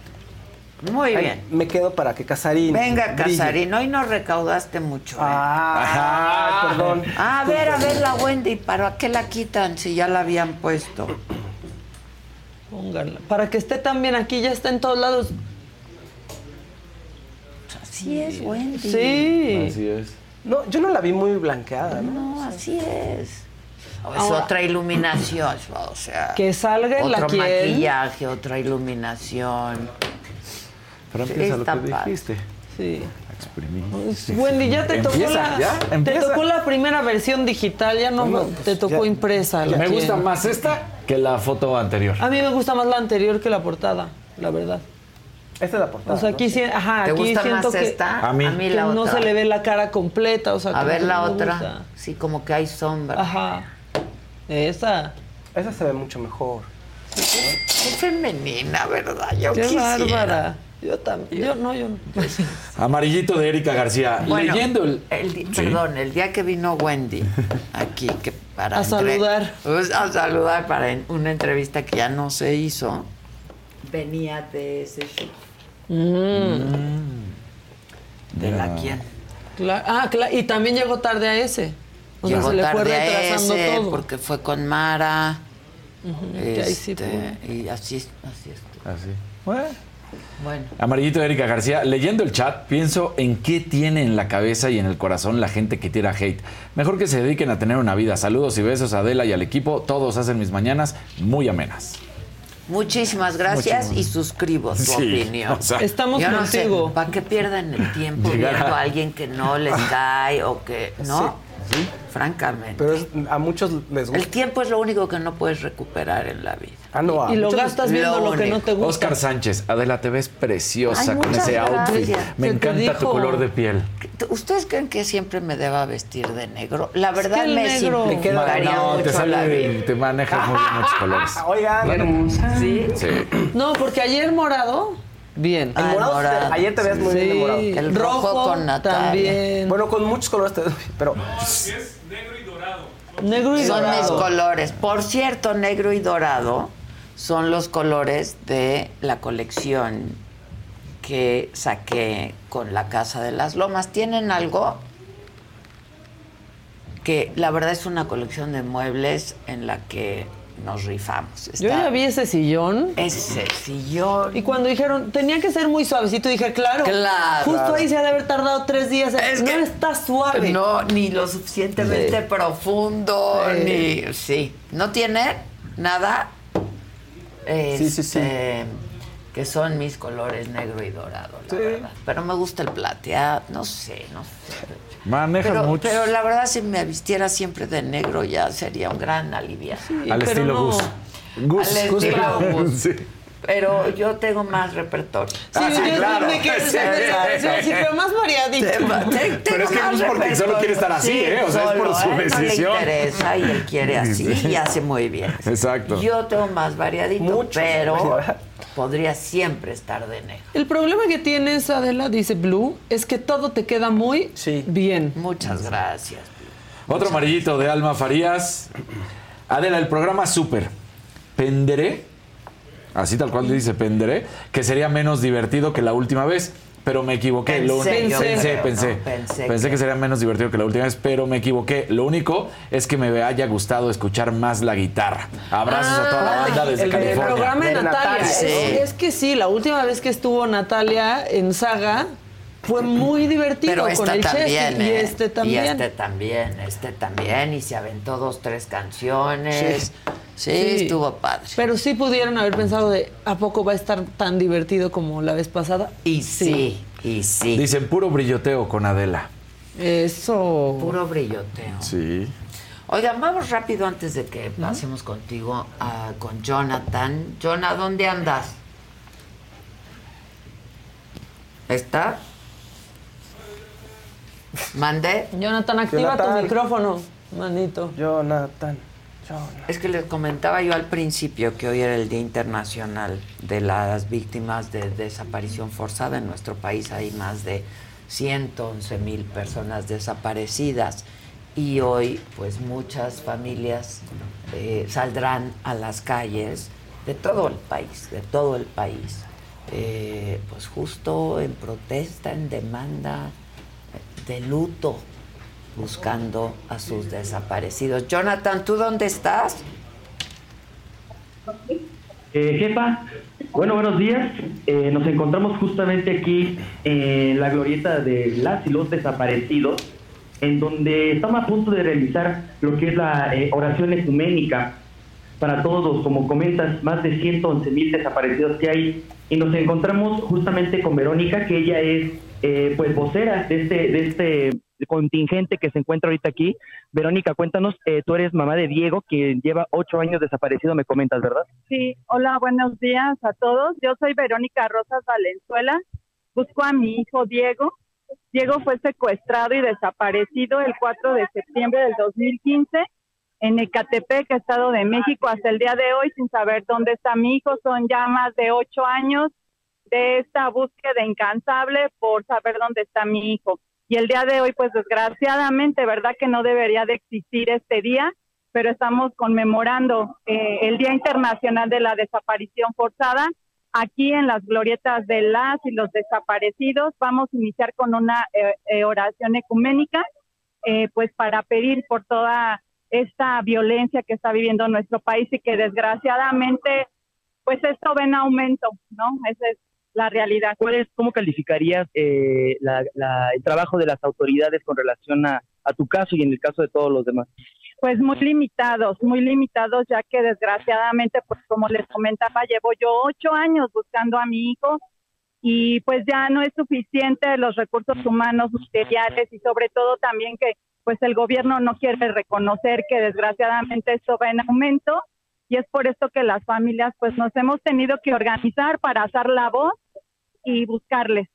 Speaker 1: Muy bien.
Speaker 13: Me quedo para que Casarín.
Speaker 1: Venga,
Speaker 13: brille.
Speaker 1: Casarín, hoy nos recaudaste mucho. ¿eh?
Speaker 13: Ah, perdón.
Speaker 1: Ah, a ver, a ver la Wendy, ¿para qué la quitan si ya la habían puesto?
Speaker 10: Pónganla. Para que esté también aquí, ya está en todos lados.
Speaker 1: Así es, Wendy.
Speaker 10: Sí.
Speaker 12: Así es.
Speaker 13: No, yo no la vi muy blanqueada, ¿no?
Speaker 1: No, así es. Es
Speaker 10: Ahora-
Speaker 1: otra iluminación, o sea.
Speaker 10: Que salga en la
Speaker 1: otro maquillaje, otra iluminación.
Speaker 12: Pero
Speaker 1: Sí,
Speaker 12: empieza lo
Speaker 1: está
Speaker 12: que
Speaker 1: padre.
Speaker 12: dijiste.
Speaker 10: Sí.
Speaker 12: Exprimí.
Speaker 10: Wendy, ya te tocó la,
Speaker 12: ¿ya?
Speaker 10: te tocó la primera versión digital, ya no,
Speaker 13: Bueno,
Speaker 10: te tocó
Speaker 13: ya-
Speaker 10: impresa. la
Speaker 12: Me
Speaker 10: que-
Speaker 12: gusta más esta que la foto anterior.
Speaker 10: A mí me gusta más la anterior que la portada, la verdad.
Speaker 13: Esta es la portada.
Speaker 10: O sea,
Speaker 13: ¿no?
Speaker 10: aquí, sí- ajá,
Speaker 1: ¿Te
Speaker 10: aquí
Speaker 1: gusta
Speaker 10: siento
Speaker 1: más
Speaker 10: que,
Speaker 1: esta?
Speaker 12: A mí.
Speaker 10: que
Speaker 1: la
Speaker 10: no
Speaker 1: otra.
Speaker 10: se le ve la cara completa. O sea,
Speaker 1: A ver la
Speaker 10: no
Speaker 1: otra.
Speaker 10: gusta.
Speaker 1: Sí, como que hay sombra.
Speaker 10: Ajá. Esa.
Speaker 13: Esa se ve mucho mejor.
Speaker 1: Qué femenina, ¿verdad? Yo
Speaker 10: Qué
Speaker 1: quisiera.
Speaker 10: bárbara. Yo también. Yo no, yo no.
Speaker 12: Amarillito de Erika García.
Speaker 1: Bueno,
Speaker 12: Leyendo el.
Speaker 1: el di-
Speaker 12: Sí.
Speaker 1: Perdón, el día que vino Wendy aquí, que para
Speaker 10: A
Speaker 1: entre-
Speaker 10: saludar.
Speaker 1: pues, a saludar para en- una entrevista que ya no se hizo, venía de ese show. ¿De la quién?
Speaker 10: Cla- ah, cla- y también llegó tarde a ese. O sea,
Speaker 1: Llegó
Speaker 10: se le fue
Speaker 1: tarde a ese
Speaker 10: todo.
Speaker 1: porque fue con Mara.
Speaker 10: que ahí sí
Speaker 1: este, y así, así es.
Speaker 12: Así. Bueno.
Speaker 1: Bueno.
Speaker 12: Amarillito de Erika García, leyendo el chat, pienso en qué tiene en la cabeza y en el corazón la gente que tira hate. Mejor que se dediquen a tener una vida. Saludos y besos a Adela y al equipo. Todos hacen mis mañanas muy amenas.
Speaker 1: Muchísimas gracias y suscribo tu
Speaker 12: Sí,
Speaker 1: opinión.
Speaker 12: o sea,
Speaker 10: Estamos
Speaker 1: Yo no
Speaker 10: contigo.
Speaker 1: sé, ¿para qué pierdan el tiempo viendo a alguien que no les cae o que no? Francamente.
Speaker 13: Pero es- a muchos les gusta.
Speaker 1: el tiempo es lo único que no puedes recuperar en la vida.
Speaker 13: Ah, no, a
Speaker 10: Y lo gastas viendo
Speaker 1: lo
Speaker 10: lo, que no te gusta.
Speaker 12: Oscar Sánchez, Adela, te ves preciosa
Speaker 1: Ay,
Speaker 12: con ese outfit. Me
Speaker 10: ¿Qué te
Speaker 12: encanta tu color de piel.
Speaker 1: ¿Ustedes creen que siempre me deba vestir de negro? La verdad
Speaker 10: que el
Speaker 1: me
Speaker 10: negro-
Speaker 1: simplificaría
Speaker 12: no,
Speaker 1: mucho
Speaker 12: te
Speaker 1: la
Speaker 12: sale,
Speaker 1: vida.
Speaker 12: te manejas muy bien muchos colores.
Speaker 13: Oigan,
Speaker 1: ¿Sí?
Speaker 12: Sí.
Speaker 10: No, porque ayer morado, bien.
Speaker 13: El morado,
Speaker 1: morado.
Speaker 13: te- ayer te veías muy bien de morado.
Speaker 1: El rojo con Natalia.
Speaker 10: también.
Speaker 13: Bueno, con muchos colores, te- pero
Speaker 10: Negro y
Speaker 1: Son mis
Speaker 10: dorado.
Speaker 1: colores. Por cierto, negro y dorado son los colores de la colección que saqué con la Casa de las Lomas. ¿Tienen algo? Que la verdad es una colección de muebles en la que nos rifamos.
Speaker 10: Yo ya vi ese sillón.
Speaker 1: Ese sillón.
Speaker 10: Y cuando dijeron, tenía que ser muy suavecito, dije, claro.
Speaker 1: Claro.
Speaker 10: Justo ahí se ha de haber tardado tres días.
Speaker 1: Es
Speaker 10: no
Speaker 1: que-
Speaker 10: está suave.
Speaker 1: No, ni lo suficientemente
Speaker 10: Sí.
Speaker 1: profundo,
Speaker 10: Sí.
Speaker 1: ni. Sí. ¿No tiene nada?
Speaker 13: Sí, sí, sí.
Speaker 1: Este, Que son mis colores negro y dorado, la verdad. Pero me gusta el plateado, no sé, no sé.
Speaker 12: Manejas
Speaker 1: Pero,
Speaker 12: mucho.
Speaker 1: pero la verdad, si me vistiera siempre de negro, ya sería un gran alivio.
Speaker 12: Al
Speaker 10: pero
Speaker 12: estilo
Speaker 10: no.
Speaker 12: Gus. Gus,
Speaker 1: Al
Speaker 12: Gus,
Speaker 1: estilo Gus.
Speaker 12: sí.
Speaker 1: Pero yo tengo más repertorio.
Speaker 10: Sí, yo me quedé
Speaker 1: Sí,
Speaker 10: sí, sí, pero más variadito.
Speaker 1: Te- te-
Speaker 12: Pero es que Gus
Speaker 1: más
Speaker 12: porque solo quiere estar así,
Speaker 1: Sí,
Speaker 12: ¿eh? O sea, es por su
Speaker 1: a él
Speaker 12: decisión.
Speaker 1: No le interesa y él quiere así
Speaker 12: Sí.
Speaker 1: y hace muy bien.
Speaker 12: Exacto.
Speaker 1: Yo tengo más variadito,
Speaker 13: Mucho.
Speaker 1: pero podría siempre estar de negro.
Speaker 10: El problema que tienes, Adela, dice Blue, es que todo te queda muy
Speaker 13: Sí.
Speaker 10: bien.
Speaker 1: Muchas gracias.
Speaker 12: Otro amarillito de Alma Farías. Adela, el programa Super. Penderé, así tal cual dice Penderé, que sería menos divertido que la última vez. Pero me equivoqué. Lo
Speaker 1: Pensé,
Speaker 12: único-
Speaker 10: yo
Speaker 12: pensé,
Speaker 1: creo,
Speaker 12: pensé,
Speaker 1: ¿no? Pensé
Speaker 12: pensé
Speaker 1: que-
Speaker 12: que sería menos divertido que la última vez, pero me equivoqué. Lo único es que me haya gustado escuchar más la guitarra. Abrazos a toda la banda desde
Speaker 10: el,
Speaker 12: California.
Speaker 10: programa de Natalia.
Speaker 13: Natalia,
Speaker 10: Es,
Speaker 1: sí.
Speaker 10: es que sí, la última vez que estuvo Natalia en Saga fue muy divertido
Speaker 1: Pero
Speaker 10: con el
Speaker 1: también.
Speaker 10: Chesky y
Speaker 1: ¿eh?
Speaker 10: este también.
Speaker 1: Y este también, este también. Y se aventó dos, tres canciones. Sí,
Speaker 10: Sí.
Speaker 1: estuvo padre.
Speaker 10: Pero sí pudieron haber pensado de ¿a poco va a estar tan divertido como la vez pasada?
Speaker 1: Y sí, y sí.
Speaker 12: Dicen puro brilloteo con Adela.
Speaker 10: Eso.
Speaker 1: Puro brilloteo.
Speaker 12: Sí.
Speaker 1: Oigan, vamos rápido antes de que pasemos contigo ah, con Jonathan. Jonah, ¿dónde andas? ¿Está? ¿Mande?
Speaker 10: Jonathan, activa tu micrófono, manito.
Speaker 13: Jonathan.
Speaker 1: Es que les comentaba yo al principio que hoy era el Día Internacional de las Víctimas de Desaparición Forzada. En nuestro país hay más de 111 mil personas desaparecidas y hoy pues muchas familias eh, saldrán a las calles de todo el país, de todo el país, eh, pues justo en protesta, en demanda de luto buscando a sus desaparecidos. Jonathan, ¿tú dónde estás?
Speaker 22: Eh, jefa, bueno, buenos días. Eh, nos encontramos justamente aquí en la glorieta de las y los desaparecidos, en donde estamos a punto de realizar lo que es la eh, oración ecuménica para todos, como comentas, más de 111 mil desaparecidos que hay. Y nos encontramos justamente con Verónica, que ella es eh, pues vocera de este, de este contingente que se encuentra ahorita aquí. Verónica, cuéntanos, eh, tú eres mamá de Diego, quien lleva ocho años desaparecido, me comentas, ¿verdad?
Speaker 23: Sí, hola, buenos días a todos. Yo soy Verónica Rosas Valenzuela. Busco a mi hijo Diego. Diego fue secuestrado y desaparecido el 4 de septiembre del 2015 en Ecatepec, Estado de México, hasta el día de hoy sin saber dónde está mi hijo. Son ya más de ocho años de esta búsqueda incansable por saber dónde está mi hijo. Y el día de hoy, pues desgraciadamente, ¿verdad que no debería de existir este día? Pero estamos conmemorando eh, el Día Internacional de la Desaparición Forzada. Aquí en las glorietas de las y los desaparecidos vamos a iniciar con una eh, eh, oración ecuménica, pues para pedir por toda esta violencia que está viviendo nuestro país y que desgraciadamente, pues esto ven en aumento, ¿no? Esa es la realidad.
Speaker 22: ¿Cuál es, ¿Cómo calificarías eh, el trabajo de las autoridades con relación a, tu caso y en el caso de todos los demás?
Speaker 23: Pues muy limitados, muy limitados, ya que desgraciadamente, pues como les comentaba, llevo yo ocho años buscando a mi hijo y pues ya no es suficiente los recursos humanos materiales y sobre todo también que pues el gobierno no quiere reconocer que desgraciadamente esto va en aumento y es por esto que las familias pues nos hemos tenido que organizar para hacer la voz y buscarles.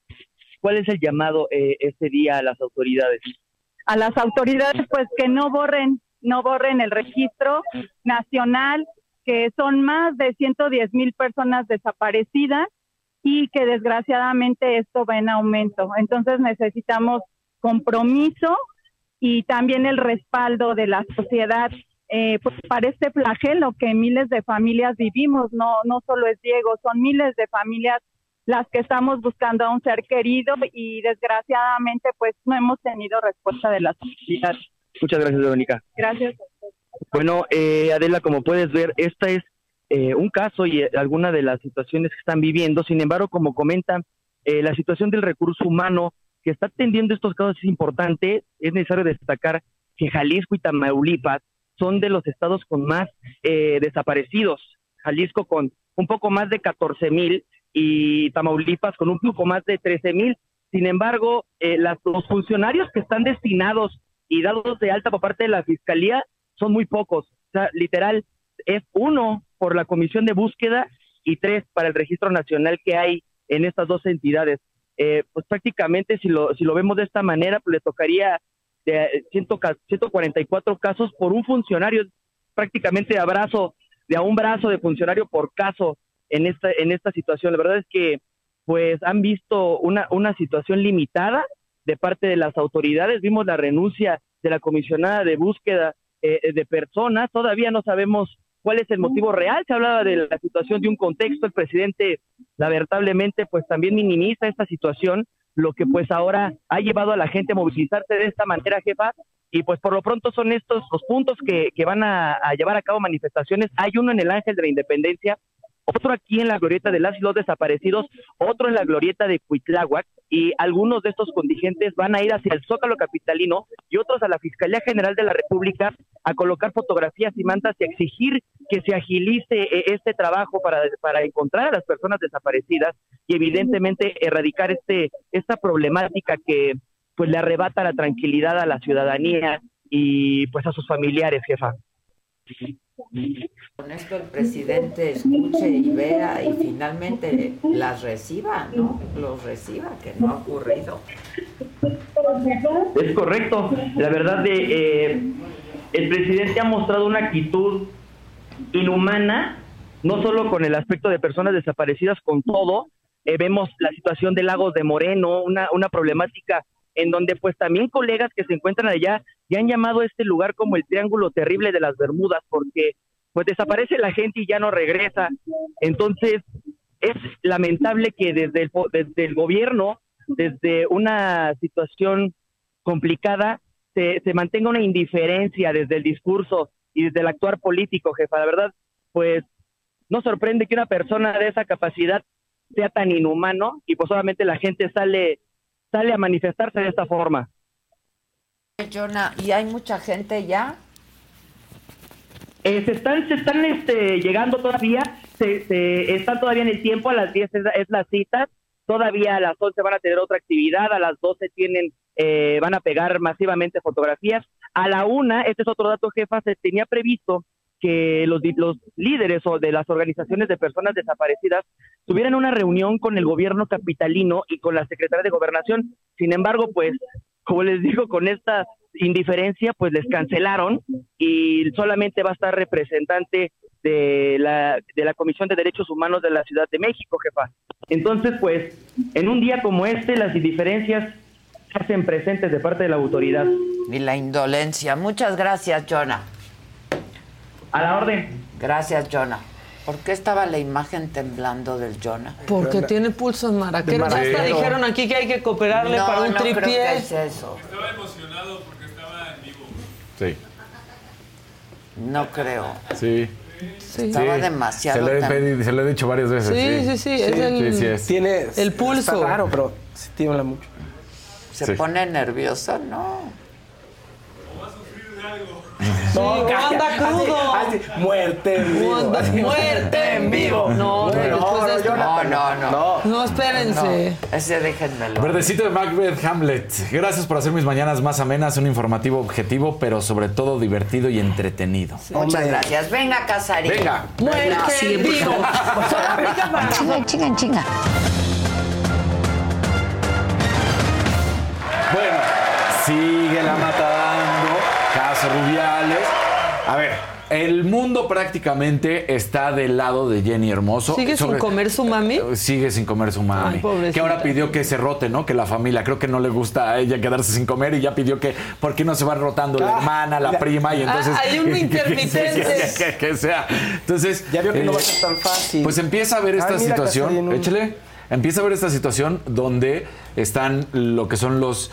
Speaker 22: ¿Cuál es el llamado eh, este día a las autoridades?
Speaker 23: A las autoridades, pues que no borren, no borren el registro nacional, que son más de 110 mil personas desaparecidas y que desgraciadamente esto va en aumento. Entonces necesitamos compromiso y también el respaldo de la sociedad eh, pues para este flagelo que miles de familias vivimos, no, no solo es Diego, son miles de familias las que estamos buscando a un ser querido y desgraciadamente pues no hemos tenido respuesta de la sociedad.
Speaker 22: Muchas gracias, Verónica.
Speaker 23: Gracias.
Speaker 22: Bueno, eh, Adela, como puedes ver, esta es eh, un caso y eh, alguna de las situaciones que están viviendo. Sin embargo, como comentan, eh, la situación del recurso humano que está atendiendo estos casos es importante. Es necesario destacar que Jalisco y Tamaulipas son de los estados con más desaparecidos. Jalisco con un poco más de 14 mil y Tamaulipas con un poco más de 13 mil. Sin embargo, eh, los funcionarios que están destinados y dados de alta por parte de la Fiscalía son muy pocos. O sea, literal, es uno por la Comisión de Búsqueda y tres para el Registro Nacional que hay en estas dos entidades. Eh, pues prácticamente, si lo, si lo vemos de esta manera, pues le tocaría de 144 casos por un funcionario, prácticamente abrazo, de a un brazo de funcionario por caso en esta, en esta situación. La verdad es que pues han visto una, una situación limitada de parte de las autoridades. Vimos la renuncia de la comisionada de búsqueda eh, de personas. Todavía no sabemos cuál es el motivo real. Se hablaba de la situación de un contexto. El presidente, lamentablemente, pues también minimiza esta situación, lo que pues ahora ha llevado a la gente a movilizarse de esta manera, jefa. Y pues por lo pronto son estos los puntos que, que van a, a llevar a cabo manifestaciones. Hay uno en el Ángel de la Independencia otro aquí en la glorieta de las y los desaparecidos, otro en la glorieta de Cuitláhuac, y algunos de estos contingentes van a ir hacia el Zócalo Capitalino y otros a la Fiscalía General de la República a colocar fotografías y mantas y exigir que se agilice eh, este trabajo para, para encontrar a las personas desaparecidas y evidentemente erradicar este esta problemática que pues le arrebata la tranquilidad a la ciudadanía y pues a sus familiares, jefa.
Speaker 1: Con esto el presidente escuche y vea y finalmente las reciba, ¿no? Los reciba, que no ha ocurrido.
Speaker 22: Es correcto. La verdad de eh, el presidente ha mostrado una actitud inhumana, no solo con el aspecto de personas desaparecidas, con todo. Eh, vemos la situación de Lagos de Moreno, una, una problemática en donde pues también colegas que se encuentran allá ya han llamado a este lugar como el Triángulo Terrible de las Bermudas, porque pues desaparece la gente y ya no regresa. Entonces, es lamentable que desde el, desde el gobierno, desde una situación complicada, se, se mantenga una indiferencia desde el discurso y desde el actuar político, jefa. La verdad, pues no sorprende que una persona de esa capacidad sea tan inhumano y pues solamente la gente sale sale a manifestarse de esta forma.
Speaker 1: Jonah, ¿y hay mucha gente ya?
Speaker 22: Eh, se están, se están este, llegando todavía, se, se, están todavía en el tiempo, a las 10 es, es la cita, todavía a las 11 van a tener otra actividad, a las 12 tienen, eh, van a pegar masivamente fotografías, a la una, este es otro dato jefa, se tenía previsto que los, los líderes o de las organizaciones de personas desaparecidas tuvieran una reunión con el gobierno capitalino y con la secretaria de gobernación. Sin embargo, pues, como les digo, con esta indiferencia, pues les cancelaron y solamente va a estar representante de la, de la Comisión de Derechos Humanos de la Ciudad de México, jefa. Entonces, pues, en un día como este, las indiferencias se hacen presentes de parte de la autoridad.
Speaker 1: Y la indolencia. Muchas gracias, Jonah.
Speaker 22: A la orden.
Speaker 1: Gracias, Jonah. ¿Por qué estaba la imagen temblando del Jonah?
Speaker 10: Porque tiene pulsos maraqueros. Ya hasta dijeron aquí que hay que cooperarle
Speaker 1: no,
Speaker 10: para un
Speaker 1: no
Speaker 10: tripié.
Speaker 1: Creo que es eso.
Speaker 24: Estaba emocionado porque estaba en vivo.
Speaker 12: Sí.
Speaker 1: No creo.
Speaker 12: Sí.
Speaker 1: Estaba
Speaker 12: Sí.
Speaker 1: demasiado.
Speaker 12: Se lo, he se lo he dicho varias veces.
Speaker 10: Sí, sí, sí, es el-
Speaker 12: sí, sí es.
Speaker 13: Tiene
Speaker 10: El pulso.
Speaker 13: Está raro, pero sí tiembla mucho.
Speaker 1: Se
Speaker 12: Sí.
Speaker 1: pone nerviosa, ¿no?
Speaker 13: No,
Speaker 10: Sí,
Speaker 13: cállate.
Speaker 10: anda crudo.
Speaker 13: Así, así, muerte en vivo.
Speaker 10: Muerte en vivo. No, no,
Speaker 1: No, no, no.
Speaker 10: No, espérense.
Speaker 1: No, ese déjenmelo.
Speaker 12: Verdecito de Macbeth Hamlet. Gracias por hacer mis mañanas más amenas, un informativo objetivo, pero sobre todo divertido y entretenido.
Speaker 1: Muchas gracias. Venga, Casarín.
Speaker 12: Venga.
Speaker 10: Muerte
Speaker 1: Sí,
Speaker 10: en vivo.
Speaker 1: Chinga, chinga, chinga.
Speaker 12: Bueno, sigue la matando, A ver, el mundo prácticamente está del lado de Jenny Hermoso.
Speaker 10: ¿Sigue sin comer su mami?
Speaker 12: Sigue sin comer su mami.
Speaker 10: Ay,
Speaker 12: que ahora pidió que se rote, ¿no? Que la familia, creo que no le gusta a ella quedarse sin comer y ya pidió que, ¿por qué no se va rotando la
Speaker 13: Ah,
Speaker 12: hermana, la prima? Y entonces.
Speaker 10: Ah, hay un
Speaker 12: que- que-
Speaker 10: intermitente.
Speaker 12: Que, que- que sea. Entonces.
Speaker 13: Ya vio que no
Speaker 12: eh,
Speaker 13: va a ser tan fácil.
Speaker 12: Pues empieza a ver esta situación.
Speaker 13: Un-
Speaker 12: Échale. Empieza a ver esta situación donde están lo que son los.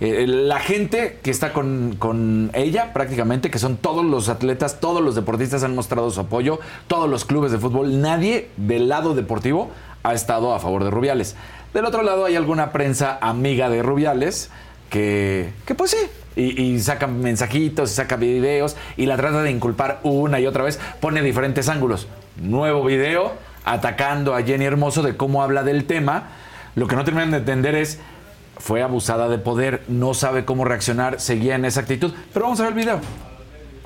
Speaker 12: Eh, la gente que está con, con ella prácticamente, que son todos los atletas, todos los deportistas han mostrado su apoyo, todos los clubes de fútbol, nadie del lado deportivo ha estado a favor de Rubiales. Del otro lado hay alguna prensa amiga de Rubiales que, que pues sí, y, y saca mensajitos, y saca videos y la trata de inculpar una y otra vez, pone diferentes ángulos. Nuevo video atacando a Jenny Hermoso de cómo habla del tema. Lo que no terminan de entender es, fue abusada de poder, no sabe cómo reaccionar, seguía en esa actitud. Pero vamos a ver el video.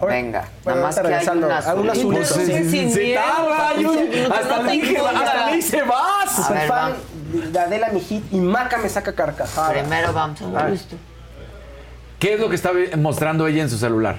Speaker 1: Venga, nada más que hay una azul.
Speaker 10: Pues
Speaker 12: se tarda, hasta le
Speaker 10: te
Speaker 12: dije, hasta le dice vas.
Speaker 1: Ver,
Speaker 13: fan de Adela Mijit y Maca me saca carcajada.
Speaker 1: Primero vamos a ver esto.
Speaker 12: ¿Qué es lo que está mostrando ella en su celular?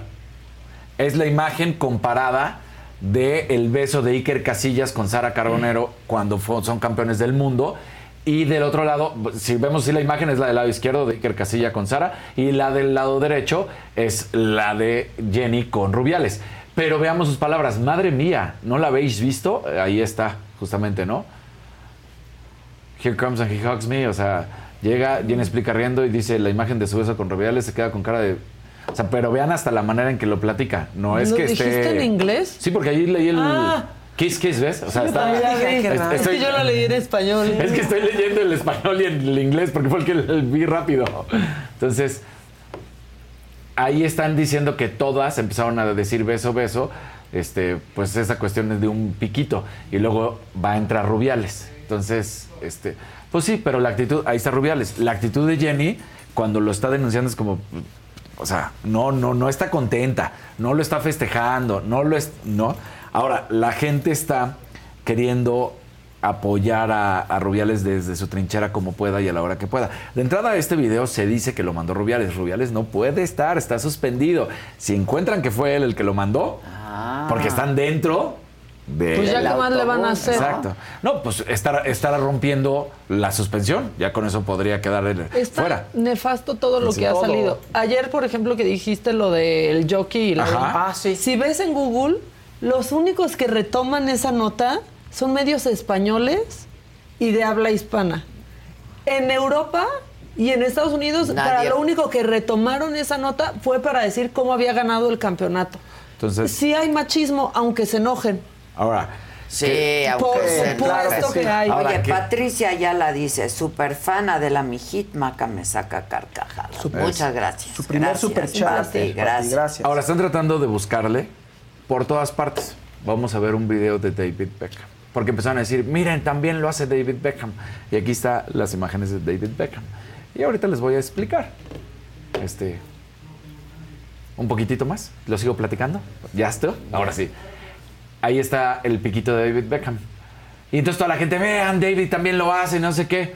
Speaker 12: Es la imagen comparada de el beso de Iker Casillas con Sara Carbonero cuando son campeones del mundo. Y del otro lado, si vemos si la imagen es la del lado izquierdo de Iker Casilla con Sara y la del lado derecho es la de Jenny con Rubiales. Pero veamos sus palabras. Madre mía, ¿no la habéis visto? Ahí está, justamente, ¿no? Here comes and he hugs me. O sea, llega, Jenny explica riendo y dice la imagen de su beso con Rubiales se queda con cara de. O sea, pero vean hasta la manera en que lo platica. No es
Speaker 10: ¿Lo
Speaker 12: que
Speaker 10: dijiste
Speaker 12: esté.
Speaker 10: en inglés?
Speaker 12: Sí, porque ahí leí el.
Speaker 10: Ah.
Speaker 12: Kiss Kiss, ¿ves? O sea, está. es-
Speaker 10: que yo la leí en español.
Speaker 12: Es que estoy leyendo el español y el inglés porque fue el que vi rápido. Entonces, ahí están diciendo que todas empezaron a decir beso, beso. Este, pues esa cuestión es de un piquito. Y luego va a entrar Rubiales. Entonces, este, pues sí, pero la actitud, ahí está Rubiales. La actitud de Jenny, cuando lo está denunciando, es como. O sea, no, no, no está contenta, no lo está festejando, no lo es, no. Ahora, la gente está queriendo apoyar a, a Rubiales desde su trinchera como pueda y a la hora que pueda. De entrada, este video se dice que lo mandó Rubiales. Rubiales no puede estar, está suspendido. Si encuentran que fue él el que lo mandó, porque están dentro de...
Speaker 10: Pues ya qué más le van a hacer.
Speaker 12: Exacto. No, pues estará, estará rompiendo la suspensión. Ya con eso podría quedar él
Speaker 10: Está
Speaker 12: fuera.
Speaker 10: nefasto todo lo
Speaker 12: Sí.
Speaker 10: que ha salido. Ayer, por ejemplo, que dijiste lo del jockey y la
Speaker 12: Ajá.
Speaker 10: Ah, sí. Si ves en Google, los únicos que retoman esa nota son medios españoles y de habla hispana. En Europa y en Estados Unidos,
Speaker 1: Nadie.
Speaker 10: para lo único que retomaron esa nota fue para decir cómo había ganado el campeonato.
Speaker 12: Entonces,
Speaker 10: Sí hay machismo, aunque se enojen.
Speaker 12: ahora.
Speaker 1: Sí,
Speaker 12: que-
Speaker 1: aunque
Speaker 10: Por
Speaker 1: se
Speaker 10: supuesto que hay.
Speaker 1: Oye. Patricia ya la dice, súper fana de la mijit maca me saca carcajadas. Muchas gracias.
Speaker 13: Su primer
Speaker 1: Gracias, Pati, gracias.
Speaker 13: gracias.
Speaker 12: Ahora están tratando de buscarle por todas partes. Vamos a ver un video de David Beckham. Porque empezaron a decir, miren, también lo hace David Beckham. Y aquí están las imágenes de David Beckham. Y ahorita les voy a explicar. Este. Un poquitito más. Lo sigo platicando. ¿Ya está? Ahora sí. Ahí está el piquito de David Beckham. Y entonces toda la gente, vean, David también lo hace, no sé qué.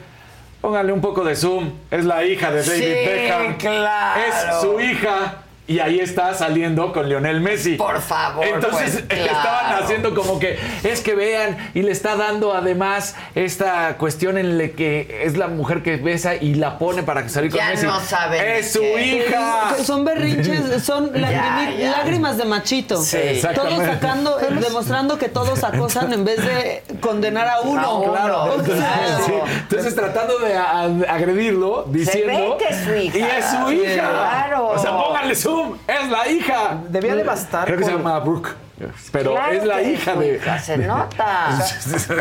Speaker 12: Póngale un poco de zoom. Es la hija de David
Speaker 1: Sí,
Speaker 12: Beckham.
Speaker 1: claro.
Speaker 12: Es su hija. Y ahí está saliendo con Lionel Messi.
Speaker 1: Por favor,
Speaker 12: Entonces
Speaker 1: pues, claro.
Speaker 12: estaban haciendo como que es que vean y le está dando además esta cuestión en la que es la mujer que besa y la pone para salir con
Speaker 1: Ya
Speaker 12: Messi.
Speaker 1: no saben
Speaker 12: Es su
Speaker 1: qué.
Speaker 12: hija.
Speaker 10: Son berrinches, son
Speaker 1: Ya,
Speaker 10: lagrimi-
Speaker 1: ya.
Speaker 10: lágrimas de machito.
Speaker 12: Sí,
Speaker 10: todos sacando, eh, demostrando que todos acosan en vez de condenar a uno.
Speaker 1: A uno,
Speaker 10: Claro.
Speaker 12: Entonces,
Speaker 1: Claro.
Speaker 12: sí, entonces tratando de agredirlo, diciendo.
Speaker 1: ve que es su hija.
Speaker 12: Y es su hija.
Speaker 1: claro.
Speaker 12: O sea, pónganle Es la hija.
Speaker 13: Debía de bastar
Speaker 12: Creo que se llama Brooke. Pero
Speaker 1: Claro
Speaker 12: es la hija de.
Speaker 1: se nota.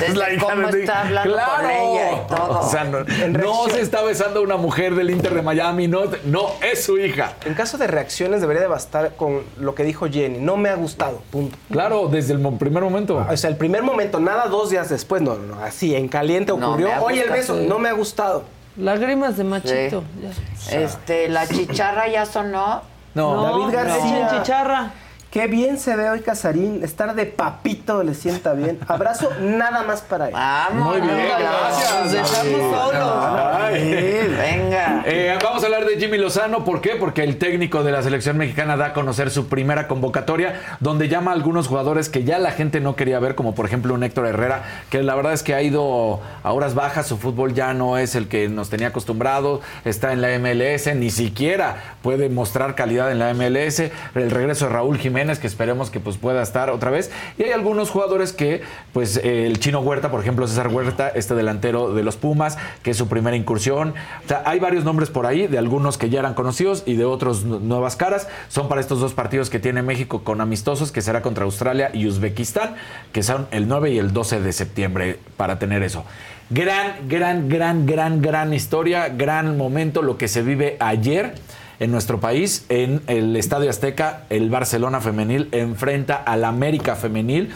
Speaker 12: es la hija
Speaker 1: cómo
Speaker 12: de-
Speaker 1: está hablando con ella y todo.
Speaker 12: O sea, no, no se está besando a una mujer del Inter de Miami, no, no es su hija.
Speaker 13: En caso de reacciones debería de bastar con lo que dijo Jenny. No me ha gustado, punto.
Speaker 12: Claro, desde el primer momento.
Speaker 13: O sea, el primer momento, nada dos días después, no, no, no, así, en caliente
Speaker 1: No
Speaker 13: ocurrió.
Speaker 1: ha
Speaker 13: Oye, el beso, no me ha gustado.
Speaker 10: Lágrimas de machito. ya.
Speaker 1: Este, la chicharra ya sonó.
Speaker 12: No,
Speaker 13: David García.
Speaker 10: Chicharra.
Speaker 13: Qué bien se ve hoy Casarín. Estar de papito le sienta bien. Abrazo nada más para él.
Speaker 1: Vamos.
Speaker 12: Muy bien, gracias.
Speaker 10: Nos dejamos solos.
Speaker 12: Ay.
Speaker 1: Venga.
Speaker 12: Eh, vamos a hablar de Jimmy Lozano. ¿Por qué? Porque el técnico de la selección mexicana da a conocer su primera convocatoria, donde llama a algunos jugadores que ya la gente no quería ver, como por ejemplo un Héctor Herrera, que la verdad es que ha ido a horas bajas. Su fútbol ya no es el que nos tenía acostumbrados. Está en la MLS, ni siquiera puede mostrar calidad en la MLS. El regreso de Raúl Jiménez, que esperemos que pues, pueda estar otra vez. Y hay algunos jugadores que, pues el chino Huerta, por ejemplo, César Huerta, este delantero de los Pumas, que es su primera incursión. O sea, hay varios nombres por ahí, de algunos que ya eran conocidos y de otros nu- nuevas caras. Son para estos dos partidos que tiene México con amistosos, que será contra Australia y Uzbekistán, que son el 9 y el 12 de septiembre para tener eso. Gran, gran, gran, gran, gran historia, gran momento, lo que se vive ayer en nuestro país, en el Estadio Azteca, el Barcelona femenil enfrenta al América femenil.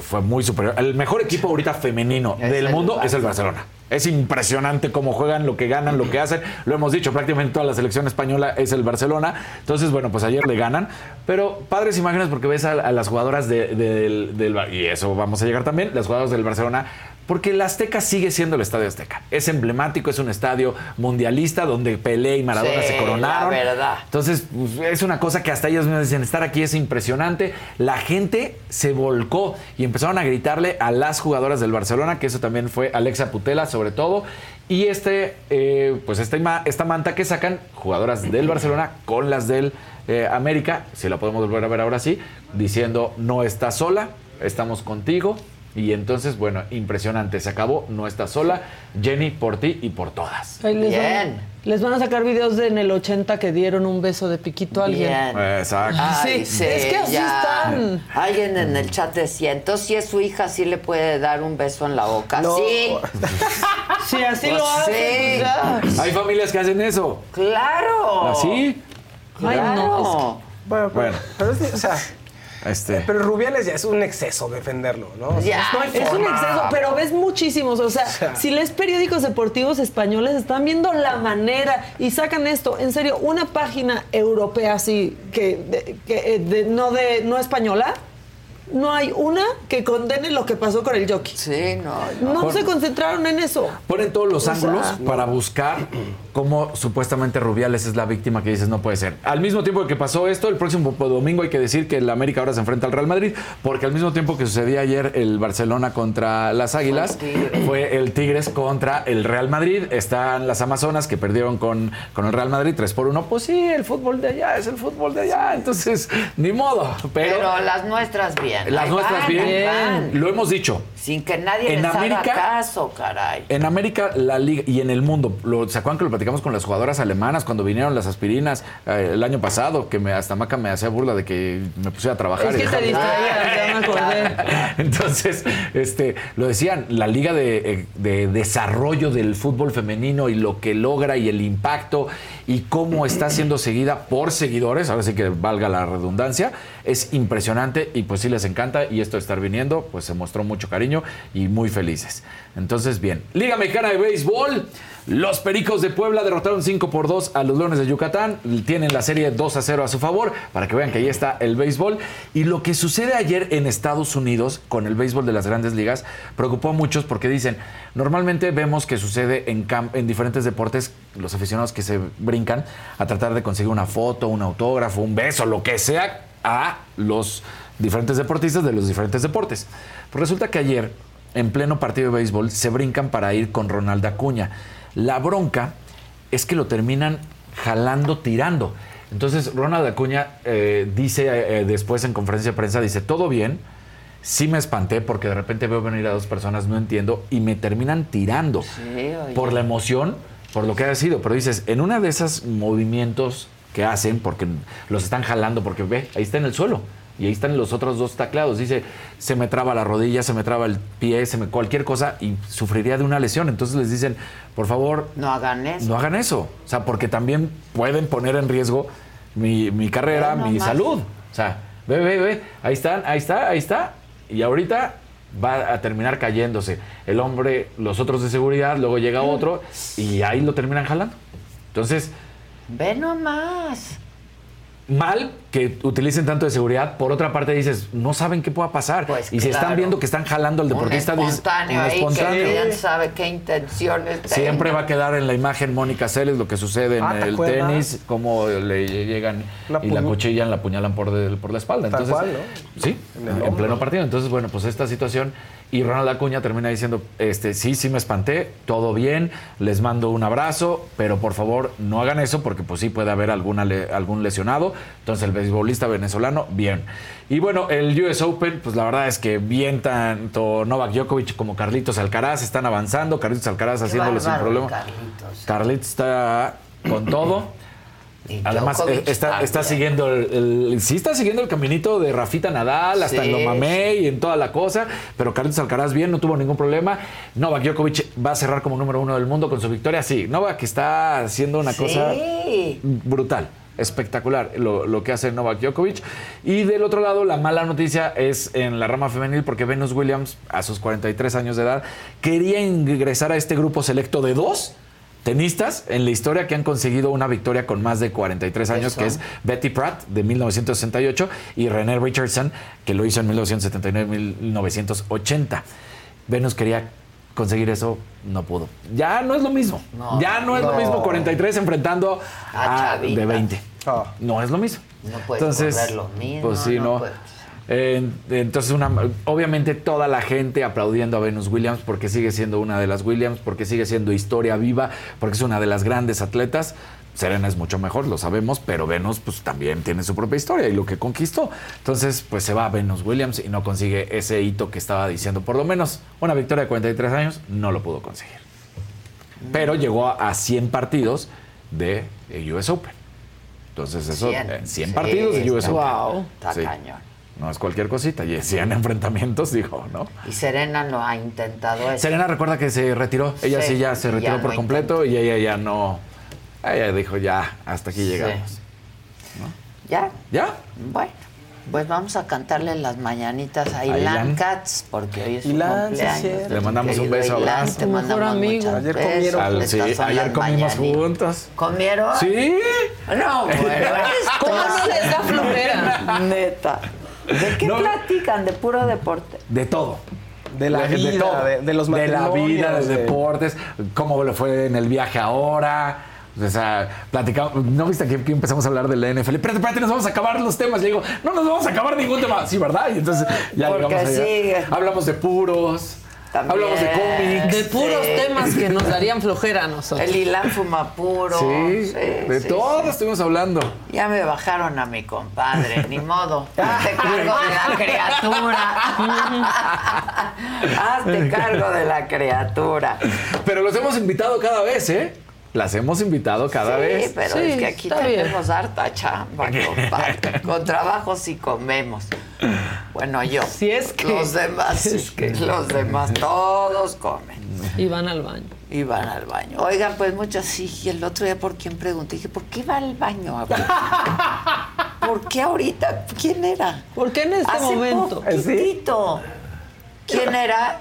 Speaker 12: Fue muy superior. El mejor equipo ahorita femenino
Speaker 1: Es
Speaker 12: del
Speaker 1: el
Speaker 12: mundo es el
Speaker 1: Barcelona.
Speaker 12: Es impresionante cómo juegan, lo que ganan, lo que hacen. Lo hemos dicho, prácticamente toda la selección española es el Barcelona. Entonces, bueno, pues ayer le ganan. Pero padres imágenes porque ves a, a las jugadoras de- del, del y eso vamos a llegar también, las jugadoras del Barcelona. Porque el Azteca sigue siendo el Estadio Azteca. Es emblemático, es un estadio mundialista donde Pelé y Maradona
Speaker 1: Sí,
Speaker 12: se coronaron.
Speaker 1: la verdad.
Speaker 12: Entonces, pues, es una cosa que hasta ellos me dicen, estar aquí es impresionante. La gente se volcó y empezaron a gritarle a las jugadoras del Barcelona, que eso también fue Alexa Putela, sobre todo. Y este, eh, pues esta, esta manta que sacan jugadoras del Barcelona con las del eh, América, si la podemos volver a ver ahora sí, diciendo, no estás sola, estamos contigo. Y entonces, bueno, impresionante, se acabó, no estás sola, Jenny, por ti y por todas.
Speaker 10: Ahí les
Speaker 1: Bien.
Speaker 10: Van, les van a sacar videos de en el 80 que dieron un beso de piquito a alguien.
Speaker 1: Bien.
Speaker 12: Exacto.
Speaker 1: Ay,
Speaker 10: Sí, es que así
Speaker 1: ya.
Speaker 10: están.
Speaker 1: Alguien en el chat decía, entonces si es su hija, sí le puede dar un beso en la boca.
Speaker 13: No.
Speaker 1: Sí,
Speaker 10: Si así
Speaker 1: Pues
Speaker 10: lo hacen,
Speaker 1: sí.
Speaker 10: pues ya.
Speaker 12: Hay familias que hacen eso.
Speaker 1: claro.
Speaker 12: ¿Así?
Speaker 10: Ay, no,
Speaker 1: Claro.
Speaker 13: Bueno, pero,
Speaker 12: Bueno.
Speaker 13: pero es, o sea,
Speaker 12: Este,
Speaker 13: Pero Rubiales ya es un exceso defenderlo, ¿no? O sea,
Speaker 10: Ya,
Speaker 13: no hay
Speaker 10: es un exceso, pero ves muchísimos. O sea,
Speaker 13: sea.
Speaker 10: si lees periódicos deportivos españoles, están viendo la manera y sacan esto. En serio, una página europea así, que, de- que, eh, de- no, de, no española, no hay una que condene lo que pasó con el jockey.
Speaker 1: Sí, no.
Speaker 10: No
Speaker 12: Por-
Speaker 10: se concentraron en eso.
Speaker 12: Ponen todos los
Speaker 10: O sea,
Speaker 12: ángulos para buscar cómo supuestamente Rubiales es la víctima que dices no puede ser. Al mismo tiempo que pasó esto, el próximo domingo hay que decir que el América ahora se enfrenta al Real Madrid, porque al mismo tiempo que sucedía ayer el Barcelona contra las Águilas, fue el Tigres contra el Real Madrid. Están las Amazonas que perdieron con, con el Real Madrid 3 por 1. Pues sí, el fútbol de allá es el fútbol de allá, entonces ni modo. Pero,
Speaker 1: Pero las nuestras bien.
Speaker 12: Las
Speaker 1: ahí
Speaker 12: nuestras
Speaker 1: van,
Speaker 12: bien, lo hemos dicho.
Speaker 1: Sin que nadie
Speaker 12: En
Speaker 1: les
Speaker 12: América-
Speaker 1: haga caso, caray.
Speaker 12: En América, la liga y en el mundo, lo, ¿se acuerdan que lo platicamos con las jugadoras alemanas cuando vinieron las aspirinas eh, el año pasado? Que me, hasta Maca me hacía burla de que me pusiera a trabajar.
Speaker 10: Es
Speaker 12: y
Speaker 10: que te
Speaker 12: dejar-
Speaker 10: distraías, ya me acordé.
Speaker 12: Entonces, este, lo decían, la liga de, eh, de desarrollo del fútbol femenino y lo que logra y el impacto y cómo está siendo seguida por seguidores, ahora sí que valga la redundancia, es impresionante y pues sí les encanta y esto de estar viniendo, pues se mostró mucho cariño y muy felices. Entonces, bien, Liga Mexicana de Béisbol, los Pericos de Puebla derrotaron 5 por 2 a los Leones de Yucatán, tienen la serie 2 a 0 a su favor, para que vean que ahí está el béisbol. Y lo que sucede ayer en Estados Unidos con el béisbol de las grandes ligas preocupó a muchos porque dicen, normalmente vemos que sucede en, en diferentes deportes, los aficionados que se brincan a tratar de conseguir una foto, un autógrafo, un beso, lo que sea, a los diferentes deportistas de los diferentes deportes. Pues resulta que ayer, en pleno partido de béisbol, se brincan para ir con Ronald Acuña. La bronca es que lo terminan jalando, tirando. Entonces Ronald Acuña eh, dice eh, después en conferencia de prensa, dice, todo bien, sí me espanté porque de repente veo venir a dos personas, no entiendo, y me terminan tirando
Speaker 1: Sí,
Speaker 12: por la emoción, por lo que ha sido. Pero dices, en una de esos movimientos que hacen, porque los están jalando, porque ve, ahí está en el suelo. Y ahí están los otros dos tacleados. Dice, se me traba la rodilla, se me traba el pie, se me cualquier cosa y sufriría de una lesión. Entonces les dicen, por favor,
Speaker 1: No hagan eso.
Speaker 12: no hagan eso. O sea, porque también pueden poner en riesgo mi, mi carrera, mi salud. O sea, ve, ve, ve. Ahí están, ahí está, ahí está. Y ahorita va a terminar cayéndose. El hombre, los otros de seguridad, luego llega otro y ahí lo terminan jalando. Entonces,
Speaker 1: Ve nomás.
Speaker 12: mal que utilicen tanto de seguridad. Por otra parte, dices, no saben qué pueda pasar. y si están viendo que están jalando al deportista,
Speaker 1: un
Speaker 12: dices,
Speaker 1: espontáneo ahí que quién sabe qué intenciones
Speaker 12: Siempre
Speaker 1: tenga.
Speaker 12: va a quedar en la imagen Mónica Celes lo que sucede en
Speaker 1: Ah, ¿te
Speaker 12: el
Speaker 1: acuerdas?
Speaker 12: tenis, cómo le llegan
Speaker 13: La
Speaker 12: y la cuchillan, la apuñalan por, de- por la espalda.
Speaker 13: Tal
Speaker 12: Entonces,
Speaker 13: cual, ¿no?
Speaker 12: Sí,
Speaker 13: En
Speaker 12: en, pleno partido. Entonces, bueno, pues esta situación. Y Ronald Acuña termina diciendo, este, sí, sí me espanté, todo bien, les mando un abrazo, pero por favor no hagan eso porque pues sí puede haber alguna le- algún lesionado. Entonces el beisbolista venezolano, bien. Y bueno, el US Open, pues la verdad es que bien tanto Novak Djokovic como Carlitos Alcaraz están avanzando, Carlitos Alcaraz
Speaker 1: Qué
Speaker 12: haciéndolo sin problema.
Speaker 1: Carlitos.
Speaker 12: Carlitos está con todo. Además, eh, está, está siguiendo el, el- sí está siguiendo el caminito de Rafita Nadal, hasta
Speaker 1: Sí,
Speaker 12: en lo mamé y en toda la cosa, pero Carlitos Alcaraz bien, no tuvo ningún problema. Novak Djokovic va a cerrar como número uno del mundo con su victoria. Sí, Novak está haciendo una cosa brutal. Espectacular lo, lo que hace Novak Djokovic. Y del otro lado, la mala noticia es en la rama femenil, porque Venus Williams, a sus 43 años de edad, quería ingresar a este grupo selecto de dos tenistas en la historia que han conseguido una victoria con más de 43 años,
Speaker 1: Eso.
Speaker 12: que es Betty Pratt de 1968 y René Richardson, que lo hizo en 1979-1980. Venus quería conseguir eso, no pudo. Ya no es lo mismo.
Speaker 1: No,
Speaker 12: ya no es lo mismo 43 enfrentando
Speaker 1: A
Speaker 12: a, de 20. No es lo mismo.
Speaker 1: No puedes correr lo mismo,
Speaker 12: Pues sí,
Speaker 1: no
Speaker 12: no. Eh, entonces, una, obviamente toda la gente aplaudiendo a Venus Williams porque sigue siendo una de las Williams, porque sigue siendo historia viva, porque es una de las grandes atletas. Serena es mucho mejor, lo sabemos, pero Venus pues también tiene su propia historia y lo que conquistó. Entonces, pues se va a Venus Williams y no consigue ese hito que estaba diciendo. Por lo menos una victoria de 43 años no lo pudo conseguir. Pero llegó a a 100 partidos de eh, US Open. Entonces, eso,
Speaker 1: 100.
Speaker 12: 100, 100
Speaker 1: Sí,
Speaker 12: partidos de US
Speaker 1: está
Speaker 12: Open.
Speaker 1: está cañón.
Speaker 12: No es cualquier cosita, y 100 enfrentamientos, dijo, ¿no?
Speaker 1: Y Serena no ha intentado eso.
Speaker 12: Serena recuerda que se retiró, ella sí,
Speaker 1: Sí,
Speaker 12: ya se retiró
Speaker 1: ya
Speaker 12: por
Speaker 1: no
Speaker 12: completo y ella ya no, ella dijo ya, hasta aquí
Speaker 1: Sí.
Speaker 12: llegamos.
Speaker 1: ¿Ya?
Speaker 12: ¿Ya?
Speaker 1: Bueno. Pues vamos a cantarle las mañanitas a
Speaker 12: A
Speaker 1: Ilan
Speaker 12: Ilan.
Speaker 1: Katz, porque hoy es su
Speaker 13: Ilan, sí,
Speaker 1: cumpleaños.
Speaker 12: Le mandamos un beso,
Speaker 1: Ilan,
Speaker 12: abrazo.
Speaker 1: te mandamos
Speaker 10: amigo.
Speaker 13: Ayer comieron.
Speaker 12: Al- sí, ayer comimos
Speaker 1: mañanitas.
Speaker 12: juntos.
Speaker 1: ¿Comieron?
Speaker 12: Sí.
Speaker 1: No, bueno,
Speaker 10: ¿Cómo no les da flojera?
Speaker 1: Neta. ¿De qué
Speaker 12: No.
Speaker 1: platican? ¿De puro deporte?
Speaker 12: De todo.
Speaker 13: De la vida,
Speaker 12: todo.
Speaker 13: de- de los
Speaker 12: De la vida,
Speaker 13: matrimonios,
Speaker 12: de
Speaker 13: de-
Speaker 12: deportes, cómo le fue en el viaje ahora. O sea, platicamos, ¿no viste que, que empezamos a hablar de la NFL? Espérate, espérate, nos vamos a acabar los temas. Le digo, no nos vamos a acabar ningún tema. Sí, ¿verdad? Y entonces ya
Speaker 1: Porque
Speaker 12: llegamos allá. Hablamos de puros,
Speaker 1: También.
Speaker 12: hablamos de cómics.
Speaker 10: De puros
Speaker 1: Sí.
Speaker 10: temas que nos darían flojera a nosotros.
Speaker 1: El Ilan fuma puro.
Speaker 12: Sí,
Speaker 1: Sí,
Speaker 12: de
Speaker 1: sí,
Speaker 12: todo
Speaker 1: sí.
Speaker 12: estuvimos hablando.
Speaker 1: Ya me bajaron a mi compadre, ni modo. Hazte cargo de la criatura. Hazte cargo de la criatura.
Speaker 12: Pero los hemos invitado cada vez, ¿eh? Las hemos invitado cada
Speaker 1: sí,
Speaker 12: vez.
Speaker 1: pero
Speaker 10: Sí,
Speaker 1: es que aquí
Speaker 10: bien.
Speaker 1: tenemos harta chamba, compadre. Con trabajo sí comemos. Bueno, yo.
Speaker 10: Si es que-
Speaker 1: Los demás,
Speaker 10: si
Speaker 1: sí,
Speaker 10: es que-
Speaker 1: los demás, todos comen.
Speaker 10: Y van al baño.
Speaker 1: Y van al baño. Oigan, pues muchos sí. Y el otro día, ¿por quién pregunté? Dije, ¿por qué va al baño ahorita? ¿Por qué ahorita? ¿Quién era?
Speaker 10: ¿Por qué en este
Speaker 1: Hace
Speaker 10: momento?
Speaker 1: poquitito. ¿Quién era?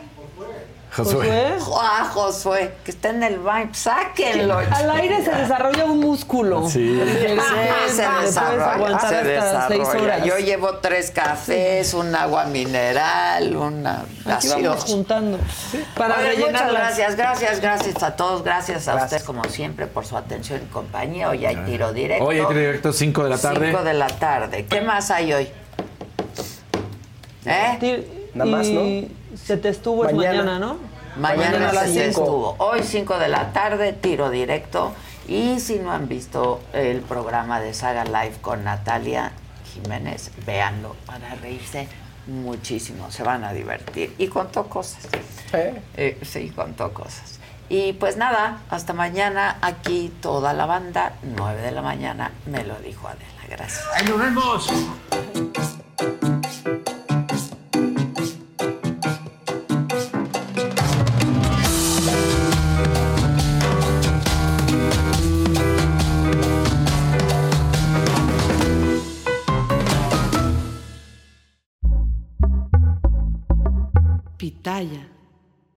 Speaker 12: Josué.
Speaker 1: Jo- Ah, Josué, que está en el baño. Sáquenlo.
Speaker 10: Al aire se desarrolla un músculo.
Speaker 12: Sí.
Speaker 1: Se desarrolla, se
Speaker 10: hasta seis
Speaker 1: desarrolla.
Speaker 10: horas.
Speaker 1: Yo llevo tres cafés, un agua mineral, una
Speaker 10: Aquí vamos juntando. Para
Speaker 1: muchas gracias, gracias, gracias a todos, gracias a ustedes como siempre por su atención y compañía. Hoy hay tiro directo.
Speaker 12: Hoy hay tiro directo, 5 de la tarde.
Speaker 1: 5 de la tarde. ¿Qué más hay hoy? ¿Eh?
Speaker 13: Nada más, ¿no?
Speaker 10: Se te estuvo es
Speaker 13: Mañana.
Speaker 10: mañana, ¿no?
Speaker 1: Mañana,
Speaker 13: Mañana a las
Speaker 1: se
Speaker 13: cinco.
Speaker 1: estuvo. Hoy 5 de la tarde, tiro directo. Y si no han visto el programa de Saga Live con Natalia Jiménez, véanlo para reírse muchísimo. Se van a divertir. Y contó cosas.
Speaker 13: ¿Eh?
Speaker 1: Eh, sí, contó cosas. Y pues nada, hasta mañana aquí toda la banda, 9 de la mañana, me lo dijo Adela. Gracias.
Speaker 24: ¡Ahí nos vemos!
Speaker 25: Pitaya.